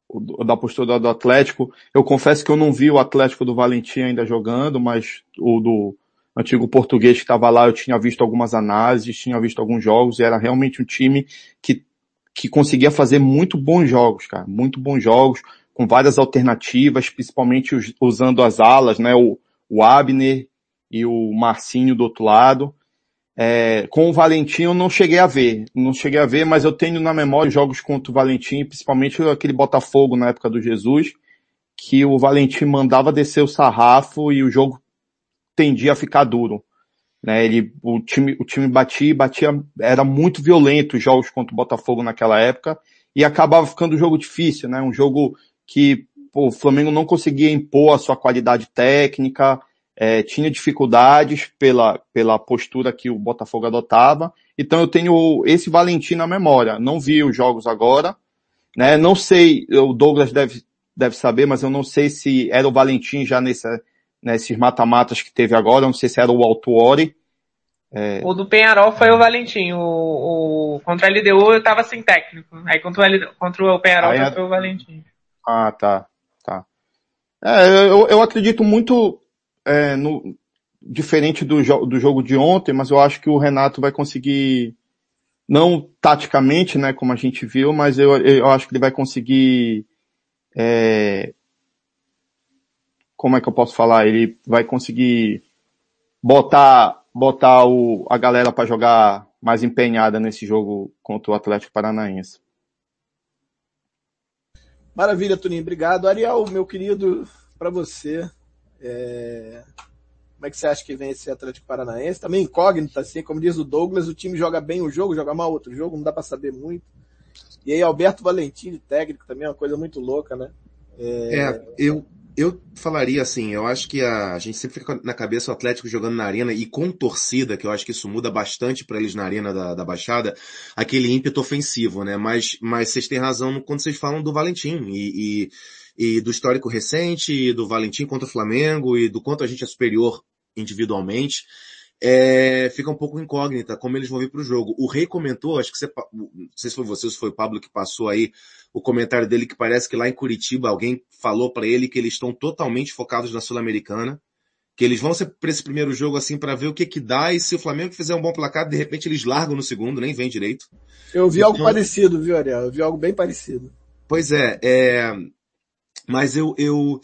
C: ou da postura do Atlético. Eu confesso que eu não vi o Atlético do Valentim ainda jogando, mas o do antigo português que estava lá, eu tinha visto algumas análises, tinha visto alguns jogos e era realmente um time que que conseguia fazer muito bons jogos, cara, muito bons jogos, com várias alternativas, principalmente usando as alas, né, o, o Abner e o Marcinho do outro lado. É, com o Valentim eu não cheguei a ver, não cheguei a ver, mas eu tenho na memória jogos contra o Valentim, principalmente aquele Botafogo na época do Jesus, que o Valentim mandava descer o sarrafo e o jogo tendia a ficar duro. Né, ele, o time, o time batia, batia, era muito violento os jogos contra o Botafogo naquela época e acabava ficando um jogo difícil, né? Um jogo que pô, o Flamengo não conseguia impor a sua qualidade técnica, é, tinha dificuldades pela, pela postura que o Botafogo adotava. Então eu tenho esse Valentim na memória. Não vi os jogos agora, né? Não sei, o Douglas deve, deve saber, mas eu não sei se era o Valentim já nessa, nesses mata-matas que teve agora, não sei se era o Altuori.
F: É... O do Penharol foi o Valentim, o, o contra a LDU eu tava sem técnico, aí contra o, LDU, contra o Penharol é... foi o Valentim.
C: Ah, tá, tá. É, eu, eu acredito muito é, no, diferente do, jo do jogo de ontem, mas eu acho que o Renato vai conseguir, não taticamente, né, como a gente viu, mas eu, eu acho que ele vai conseguir é, como é que eu posso falar? Ele vai conseguir botar, botar o, a galera para jogar mais empenhada nesse jogo contra o Atlético Paranaense.
A: Maravilha, Tuninho. Obrigado. Ariel, meu querido, para você. É... Como é que você acha que vem esse Atlético Paranaense? Também incógnito, assim, como diz o Douglas, o time joga bem um jogo, joga mal outro jogo, não dá para saber muito. E aí, Alberto Valentim, de técnico, também é uma coisa muito louca, né?
D: É, é eu, eu falaria assim, eu acho que a, a, gente sempre fica na cabeça o Atlético jogando na arena e com torcida, que eu acho que isso muda bastante para eles na arena da, da Baixada, aquele ímpeto ofensivo, né? Mas, mas vocês têm razão quando vocês falam do Valentim e, e, e do histórico recente, e do Valentim contra o Flamengo e do quanto a gente é superior individualmente, é, fica um pouco incógnita como eles vão vir para o jogo. O Rei comentou, acho que você, não sei se foi você ou se foi o Pablo que passou aí o comentário dele que parece que lá em Curitiba alguém falou para ele que eles estão totalmente focados na Sul-Americana, que eles vão ser para esse primeiro jogo assim para ver o que que dá e se o Flamengo fizer um bom placar, de repente eles largam no segundo, nem vem direito.
A: Eu vi então, algo parecido, viu, Ariel? Eu vi algo bem parecido.
D: Pois é, é mas eu, eu,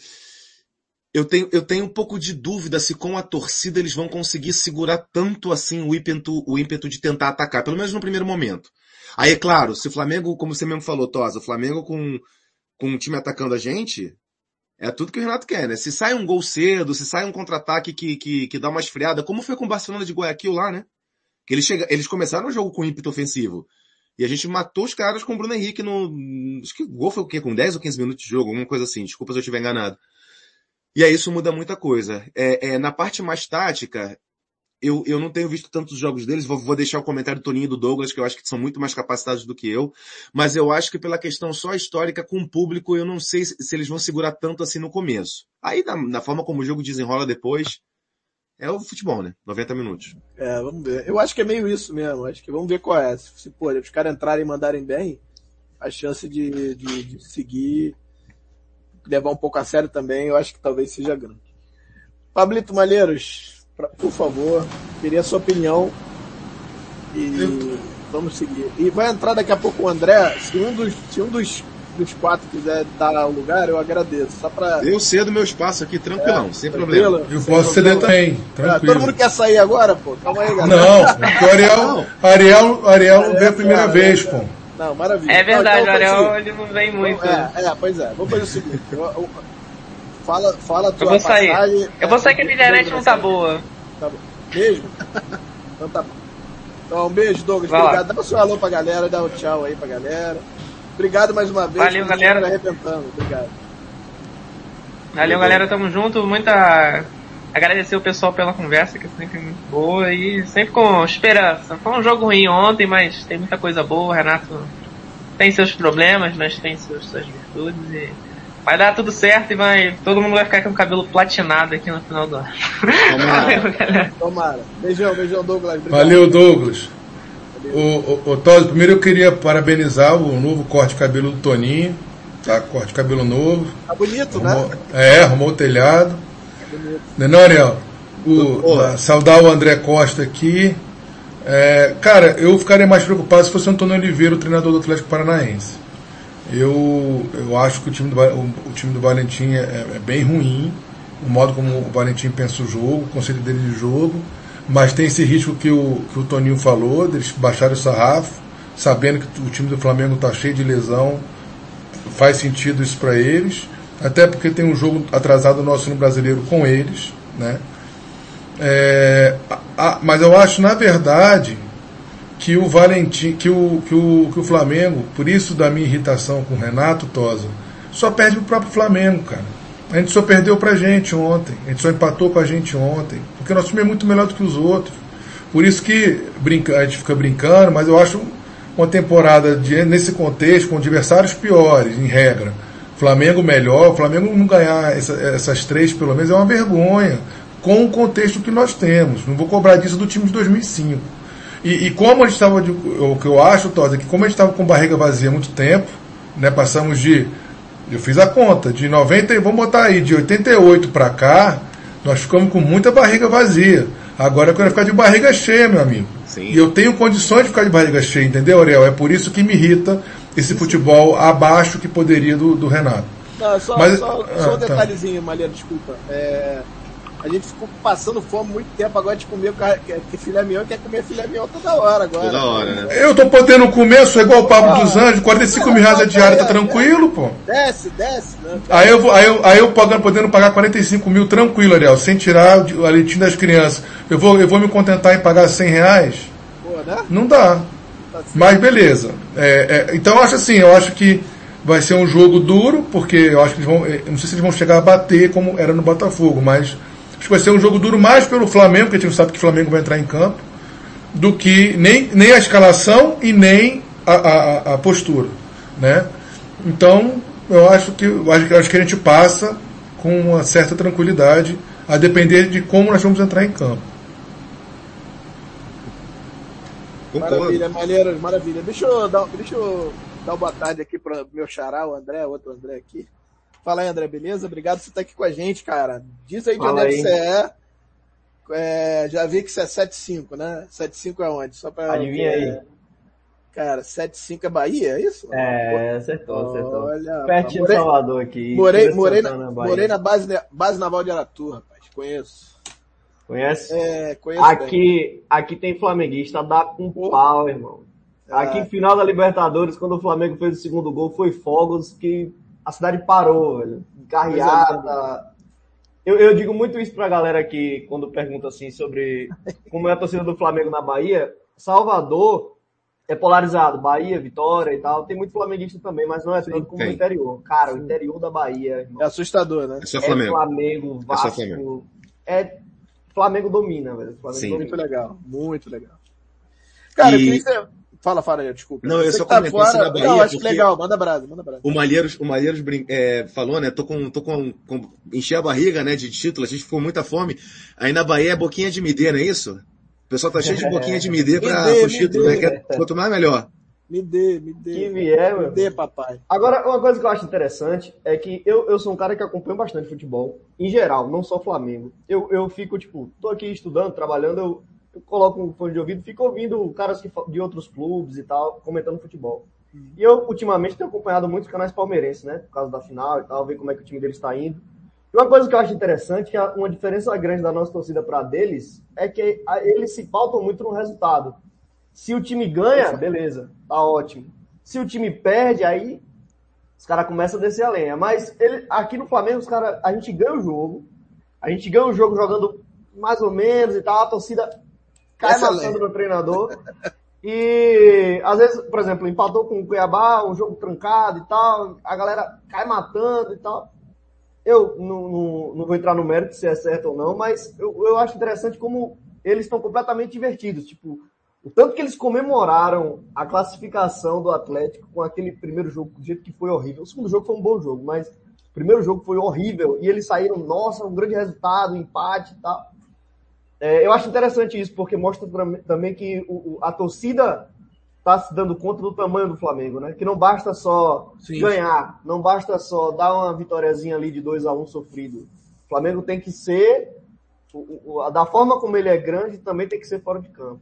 D: eu tenho, eu tenho um pouco de dúvida se com a torcida eles vão conseguir segurar tanto assim o ímpeto, o ímpeto de tentar atacar, pelo menos no primeiro momento. Aí é claro, se o Flamengo, como você mesmo falou, Tosa, o Flamengo com, com um time atacando a gente, é tudo que o Renato quer, né? Se sai um gol cedo, se sai um contra-ataque que, que, que dá uma esfriada, como foi com o Barcelona de Guayaquil lá, né? Que eles, chega, eles começaram o jogo com ímpeto ofensivo. E a gente matou os caras com o Bruno Henrique no, acho que o gol foi o quê? Com 10 ou 15 minutos de jogo, alguma coisa assim. Desculpa se eu estiver enganado. E aí isso muda muita coisa. É, é, na parte mais tática, eu, eu não tenho visto tantos jogos deles, vou, vou deixar o comentário do Toninho e do Douglas, que eu acho que são muito mais capacitados do que eu, mas eu acho que pela questão só histórica com o público, eu não sei se, se eles vão segurar tanto assim no começo. Aí, na, na, forma como o jogo desenrola depois, é o futebol, né? 90 minutos.
A: É, vamos ver. Eu acho que é meio isso mesmo, acho que vamos ver qual é. Se, pô, os caras entrarem e mandarem bem, a chance de, de, de seguir levar um pouco a sério também, eu acho que talvez seja grande. Pablito Malheiros, pra, por favor, queria a sua opinião e vamos seguir. E vai entrar daqui a pouco o André, se um dos, se um dos, dos quatro quiser dar o lugar, eu agradeço. Só pra...
D: Eu cedo meu espaço aqui, tranquilão, é, sem problema.
E: Eu posso ceder também, tranquilo.
A: Ah, todo mundo quer sair agora, pô? Calma aí,
E: galera. Não, o Ariel, Ariel, Ariel veio a primeira vez, pô.
F: Não, maravilha. É verdade, então, o Ariel ele não vem muito.
A: é, é, pois é. Vamos fazer o seguinte. Eu, eu, fala, fala a tua
F: eu vou sair. Passagem, eu vou sair que a internet não tá boa.
A: Tá bom. Beijo? <laughs> então tá bom. Então, um beijo, Douglas. Vai obrigado. Lá. Dá o seu alô pra galera, dá um tchau aí pra galera. Obrigado mais uma vez.
F: Valeu, galera.
A: Arrebentando. Obrigado.
F: Valeu, galera. Tamo junto. Muita agradecer o pessoal pela conversa, que é sempre muito boa e sempre com esperança. Foi um jogo ruim ontem, mas tem muita coisa boa. O Renato tem seus problemas, mas tem seus, suas virtudes e vai dar tudo certo e vai todo mundo vai ficar com o cabelo platinado aqui no final do ano.
A: Tomara. <laughs> Tomara. Beijão, beijão, Douglas.
E: Obrigado. Valeu, Douglas. O, o, o primeiro eu queria parabenizar o novo corte de cabelo do Toninho. Tá, corte de cabelo novo.
A: Tá bonito, né? arrumou, né?
E: É, arrumou o telhado. Não, né, Ariel? O, saudar o André Costa aqui. É, cara, eu ficaria mais preocupado se fosse o Antônio Oliveira, o treinador do Atlético Paranaense. Eu, eu acho que o time do, o, o time do Valentim é, é, bem ruim, o modo como o Valentim pensa o jogo, o conceito dele de jogo, mas tem esse risco que o, que o Toninho falou, deles baixarem o sarrafo, sabendo que o time do Flamengo está cheio de lesão, faz sentido isso para eles até porque tem um jogo atrasado nosso no brasileiro com eles, né? É, a, mas eu acho, na verdade, que o Valentim, que o, que o, que o Flamengo, por isso da minha irritação com o Renato Tosa, só perde o próprio Flamengo, cara. A gente só perdeu pra gente ontem, a gente só empatou com a gente ontem, porque nosso time é muito melhor do que os outros. Por isso que brinca, a gente fica brincando, mas eu acho uma temporada de, nesse contexto, com adversários piores, em regra Flamengo melhor, o Flamengo não ganhar essa, essas três pelo menos é uma vergonha, com o contexto que nós temos. Não vou cobrar disso do time de 2005. E, e como a gente estava, o que eu acho, Tosa, é que como a gente estava com barriga vazia há muito tempo, né, passamos de, eu fiz a conta, de 90, vamos botar aí, de 88 para cá, nós ficamos com muita barriga vazia. Agora eu quero ficar de barriga cheia, meu amigo. Sim. E eu tenho condições de ficar de barriga cheia, entendeu, Ariel? É por isso que me irrita esse futebol abaixo que poderia do, do Renato.
A: Não, só, Mas, só, só um ah, tá. detalhezinho, tá. Malheiro, desculpa. É, a gente ficou passando fome muito tempo agora de comer que filé mignon quer comer filé mignon toda hora agora.
D: Toda hora, né?
E: Eu tô podendo comer, sou igual o Pablo ah, dos Anjos, 45 mil reais a diária, tá tranquilo, pô.
A: Desce, desce, né?
E: Aí eu, aí eu, aí eu podendo, podendo pagar 45 mil tranquilo, Ariel, sem tirar o leitinho das crianças. Eu vou, eu vou me contentar em pagar 100 reais? Pô, né? Não dá. Mas beleza. É, é, então eu acho assim, eu acho que vai ser um jogo duro, porque eu acho que eles vão. É, não sei se eles vão chegar a bater como era no Botafogo, mas acho que vai ser um jogo duro mais pelo Flamengo, porque a gente não sabe que o Flamengo vai entrar em campo, do que nem, nem a escalação e nem a, a, a postura. Né? Então, eu acho que, eu acho, eu acho que a gente passa com uma certa tranquilidade a depender de como nós vamos entrar em campo.
A: Maravilha, maneiro, maravilha. Deixa eu dar, deixa eu dar boa tarde aqui para meu xará, o André, outro André aqui. Fala aí, André, beleza? Obrigado por você estar aqui com a gente, cara. Diz aí de Fala onde é que você é. é. Já vi que você é 75, né? 75 é onde? Só pra.
G: Adivinha aí.
A: Cara, 75 é Bahia, é isso?
G: É, acertou, acertou. Olha, Pertinho de Salvador aqui.
A: Morei, morei, na, morei na base, base naval de Aratu, rapaz. Conheço.
G: Conhece?
A: É, conheço.
G: Aqui, aqui tem flamenguista, dá com oh. pau, irmão. Ah. Aqui, final da Libertadores, quando o Flamengo fez o segundo gol, foi fogos que a cidade parou, velho. Carreada. Eu, eu digo muito isso pra galera que, quando pergunta assim sobre <laughs> como é a torcida do Flamengo na Bahia, Salvador é polarizado, Bahia, Vitória e tal. Tem muito flamenguista também, mas não é tanto como o interior. Cara, o interior da Bahia.
A: Irmão, é assustador, né?
G: É, é Flamengo. Flamengo, Vasco. É, Flamengo. é Flamengo domina, velho. Flamengo
A: Sim.
G: Domina.
A: Muito legal, muito legal. Cara, e... eu queria Fala, fala, desculpa.
D: Não, eu só tá comentei fora...
A: da Bahia. Não, acho legal, manda brasa, manda brasa.
D: O Malheiros, o Malheiros brin... é, falou, né? Tô com, tô com, com, encher a barriga, né, de título, a gente ficou muita fome. Aí na Bahia é boquinha de midê, não é isso? O pessoal tá cheio de boquinha de midê para o título, né? Quanto mais melhor.
A: Me dê, me dê.
G: Que vier,
A: me dê, papai.
G: Agora, uma coisa que eu acho interessante é que eu, eu sou um cara que acompanha bastante futebol, em geral, não só Flamengo. Eu, eu fico, tipo, tô aqui estudando, trabalhando, eu eu coloco um fone de ouvido, fico ouvindo caras de outros clubes e tal, comentando futebol. E eu, ultimamente, tenho acompanhado muitos canais palmeirenses, né? Por causa da final e tal, ver como é que o time deles está indo. E uma coisa que eu acho interessante, que é uma diferença grande da nossa torcida para deles, é que eles se pautam muito no resultado. Se o time ganha, beleza, tá ótimo. Se o time perde, aí os caras começam a descer a lenha. Mas ele, aqui no Flamengo, os cara, a gente ganha o jogo, a gente ganha o jogo jogando mais ou menos e tal, a torcida cai Excelente. matando no treinador. E às vezes, por exemplo, empatou com o Cuiabá, um jogo trancado e tal, a galera cai matando e tal. Eu não, não, não vou entrar no mérito se é certo ou não, mas eu, eu acho interessante como eles estão completamente divertidos. Tipo, o tanto que eles comemoraram a classificação do Atlético com aquele primeiro jogo, do jeito que foi horrível. O segundo jogo foi um bom jogo, mas o primeiro jogo foi horrível. E eles saíram, nossa, um grande resultado, um empate e tal. É, eu acho interessante isso, porque mostra também que o, a torcida está se dando conta do tamanho do Flamengo, né? Que não basta só sim, ganhar, não basta só dar uma vitóriazinha ali de 2 a 1 um sofrido. O Flamengo tem que ser, o, o, da forma como ele é grande, também tem que ser fora de campo.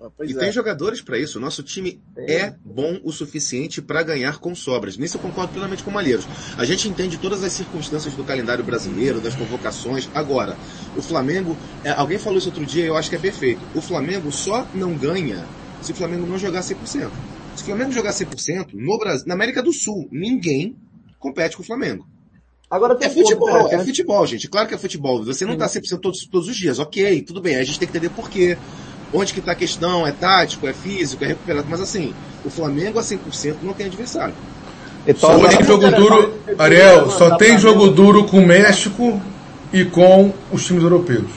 D: Ah, e é. tem jogadores para isso. O nosso time é bom o suficiente para ganhar com sobras. Nisso eu concordo plenamente com o Malheiros. A gente entende todas as circunstâncias do calendário brasileiro, das convocações. Agora, o Flamengo, é, alguém falou isso outro dia, eu acho que é perfeito. O Flamengo só não ganha se o Flamengo não jogar 100%. Se o Flamengo jogar 100%, no Brasil, na América do Sul, ninguém compete com o Flamengo. Agora é futebol, é futebol, gente. Claro que é futebol. Você não está 100% todos, todos os dias. Ok, tudo bem. A gente tem que entender por quê onde que está a questão, é tático, é físico, é recuperado, mas assim, o Flamengo a 100% não tem adversário.
E: Só tem jogo duro, Ariel, só tem jogo duro com o México e com os times europeus.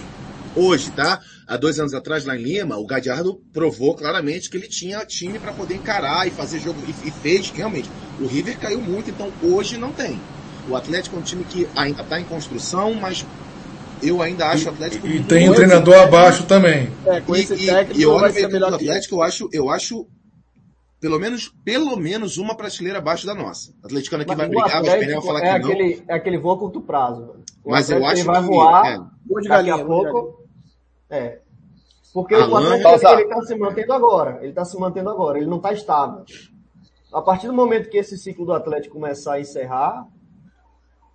D: Hoje, tá? Há dois anos atrás, lá em Lima, o Gadiardo provou claramente que ele tinha time para poder encarar e fazer jogo, e, fez, realmente. O River caiu muito, então hoje não tem. O Atlético é um time que ainda está em construção, mas eu ainda acho o Atlético.
E: E, e tem um treinador abaixo também.
A: É, com e, esse técnico. E, eu
D: olho o Atlético, eu acho, eu acho pelo menos, pelo menos uma prateleira abaixo da nossa. O Atlético aqui vai brigar, vai esperar falar
G: é
D: que
G: aquele, não. É aquele voo a curto prazo.
D: O Mas eu acho
G: vai
D: que
G: voar é. daqui galinha, a pouco. É. Porque Alan, o Atlético ele está se mantendo agora. Ele está se mantendo agora. Ele não está estável. A partir do momento que esse ciclo do Atlético começar a encerrar,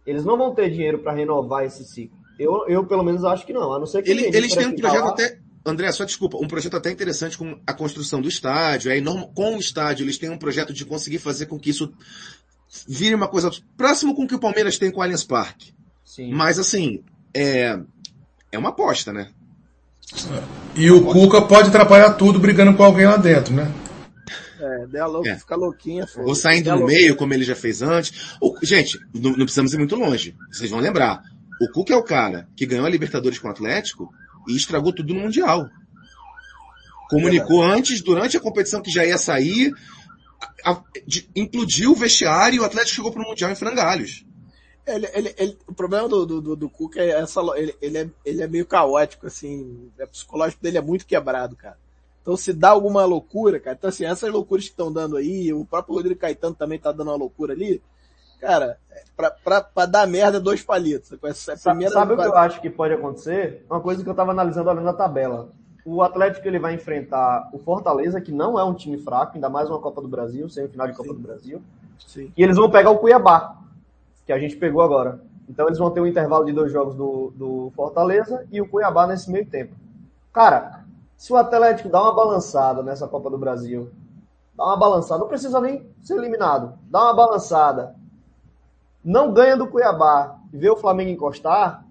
G: eles não vão ter dinheiro para renovar esse ciclo. Eu, eu pelo menos acho que não, a não ser que
D: Ele, eles têm um projeto até. André, só desculpa, um projeto até interessante com a construção do estádio. Aí, com o estádio, eles têm um projeto de conseguir fazer com que isso vire uma coisa próximo com o que o Palmeiras tem com o Allianz Parque. Sim. Mas assim, é, é uma aposta, né?
E: E o Cuca pode atrapalhar tudo brigando com alguém lá dentro, né?
A: É, der louco, é. fica louquinha.
D: Ou saindo no meio, como ele já fez antes. Ou, gente, não, não, precisamos ir muito longe. Vocês vão lembrar. O Cuca é o cara que ganhou a Libertadores com o Atlético e estragou tudo no Mundial. Comunicou antes, durante a competição que já ia sair, a, a, de, implodiu o vestiário e o Atlético chegou para o Mundial em frangalhos.
A: Ele, ele, ele, o problema do, do, do Cuca é essa, ele, ele, é, ele é meio caótico, assim, o psicológico dele é muito quebrado, cara. Então se dá alguma loucura, cara, então assim, essas loucuras que estão dando aí, o próprio Rodrigo Caetano também tá dando uma loucura ali, cara, pra, pra, pra dar merda dois palitos.
G: Essa primeira Sabe o que eu acho que pode acontecer? Uma coisa que eu tava analisando olhando na tabela. O Atlético ele vai enfrentar o Fortaleza, que não é um time fraco, ainda mais uma Copa do Brasil, semifinal de Copa Sim. do Brasil. Sim. E eles vão pegar o Cuiabá, que a gente pegou agora. Então eles vão ter um intervalo de dois jogos do, do Fortaleza e o Cuiabá nesse meio tempo. Cara, se o Atlético dá uma balançada nessa Copa do Brasil, dá uma balançada, não precisa nem ser eliminado, dá uma balançada, não ganha do Cuiabá e vê o Flamengo encostar,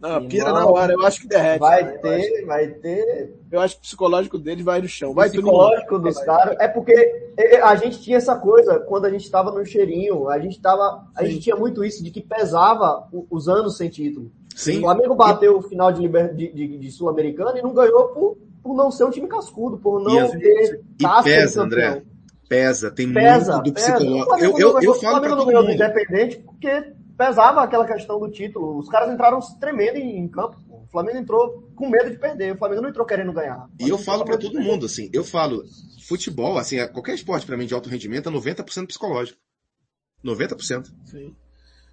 A: não, pira na hora, eu acho que derrete.
G: Vai né? ter, vai ter.
A: Eu acho que o psicológico dele vai no chão. Vai
G: o psicológico dos caras. É porque a gente tinha essa coisa quando a gente estava no cheirinho. A gente tava. A gente tinha muito isso de que pesava os anos sem título. Sim. O Flamengo bateu o final de, de, de, de Sul-Americana e não ganhou por, por não ser um time cascudo, por não
D: e, ter e pesa, André. Pesa, tem pesa, muito do psicológico. Eu, eu, eu, eu falo pra todo mundo.
G: Independente porque pesava aquela questão do título. Os caras entraram tremendo em, campo. O Flamengo entrou com medo de perder. O Flamengo não entrou querendo ganhar.
D: E eu falo para todo mundo, assim, eu falo, futebol, assim, é, qualquer esporte para mim de alto rendimento é 90% psicológico. 90%. Sim.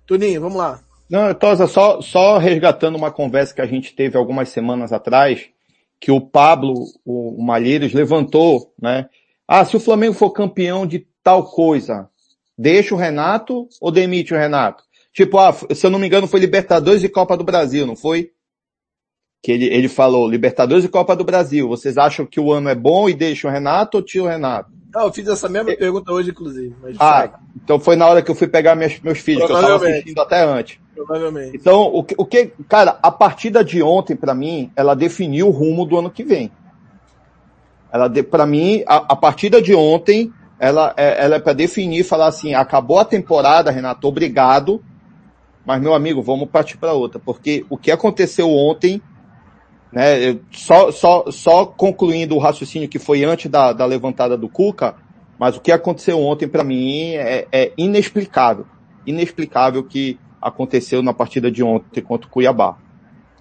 A: Tuninho, vamos lá.
B: Não, Tosa, só, só resgatando uma conversa que a gente teve algumas semanas atrás, que o Pablo, o Malheiros, levantou, né? Ah, se o Flamengo for campeão de tal coisa, deixa o Renato ou demite o Renato? Tipo, ah, se eu não me engano, foi Libertadores e Copa do Brasil, não foi? Que ele, ele falou, Libertadores e Copa do Brasil. Vocês acham que o ano é bom e deixam o Renato ou tio o Renato?
A: Não, eu fiz essa mesma pergunta hoje, inclusive.
B: ah, então foi na hora que eu fui pegar meus, meus filhos, que eu estava assistindo até antes. Provavelmente. Então, o que, o que, cara, a partida de ontem, para mim, ela definiu o rumo do ano que vem. Ela, para mim, a, a partida de ontem, ela, é, ela é para definir, falar assim, acabou a temporada, Renato, obrigado, mas, meu amigo, vamos partir para outra, porque o que aconteceu ontem, né, só, só, só concluindo o raciocínio que foi antes da, da levantada do Cuca, mas o que aconteceu ontem, para mim, é, é inexplicável. Inexplicável o que aconteceu na partida de ontem contra o Cuiabá.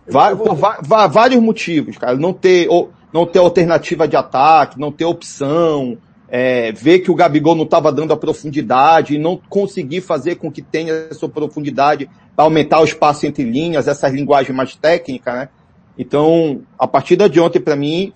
B: Vai, por vários motivos, cara. Não ter, não ter alternativa de ataque, não ter opção, é, ver que o Gabigol não estava dando a profundidade e não conseguir fazer com que tenha essa profundidade para aumentar o espaço entre linhas, essa linguagem mais técnica, né? Então, a partida de ontem, para mim,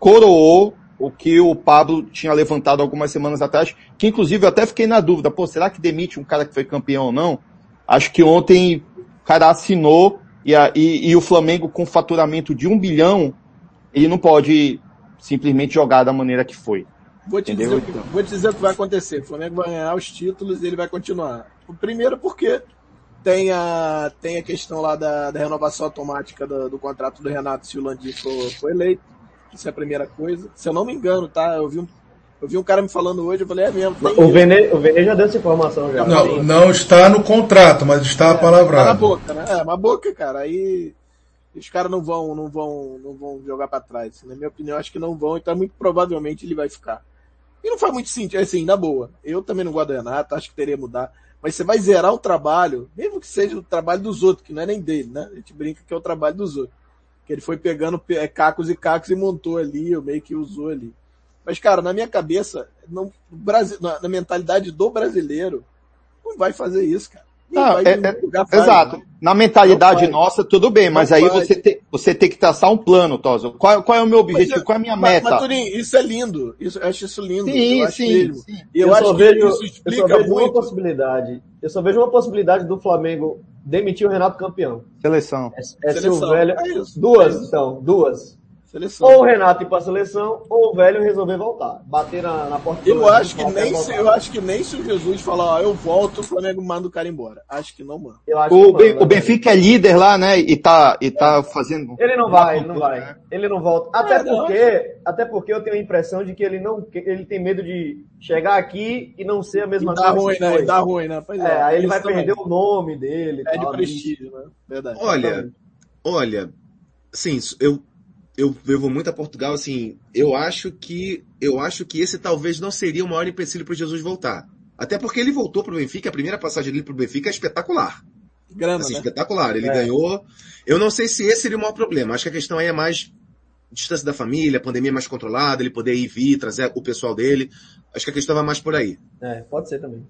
B: coroou o que o Pablo tinha levantado algumas semanas atrás, que inclusive eu até fiquei na dúvida, pô, será que demite um cara que foi campeão ou não? Acho que ontem o cara assinou e, a, e, e o Flamengo com faturamento de um bilhão, ele não pode simplesmente jogar da maneira que foi.
A: Vou te, dizer, vou te dizer o que vai acontecer. O Flamengo vai ganhar os títulos e ele vai continuar. O primeiro porque tem a, tem a questão lá da, da renovação automática do, do, contrato do Renato se o Landim for, for eleito. Isso é a primeira coisa. Se eu não me engano, tá? Eu vi um, eu vi um cara me falando hoje, eu falei, é mesmo.
G: O Vene, o Vene já deu essa informação já.
E: Não, não está no contrato, mas está é, palavrado. Tá
A: na boca, né? É, uma boca, cara. Aí os caras não vão, não vão, não vão jogar para trás. Na minha opinião, acho que não vão, então muito provavelmente ele vai ficar. E não faz muito sentido, assim, na boa. Eu também não gosto do Renato, acho que teria mudar. Mas você vai zerar o trabalho, mesmo que seja o trabalho dos outros, que não é nem dele, né? A gente brinca que é o trabalho dos outros. Que ele foi pegando é, cacos e cacos e montou ali, ou meio que usou ali. Mas, cara, na minha cabeça, não, na, na mentalidade do brasileiro, não vai fazer isso, cara.
B: Não, é, é, exato. Na mentalidade nossa, tudo bem, mas não aí você, te, você tem que traçar um plano, Tosa. Qual, qual é o meu objetivo? É, qual é a minha
A: mas,
B: meta? Mas,
A: Turinho, isso é lindo. Isso, eu acho isso lindo.
G: Sim, eu sim, sim. E eu, eu acho vejo, que isso explica eu só vejo muito. uma possibilidade. Eu só vejo uma possibilidade do Flamengo demitir o Renato campeão.
B: Seleção.
G: É, é Seleção. velho. É duas, então, duas. Seleção. Ou o Renato ir para a seleção, ou o velho resolver voltar. Bater na, na porta
A: eu acho que nem se, Eu acho que nem se o Jesus falar, ó, eu volto, o Flamengo manda o cara embora. Acho que não manda.
B: O, que o Benfica é líder lá, né? E tá, e tá é. fazendo.
G: Ele não vai, ele não vai. Né? Ele não volta. Até é, porque, não. até porque eu tenho a impressão de que ele não, ele tem medo de chegar aqui e não ser a mesma
A: coisa. Dá ruim, né? Dá ruim, né?
G: Pois é, é aí ele vai também. perder o nome dele.
A: É de prestígio, né?
D: Verdade. Olha, olha, sim, eu eu, eu vou muito a Portugal, assim, eu acho que, eu acho que esse talvez não seria o maior empecilho para Jesus voltar. Até porque ele voltou para o Benfica, a primeira passagem dele para o Benfica é espetacular. Grana, assim, né? espetacular. Ele é. ganhou. Eu não sei se esse seria o maior problema. Acho que a questão aí é mais distância da família, pandemia mais controlada, ele poder ir vir, trazer o pessoal dele. Acho que a questão vai mais por aí.
G: É, pode ser também.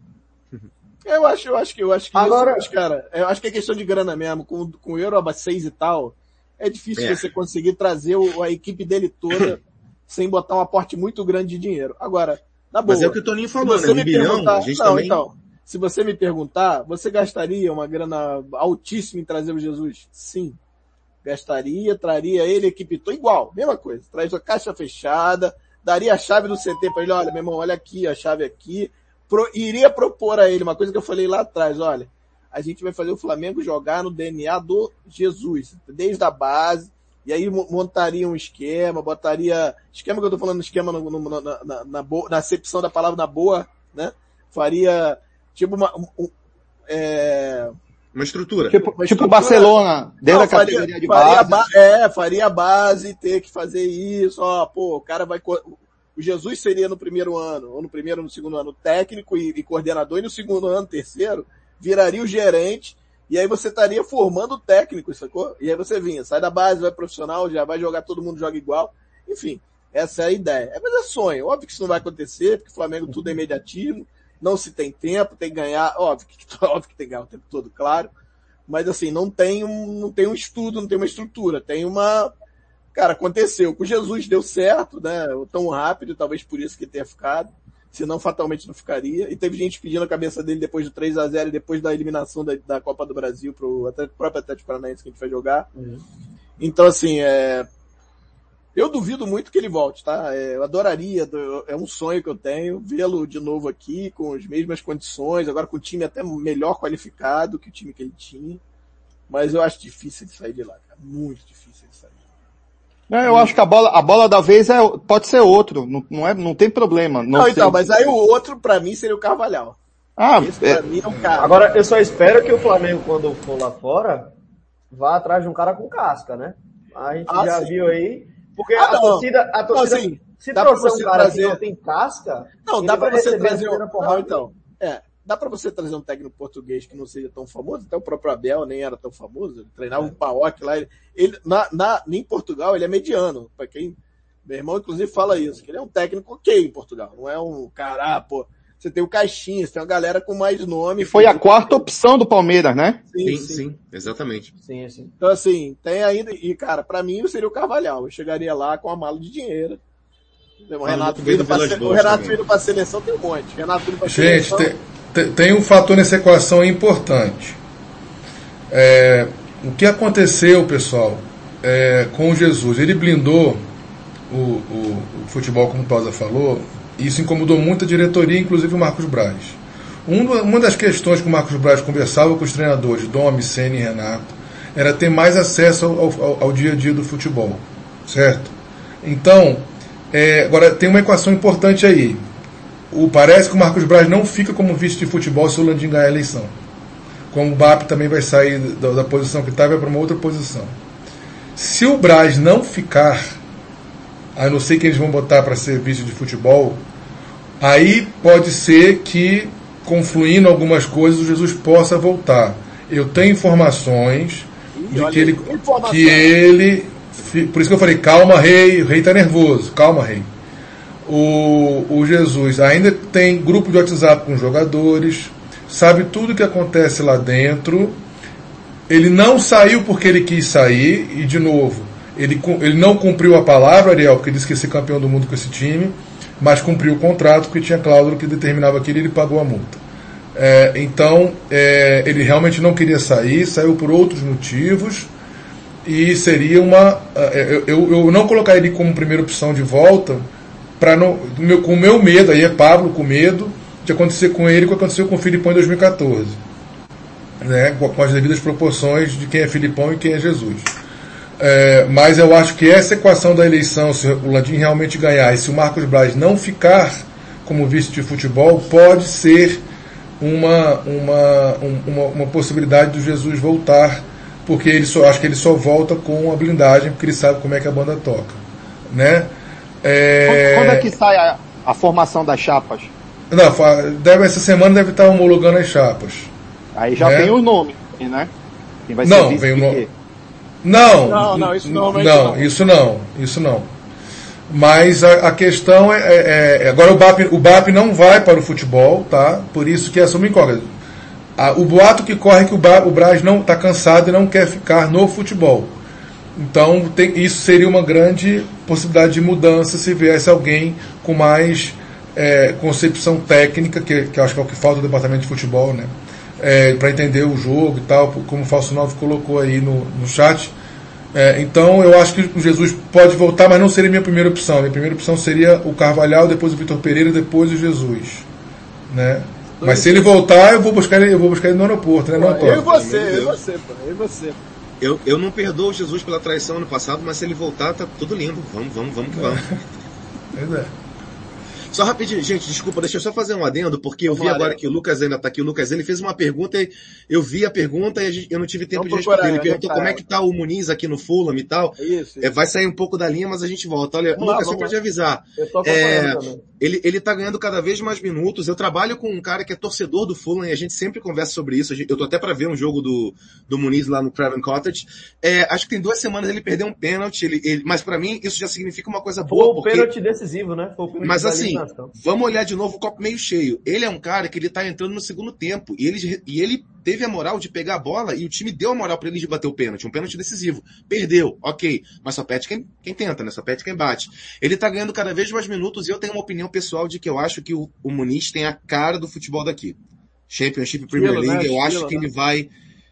G: <laughs>
A: Eu acho, eu acho que, eu acho que Agora, isso, cara, eu acho que é questão de grana mesmo, com, com o Euro a 6 e tal, é difícil é. você conseguir trazer o, a equipe dele toda <clears throat> sem botar um aporte muito grande de dinheiro. Agora, na boa.
D: Mas é o que o Toninho falou, né? Um bilhão, a gente não, também... então,
A: se você me perguntar, você gastaria uma grana altíssima em trazer o Jesus? Sim. Gastaria, traria ele, equipe toda, igual, mesma coisa. Traz a caixa fechada, daria a chave do CT para ele, olha, meu irmão, olha aqui, a chave aqui. Pro, iria propor a ele uma coisa que eu falei lá atrás, olha, a gente vai fazer o Flamengo jogar no DNA do Jesus, desde a base, e aí montaria um esquema, botaria, esquema que eu tô falando, esquema no, no, na, na, na, boa, na acepção da palavra na boa, né? Faria, tipo uma, um, é,
D: uma estrutura.
C: Tipo,
D: uma
C: tipo Barcelona, desde não, a categoria faria, de base.
A: Faria, é, faria base, ter que fazer isso, ó, pô, o cara vai, o Jesus seria no primeiro ano, ou no primeiro ou no segundo ano, técnico e, e coordenador, e no segundo ano, terceiro, viraria o gerente, e aí você estaria formando o técnico, sacou? E aí você vinha, sai da base, vai profissional, já vai jogar, todo mundo joga igual. Enfim, essa é a ideia. É, mas é sonho. Óbvio que isso não vai acontecer, porque o Flamengo tudo é imediatismo, não se tem tempo, tem que ganhar, óbvio que, <laughs> óbvio que tem que ganhar o tempo todo, claro. Mas assim, não tem um, não tem um estudo, não tem uma estrutura, tem uma, cara, aconteceu. Com Jesus deu certo, né? Tão rápido, talvez por isso que tenha ficado senão fatalmente não ficaria. E teve gente pedindo a cabeça dele depois do 3 a 0 e depois da eliminação da, da Copa do Brasil pro próprio Atlético Paranaense que a gente vai jogar. Uhum. Então, assim, é, eu duvido muito que ele volte, tá? É, eu adoraria, é um sonho que eu tenho, vê-lo de novo aqui, com as mesmas condições, agora com o time até melhor qualificado que o time que ele tinha. Mas eu acho difícil de sair de lá, cara. Muito difícil de sair.
C: Não, eu acho que a bola, a bola da vez é, pode ser outro, não, não, é, não tem problema.
A: Não, não então, mas aí o outro para mim seria o Carvalhal.
G: Ah, Esse é... mim é um cara. Agora, eu só espero que o Flamengo, quando for lá fora, vá atrás de um cara com casca, né? A gente ah, já sim. viu aí. Porque ah, a não. torcida, a torcida, não, assim, se trouxer um cara trazer... que não tem casca,
A: não, dá para você trazer um... Não, então, é, dá para você trazer um técnico português que não seja tão famoso, até o próprio Abel nem era tão famoso, ele treinava um Paok lá, ele, ele na, na, em Portugal ele é mediano, para quem, meu irmão inclusive fala isso, que ele é um técnico ok em Portugal, não é um cara, ah, pô, você tem o Caixinha, você tem uma galera com mais nome. E
C: foi a quarta opção do Palmeiras, né?
D: Sim, sim, sim, exatamente.
A: Sim, sim. Então assim, tem ainda, e cara, para mim seria o Carvalhal, eu chegaria lá com a mala de dinheiro, o Renato vindo para o Renato vindo para seleção tem um monte. Renato vindo para
E: seleção. Gente, tem, tem um fator nessa equação importante. É, o que aconteceu, pessoal, é, com Jesus? Ele blindou o, o, o futebol, como o Tosa falou, e isso incomodou muito a diretoria, inclusive o Marcos Braz. Um, uma das questões que o Marcos Braz conversava com os treinadores, Domi, Senna e Renato, era ter mais acesso ao, ao, ao dia a dia do futebol, certo? Então, é, agora tem uma equação importante aí o, parece que o Marcos Braz não fica como vice de futebol se o Landim ganhar a eleição. Como o BAP também vai sair da, da posição que está e vai para uma outra posição. Se o Braz não ficar, a não ser que eles vão botar para ser vice de futebol, aí pode ser que, confluindo algumas coisas, o Jesus possa voltar. Eu tenho informações de que ele, que ele. Por isso que eu falei, calma, rei, o rei está nervoso, calma, rei o, o Jesus ainda tem grupo de WhatsApp com jogadores, sabe tudo o que acontece lá dentro. Ele não saiu porque ele quis sair, e de novo, ele, ele não cumpriu a palavra, Ariel, porque disse que ia ser campeão do mundo com esse time, mas cumpriu o contrato, porque tinha cláusula que determinava aquilo e ele pagou a multa. É, então, é, ele realmente não queria sair, saiu por outros motivos, e seria uma. É, eu, eu não colocaria ele como primeira opção de volta, para meu, com o meu medo, aí é Pablo com medo de acontecer com ele o que aconteceu com o Filipão em 2014. Né, com as devidas proporções de quem é Filipão e quem é Jesus. É, mas eu acho que essa equação da eleição, se o Landim realmente ganhar e se o Marcos Braz não ficar como vice de futebol, pode ser uma, uma, uma, uma possibilidade do Jesus voltar, porque ele só, acho que ele só volta com a blindagem, porque ele sabe como é que a banda toca. Né?
C: É... Quando, quando, é que sai a, a, formação das chapas?
E: Não, deve, essa semana deve estar homologando as chapas.
C: Aí já né? tem o nome. né?
E: Quem vai não, ser vem o... Não, não, não, isso não, não, isso não, isso não. Mas a, a questão é, é, é, agora o BAP, o BAP não vai para o futebol, tá? Por isso que essa é uma incógnita. o boato que corre é que o, ba, o Braz não está cansado e não quer ficar no futebol. Então tem, isso seria uma grande possibilidade de mudança se viesse alguém com mais é, concepção técnica, que, que acho que é o que falta no departamento de futebol, né? É, para entender o jogo e tal, como o Falso 9 colocou aí no, no chat. É, então eu acho que o Jesus pode voltar, mas não seria minha primeira opção. Minha primeira opção seria o Carvalhal, depois o Vitor Pereira, depois o Jesus. Né? Mas se ele voltar, eu vou buscar ele, eu vou buscar ele no aeroporto, né?
A: Eu e você, eu e você, pô, eu e você.
D: Eu, eu não perdoo Jesus pela traição ano passado, mas se ele voltar, tá tudo lindo. Vamos, vamos, vamos que vamos. <laughs> É. Só rapidinho, gente, desculpa, deixa eu só fazer um adendo, porque eu vi agora que o Lucas ainda está aqui. O Lucas, ele fez uma pergunta, eu vi a pergunta e eu não tive tempo Vamos de responder. Ele perguntou como é que tá o Muniz aqui no Fulham e tal. Isso, isso. É, vai sair um pouco da linha, mas a gente volta. Olha, vamos Lucas, lá, só para te avisar. É, ele, ele tá ganhando cada vez mais minutos. Eu trabalho com um cara que é torcedor do Fulham e a gente sempre conversa sobre isso. Eu tô até para ver um jogo do, do Muniz lá no Craven Cottage. É, acho que tem duas semanas ele perdeu um pênalti, ele, ele, mas para mim isso já significa uma coisa boa.
G: Foi o porque... pênalti decisivo, né?
D: mas assim, vamos olhar de novo o copo meio cheio. Ele é um cara que ele tá entrando no segundo tempo e ele, e ele teve a moral de pegar a bola e o time deu a moral para ele de bater o pênalti, um pênalti decisivo. Perdeu, ok, mas só pede quem, quem tenta, né? Só pede quem bate. Ele tá ganhando cada vez mais minutos e eu tenho uma opinião pessoal de que eu acho que o, o Muniz tem a cara do futebol daqui. Championship Premier League, né? eu acho que ele vai,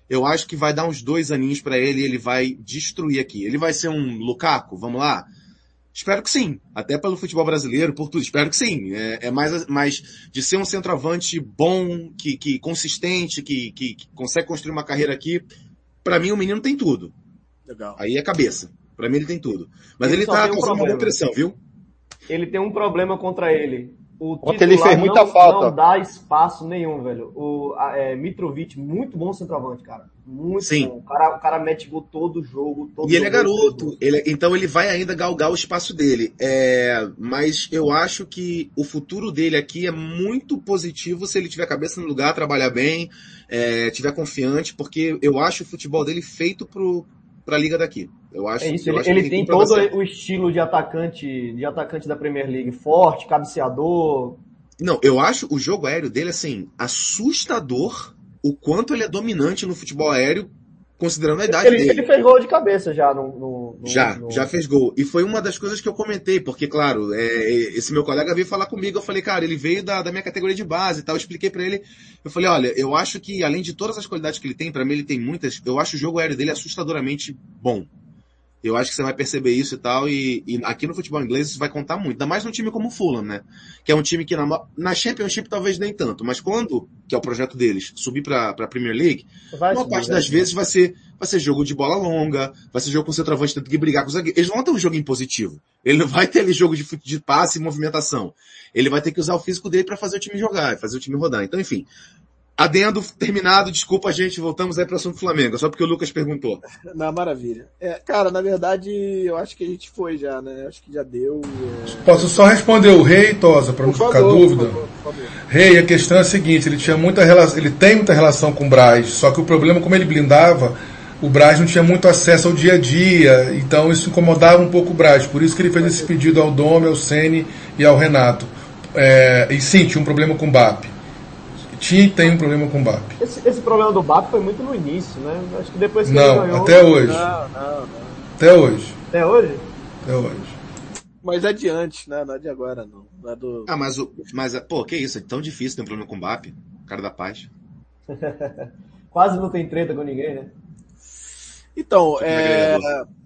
D: eu acho que vai dar uns dois aninhos para ele e ele vai destruir aqui. Ele vai ser um Lukaku, vamos lá? Espero que sim. Até pelo futebol brasileiro, por tudo. Espero que sim. É, é mais, mais de ser um centroavante bom, que, que consistente, que, que, que consegue construir uma carreira aqui. Para mim, o menino tem tudo. Legal. Aí é cabeça. Para mim, ele tem tudo. Mas ele, ele tá um uma depressão, viu?
G: Ele tem um problema contra ele.
C: O Ontem ele fez muita
G: não,
C: falta.
G: Não dá espaço nenhum, velho. O é, Mitrovic, muito bom centroavante, cara. Muito Sim. bom. O cara, o cara mete gol todo jogo. Todo
D: e ele é garoto. Ele, então ele vai ainda galgar o espaço dele. É, mas eu acho que o futuro dele aqui é muito positivo se ele tiver a cabeça no lugar, trabalhar bem, é, tiver confiante, porque eu acho o futebol dele feito pro, pra liga daqui. Eu acho,
G: é isso, ele,
D: acho
G: ele tem todo o estilo de atacante, de atacante da Premier League, forte, cabeceador.
D: Não, eu acho o jogo aéreo dele assim assustador o quanto ele é dominante no futebol aéreo considerando a idade
G: ele,
D: dele.
G: Ele fez gol de cabeça já no, no,
D: no já, no... já fez gol. E foi uma das coisas que eu comentei, porque claro, é, esse meu colega veio falar comigo, eu falei, cara, ele veio da, da minha categoria de base e tal, eu expliquei para ele, eu falei, olha, eu acho que além de todas as qualidades que ele tem, para mim ele tem muitas, eu acho o jogo aéreo dele assustadoramente bom. Eu acho que você vai perceber isso e tal, e, e, aqui no futebol inglês isso vai contar muito. Ainda mais num time como o Fulham, né? Que é um time que na, na Championship talvez nem tanto, mas quando, que é o projeto deles, subir pra, pra Premier League, vai uma parte das vezes vai ser, vai ser jogo de bola longa, vai ser jogo com centroavante tendo que brigar com os zagueiros. Eles não vão ter um jogo impositivo. Ele não vai ter ali jogo de, de passe e movimentação. Ele vai ter que usar o físico dele para fazer o time jogar, fazer o time rodar. Então, enfim, Adendo terminado, desculpa gente, voltamos aí para o assunto do Flamengo, só porque o Lucas perguntou. <laughs>
A: Na maravilha. É, cara, na verdade, eu acho que a gente foi já, né? Acho que já deu.
E: É... Posso só responder o rei, Tosa, para não favor, ficar dúvida? Por favor, por favor. Rei, a questão é a seguinte, ele tinha muita relação, ele tem muita relação com o Braz, só que o problema, como ele blindava, o Braz não tinha muito acesso ao dia a dia, então isso incomodava um pouco o Braz, por isso que ele fez esse pedido ao Dome, ao Sene e ao Renato. É, e sim, tinha um problema com o BAP. Tinha tem um problema com o BAP.
G: Esse, esse, problema do BAP foi muito no início, né? Acho que depois que
E: não, ele ganhou... até hoje. Não, não, não. Até hoje.
G: Até hoje?
E: Até hoje.
A: Mas é de antes, né? Não é de agora, não. não é do...
D: Ah, mas, o, mas, pô, que isso? É tão difícil ter um problema com o BAP. Cara da paz. <laughs>
G: Quase não tem treta com ninguém, né?
A: Então, é,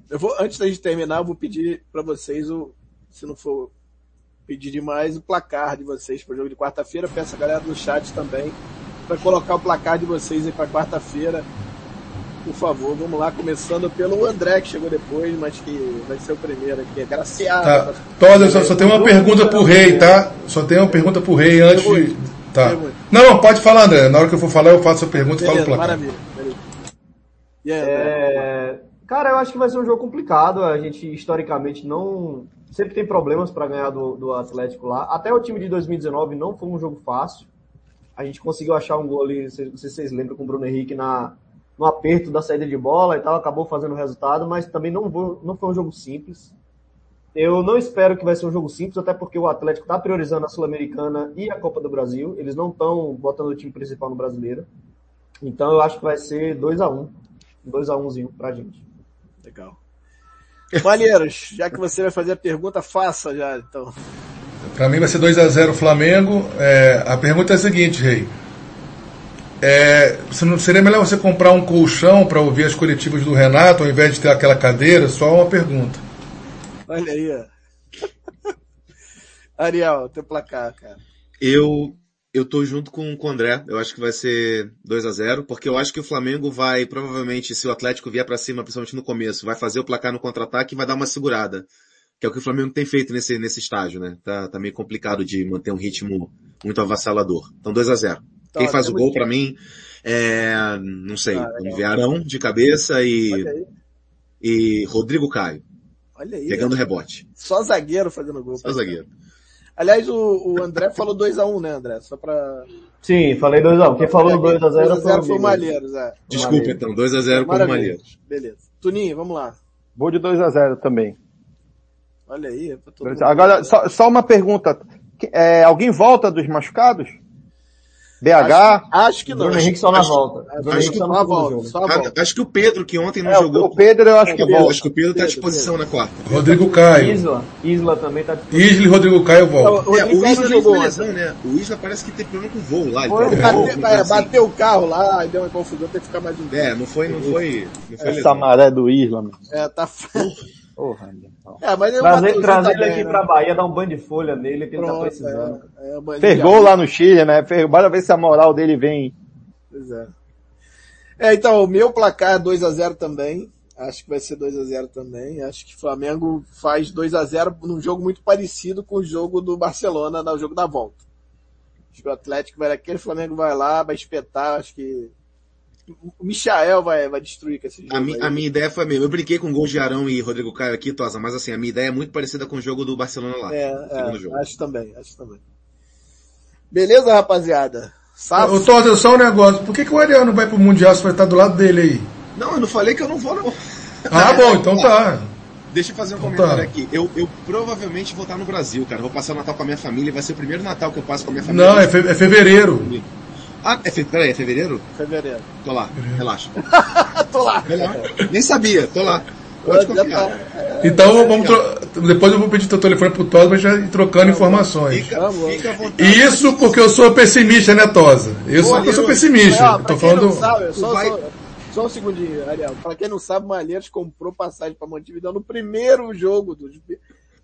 A: eu vou, antes da gente terminar, eu vou pedir para vocês o, se não for pedir demais o placar de vocês para o jogo de quarta-feira. Peço a galera do chat também para colocar o placar de vocês aí para quarta-feira. Por favor, vamos lá, começando pelo André, que chegou depois, mas que vai ser o primeiro aqui. Agraciado.
E: Tá. Toda, só, só tem uma pergunta pro rei, tá? Só tem uma pergunta pro rei antes de. Tá. Não, pode falar, André. Na hora que eu for falar, eu faço a pergunta e falo o placar. Maravilha.
G: Aí, é... Cara, eu acho que vai ser um jogo complicado. A gente, historicamente, não sempre tem problemas para ganhar do, do Atlético lá. Até o time de 2019 não foi um jogo fácil. A gente conseguiu achar um gol ali, não sei se vocês lembram, com o Bruno Henrique na, no aperto da saída de bola e tal, acabou fazendo o resultado, mas também não, não foi um jogo simples. Eu não espero que vai ser um jogo simples, até porque o Atlético está priorizando a Sul-Americana e a Copa do Brasil. Eles não estão botando o time principal no brasileiro. Então eu acho que vai ser 2 a 1 um, 2 a 1 umzinho pra gente.
A: Legal. Maneiros, já que você vai fazer a pergunta, faça já, então.
E: Para mim vai ser 2 a 0 Flamengo. É, a pergunta é a seguinte, Rei. É, seria melhor você comprar um colchão para ouvir as coletivas do Renato, ao invés de ter aquela cadeira? Só uma pergunta.
A: Olha aí, ó. <laughs> Ariel, teu placar, cara.
D: Eu eu tô junto com, com o André. Eu acho que vai ser 2 a 0 porque eu acho que o Flamengo vai, provavelmente, se o Atlético vier para cima, principalmente no começo, vai fazer o placar no contra-ataque e vai dar uma segurada. Que é o que o Flamengo tem feito nesse, nesse estágio, né? Tá, tá meio complicado de manter um ritmo muito avassalador. Então 2 a 0 Quem faz o gol para mim é, não sei, ah, Arão de cabeça e, e Rodrigo Caio. Olha aí. Pegando rebote.
A: Só zagueiro fazendo gol.
D: Só zagueiro.
A: Aliás, o, o André falou 2x1, um, né, André? Só pra.
G: Sim, falei 2x1. Um. Quem falou 2x0
A: foi, foi o Malheiros, é.
D: Desculpa, então. 2x0 com o Malheiros.
A: Beleza. Tuninho, vamos lá.
C: Vou de 2x0 também.
A: Olha aí.
C: É Agora, só, só uma pergunta. É, alguém volta dos machucados? BH?
A: Acho, acho que não.
G: Bruno Henrique só na volta.
D: Acho, que só na volta. Só volta. Acho que o Pedro, que ontem não
C: é,
D: jogou.
C: O Pedro eu acho que volta.
D: Acho que o Pedro está à disposição
A: Pedro.
D: na quarta.
E: Rodrigo Caio.
G: Isla. Isla também está
E: Isla e Rodrigo Caio volta.
D: É, o Isla jogou lesão, né? O Isla parece que tem problema com voo lá.
A: Foi,
D: ele
A: bateu, voo, é, bateu o carro lá, e deu uma confusão, teve que ficar mais um
D: É, não foi, não foi. Não foi
C: Essa maré do Isla, mano.
A: É, tá.
C: Porra,
A: é, mas eu
G: trazer, trazer ele aqui né? pra Bahia, dar um banho de folha nele, que Pronto, ele tá precisando.
C: É, é, Fez gol lá no Chile, né? Bora ver se a moral dele vem
A: Pois é. É, então, o meu placar é 2x0 também. Acho que vai ser 2 a 0 também. Acho que o Flamengo faz 2 a 0 num jogo muito parecido com o jogo do Barcelona, no jogo da volta. Acho que o Atlético vai aquele, o Flamengo vai lá, vai espetar, acho que o Michael vai, vai destruir com esse jogo.
D: A, mi, a minha ideia foi mesmo. Eu brinquei com o gol de Arão e Rodrigo Caio aqui, Tosa, mas assim, a minha ideia é muito parecida com o jogo do Barcelona lá.
A: É, é acho também, acho também. Beleza, rapaziada?
E: Sabe? Ô, Tosa, só um negócio. Por que, que o Ariel não vai pro Mundial se vai estar do lado dele aí?
D: Não, eu não falei que eu não vou, não.
E: Ah, bom, <laughs> então tá.
D: Deixa eu fazer um então comentário tá. aqui. Eu, eu provavelmente vou estar no Brasil, cara. Vou passar o Natal com a minha família. Vai ser o primeiro Natal que eu passo com a minha família.
E: Não, é, fe é fevereiro.
D: Ah, é, fe peraí, é fevereiro?
A: Fevereiro.
D: Tô lá, relaxa. <laughs>
A: tô lá.
D: Nem sabia, tô lá. Pode confiar.
E: Então vamos depois eu vou pedir teu telefone pro Tosa pra gente ir trocando informações.
D: Fica, fica
E: Isso porque eu sou pessimista, né, Tosa? Isso porque eu sou pessimista.
A: Tô falando. Sabe, só, vai... só, só, um segundinho, Ariel. Pra quem não sabe, Malheiros comprou passagem pra Montevideo no primeiro jogo do.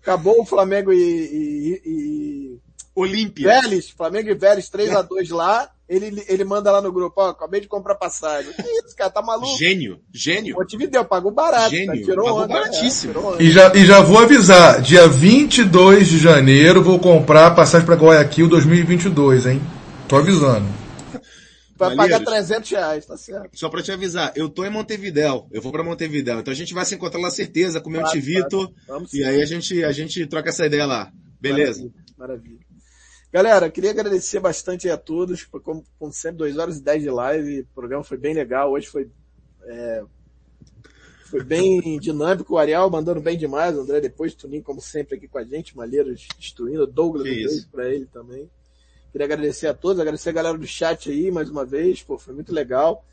A: Acabou o Flamengo e, e, e
D: Olímpia.
A: Vélez, Flamengo e Vélez 3x2 lá. Ele, ele manda lá no grupo, ó, acabei de comprar passagem. Que isso, cara, tá maluco?
D: Gênio, gênio.
A: Montevideo, pagou barato.
D: Gênio,
A: tá? tirou
D: pagou
A: onda,
D: baratíssimo. É, tirou
E: e, já, e já vou avisar, dia 22 de janeiro vou comprar passagem para Guayaquil 2022, hein? Tô avisando.
A: Vai pagar 300 reais, tá certo.
D: Só pra te avisar, eu tô em Montevidéu, eu vou pra Montevidéu, então a gente vai se encontrar lá certeza, comer claro, um tivito, claro. e aí a gente, a gente troca essa ideia lá. Beleza?
A: Maravilha. Maravilha. Galera, queria agradecer bastante a todos, como, como sempre, 2 horas e 10 de live, o programa foi bem legal, hoje foi, é, foi bem dinâmico, o Ariel mandando bem demais, o André depois, Tuninho como sempre aqui com a gente, Malheiros destruindo, Douglas um beijo pra ele também. Queria agradecer a todos, agradecer a galera do chat aí mais uma vez, pô, foi muito legal.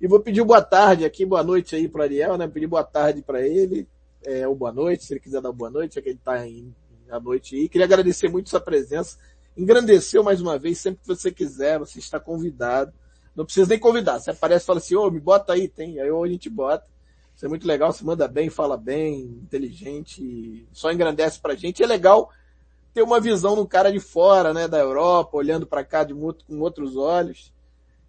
A: E vou pedir boa tarde aqui, boa noite aí pro Ariel, né? Pedir boa tarde para ele, é, ou boa noite, se ele quiser dar boa noite, já que ele tá em, à noite aí. Queria agradecer muito sua presença engrandeceu mais uma vez, sempre que você quiser, você está convidado. Não precisa nem convidar, você aparece e fala assim, ô, oh, me bota aí, tem, aí a gente bota. Isso é muito legal, você manda bem, fala bem, inteligente, só engrandece pra gente. É legal ter uma visão no cara de fora, né, da Europa, olhando para cá de muito, com outros olhos.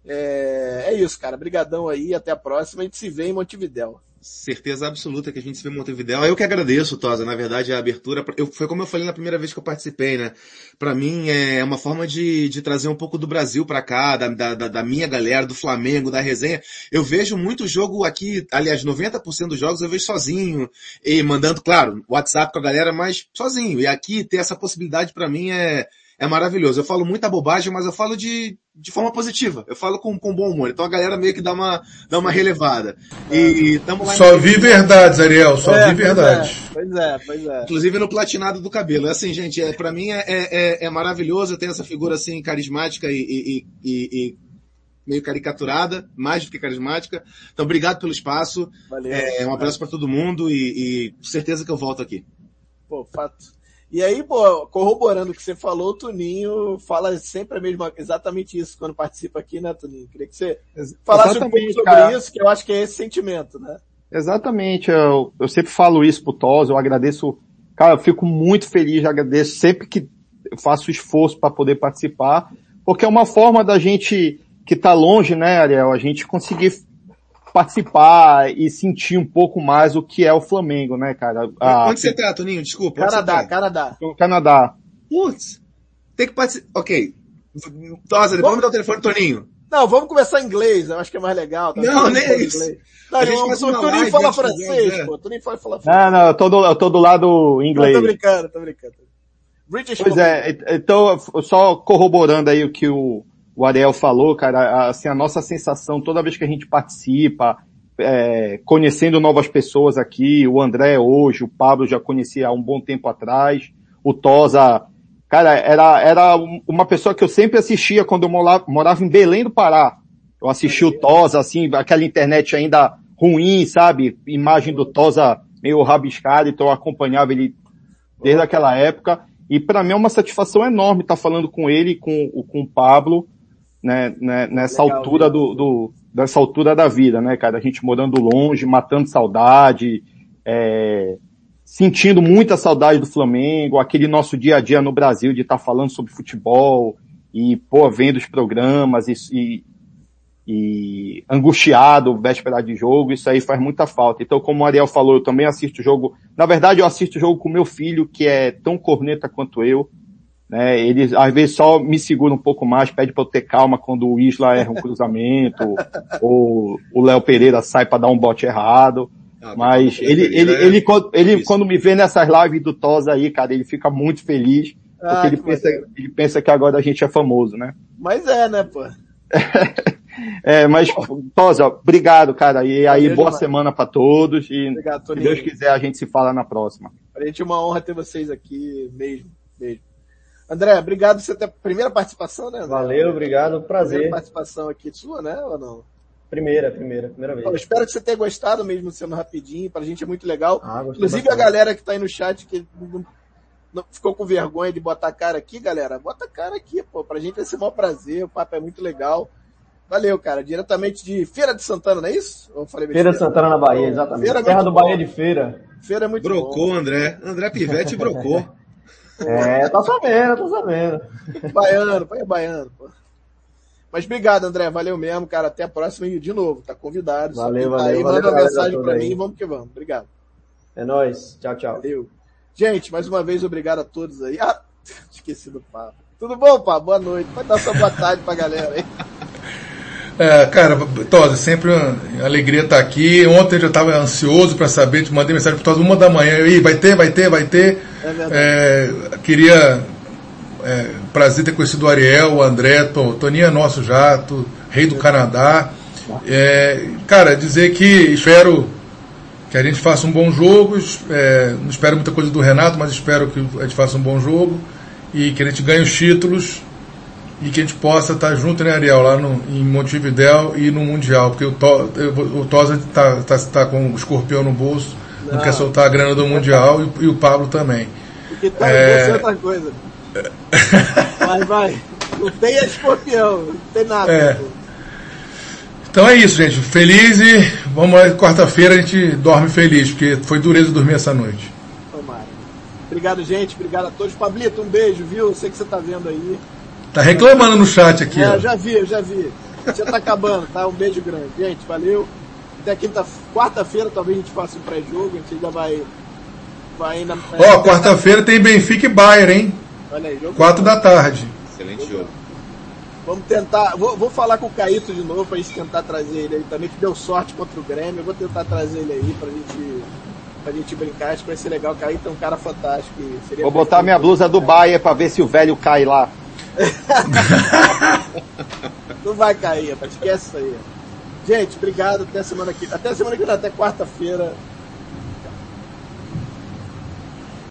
A: É, é isso, cara. Brigadão aí, até a próxima. A gente se vê em Montevidéu
D: certeza absoluta que a gente se vê em Montevideo. Eu que agradeço, Tosa, na verdade, a abertura. Eu, foi como eu falei na primeira vez que eu participei, né? Para mim é uma forma de, de trazer um pouco do Brasil para cá, da, da, da, minha galera, do Flamengo, da resenha. Eu vejo muito jogo aqui, aliás, 90% dos jogos eu vejo sozinho, e mandando, claro, WhatsApp com a galera, mas sozinho. E aqui ter essa possibilidade para mim é, é maravilhoso. Eu falo muita bobagem, mas eu falo de, de forma positiva. Eu falo com, com bom humor. Então a galera meio que dá uma, dá uma relevada. E tamo lá
E: Só vi verdades, Ariel. Só é, vi verdades.
A: Pois é, pois é.
D: Inclusive no platinado do cabelo. É assim, gente, é, pra mim é, é, é maravilhoso. Eu tenho essa figura assim, carismática e, e, e, e meio caricaturada, mais do que carismática. Então, obrigado pelo espaço. Valeu. É, um abraço para todo mundo e, e certeza que eu volto aqui.
A: Pô, fato. E aí, pô, corroborando o que você falou, o Tuninho fala sempre a mesma, exatamente isso quando participa aqui, né, Tuninho? Queria que você falasse exatamente, um pouco sobre cara. isso, que eu acho que é esse sentimento, né?
B: Exatamente, eu, eu sempre falo isso pro Tos, eu agradeço, cara, eu fico muito feliz, agradeço sempre que eu faço esforço para poder participar, porque é uma forma da gente que tá longe, né, Ariel, a gente conseguir participar e sentir um pouco mais o que é o Flamengo, né, cara?
D: A... Onde você tá, Toninho? Desculpa.
A: Canadá, Canadá.
B: Canadá.
D: Putz. Tem que participar. Ok. Tosa, depois me dá o telefone, Toninho.
A: Não, vamos conversar em inglês, eu acho que é mais legal.
D: Tá? Não, nem é isso.
A: Não, a gente faz o Toninho fala francês, é. pô. Toninho fala, fala francês.
B: Não, não, eu tô do, eu tô do lado inglês.
A: Não, tô brincando, tô brincando.
B: British pois é, então, só corroborando aí o que o, o Ariel falou, cara, assim, a nossa sensação toda vez que a gente participa, é, conhecendo novas pessoas aqui, o André hoje, o Pablo já conhecia há um bom tempo atrás, o Tosa, cara, era, era uma pessoa que eu sempre assistia quando eu morava, morava em Belém do Pará. Eu assisti o Tosa, assim, aquela internet ainda ruim, sabe? Imagem do Tosa meio rabiscada, então eu acompanhava ele desde aquela época. E para mim é uma satisfação enorme estar falando com ele, com, com o Pablo, né, né, nessa Legal, altura do, do, dessa altura da vida, né, cara? A gente morando longe, matando saudade, é, sentindo muita saudade do Flamengo, aquele nosso dia a dia no Brasil de estar tá falando sobre futebol e, pô, vendo os programas e, e, e angustiado, véspera de jogo, isso aí faz muita falta. Então, como o Ariel falou, eu também assisto o jogo, na verdade eu assisto o jogo com meu filho, que é tão corneta quanto eu, né? Ele às vezes só me segura um pouco mais, pede para eu ter calma quando o Isla erra um <laughs> cruzamento, ou o Léo Pereira sai para dar um bote errado. Ah, mas ele, ele, é ele, quando, ele quando me vê nessas lives do Tosa aí, cara, ele fica muito feliz, porque ah, ele, pensa, ele pensa que agora a gente é famoso, né?
A: Mas é, né, pô? <laughs>
B: é, mas, Tosa, obrigado, cara. E aí, Valeu, boa demais. semana para todos. E obrigado, se Deus quiser, a gente se fala na próxima.
A: Pra gente é uma honra ter vocês aqui mesmo. Mesmo. André, obrigado por você ter a primeira participação, né? André?
G: Valeu, obrigado, prazer.
A: Primeira participação aqui sua, né, ou não?
G: Primeira, primeira, primeira vez. Então,
A: espero que você tenha gostado mesmo sendo rapidinho, pra gente é muito legal. Ah, Inclusive bastante. a galera que tá aí no chat que não, não, ficou com vergonha de botar a cara aqui, galera, bota a cara aqui, pô, pra gente vai ser um prazer, o papo é muito legal. Valeu, cara. Diretamente de Feira de Santana, não é isso?
G: Ou falei Feira de Santana na Bahia, exatamente. Feira Terra do bom. Bahia de Feira.
A: Feira é muito
D: brocou, bom. André. André Pivete <laughs> brocou.
G: É, tá sabendo, tá sabendo.
A: Baiano, pai é baiano, pô. Mas obrigado, André. Valeu mesmo, cara. Até a próxima e de novo. Tá convidado.
G: Valeu, valeu.
A: Aí,
G: valeu,
A: manda uma mensagem pra aí. mim e vamos que vamos. Obrigado.
G: É nóis. Tchau, tchau.
A: Valeu. Gente, mais uma vez, obrigado a todos aí. Ah, <laughs> esqueci do papo. Tudo bom, pá? Boa noite. Pode dar sua boa tarde pra galera aí.
E: É, cara, Tosa, sempre uma alegria estar aqui. Ontem eu já estava ansioso para saber, te mandei mensagem para Tosa uma da manhã. E vai ter, vai ter, vai ter. É é, queria é, prazer ter conhecido o Ariel, o André, Toninho é nosso jato, rei do Canadá. É, cara, dizer que espero que a gente faça um bom jogo. É, não espero muita coisa do Renato, mas espero que a gente faça um bom jogo e que a gente ganhe os títulos e que a gente possa estar junto, né, Ariel, lá no, em Montevidéu e no Mundial, porque o, to, o Tosa está tá, tá com o escorpião no bolso, não, não quer soltar a grana do Mundial e, e o Pablo também.
A: Porque tá é... outra coisa. vai, vai. Não tem escorpião, não tem nada. É.
E: Então é isso, gente. Feliz e vamos lá, quarta-feira a gente dorme feliz, porque foi dureza dormir essa noite.
A: Tomara. Obrigado, gente. Obrigado a todos. Pablito, um beijo, viu? Eu sei que você está vendo aí.
E: Tá reclamando no chat aqui.
A: É, ó. já vi, já vi. Já tá acabando, tá? Um beijo grande. Gente, valeu. Até quinta, quarta-feira talvez a gente faça um pré-jogo, a gente ainda vai. vai
E: na, Ó, oh, quarta-feira tem Benfica e Bayern, hein?
A: Olha aí, jogo.
E: Quatro da tarde.
D: Excelente jogo.
A: Vamos tentar. Vou, vou falar com o Caíto de novo pra gente tentar trazer ele aí também, que deu sorte contra o Grêmio. Eu vou tentar trazer ele aí pra gente pra gente brincar, acho que vai ser legal. Cair tem um cara fantástico.
B: Vou botar minha blusa do Bahia pra ver se o velho cai lá. <laughs>
A: não vai cair. Esquece isso aí. Gente, obrigado. Até semana que Até semana que vem, até quarta-feira.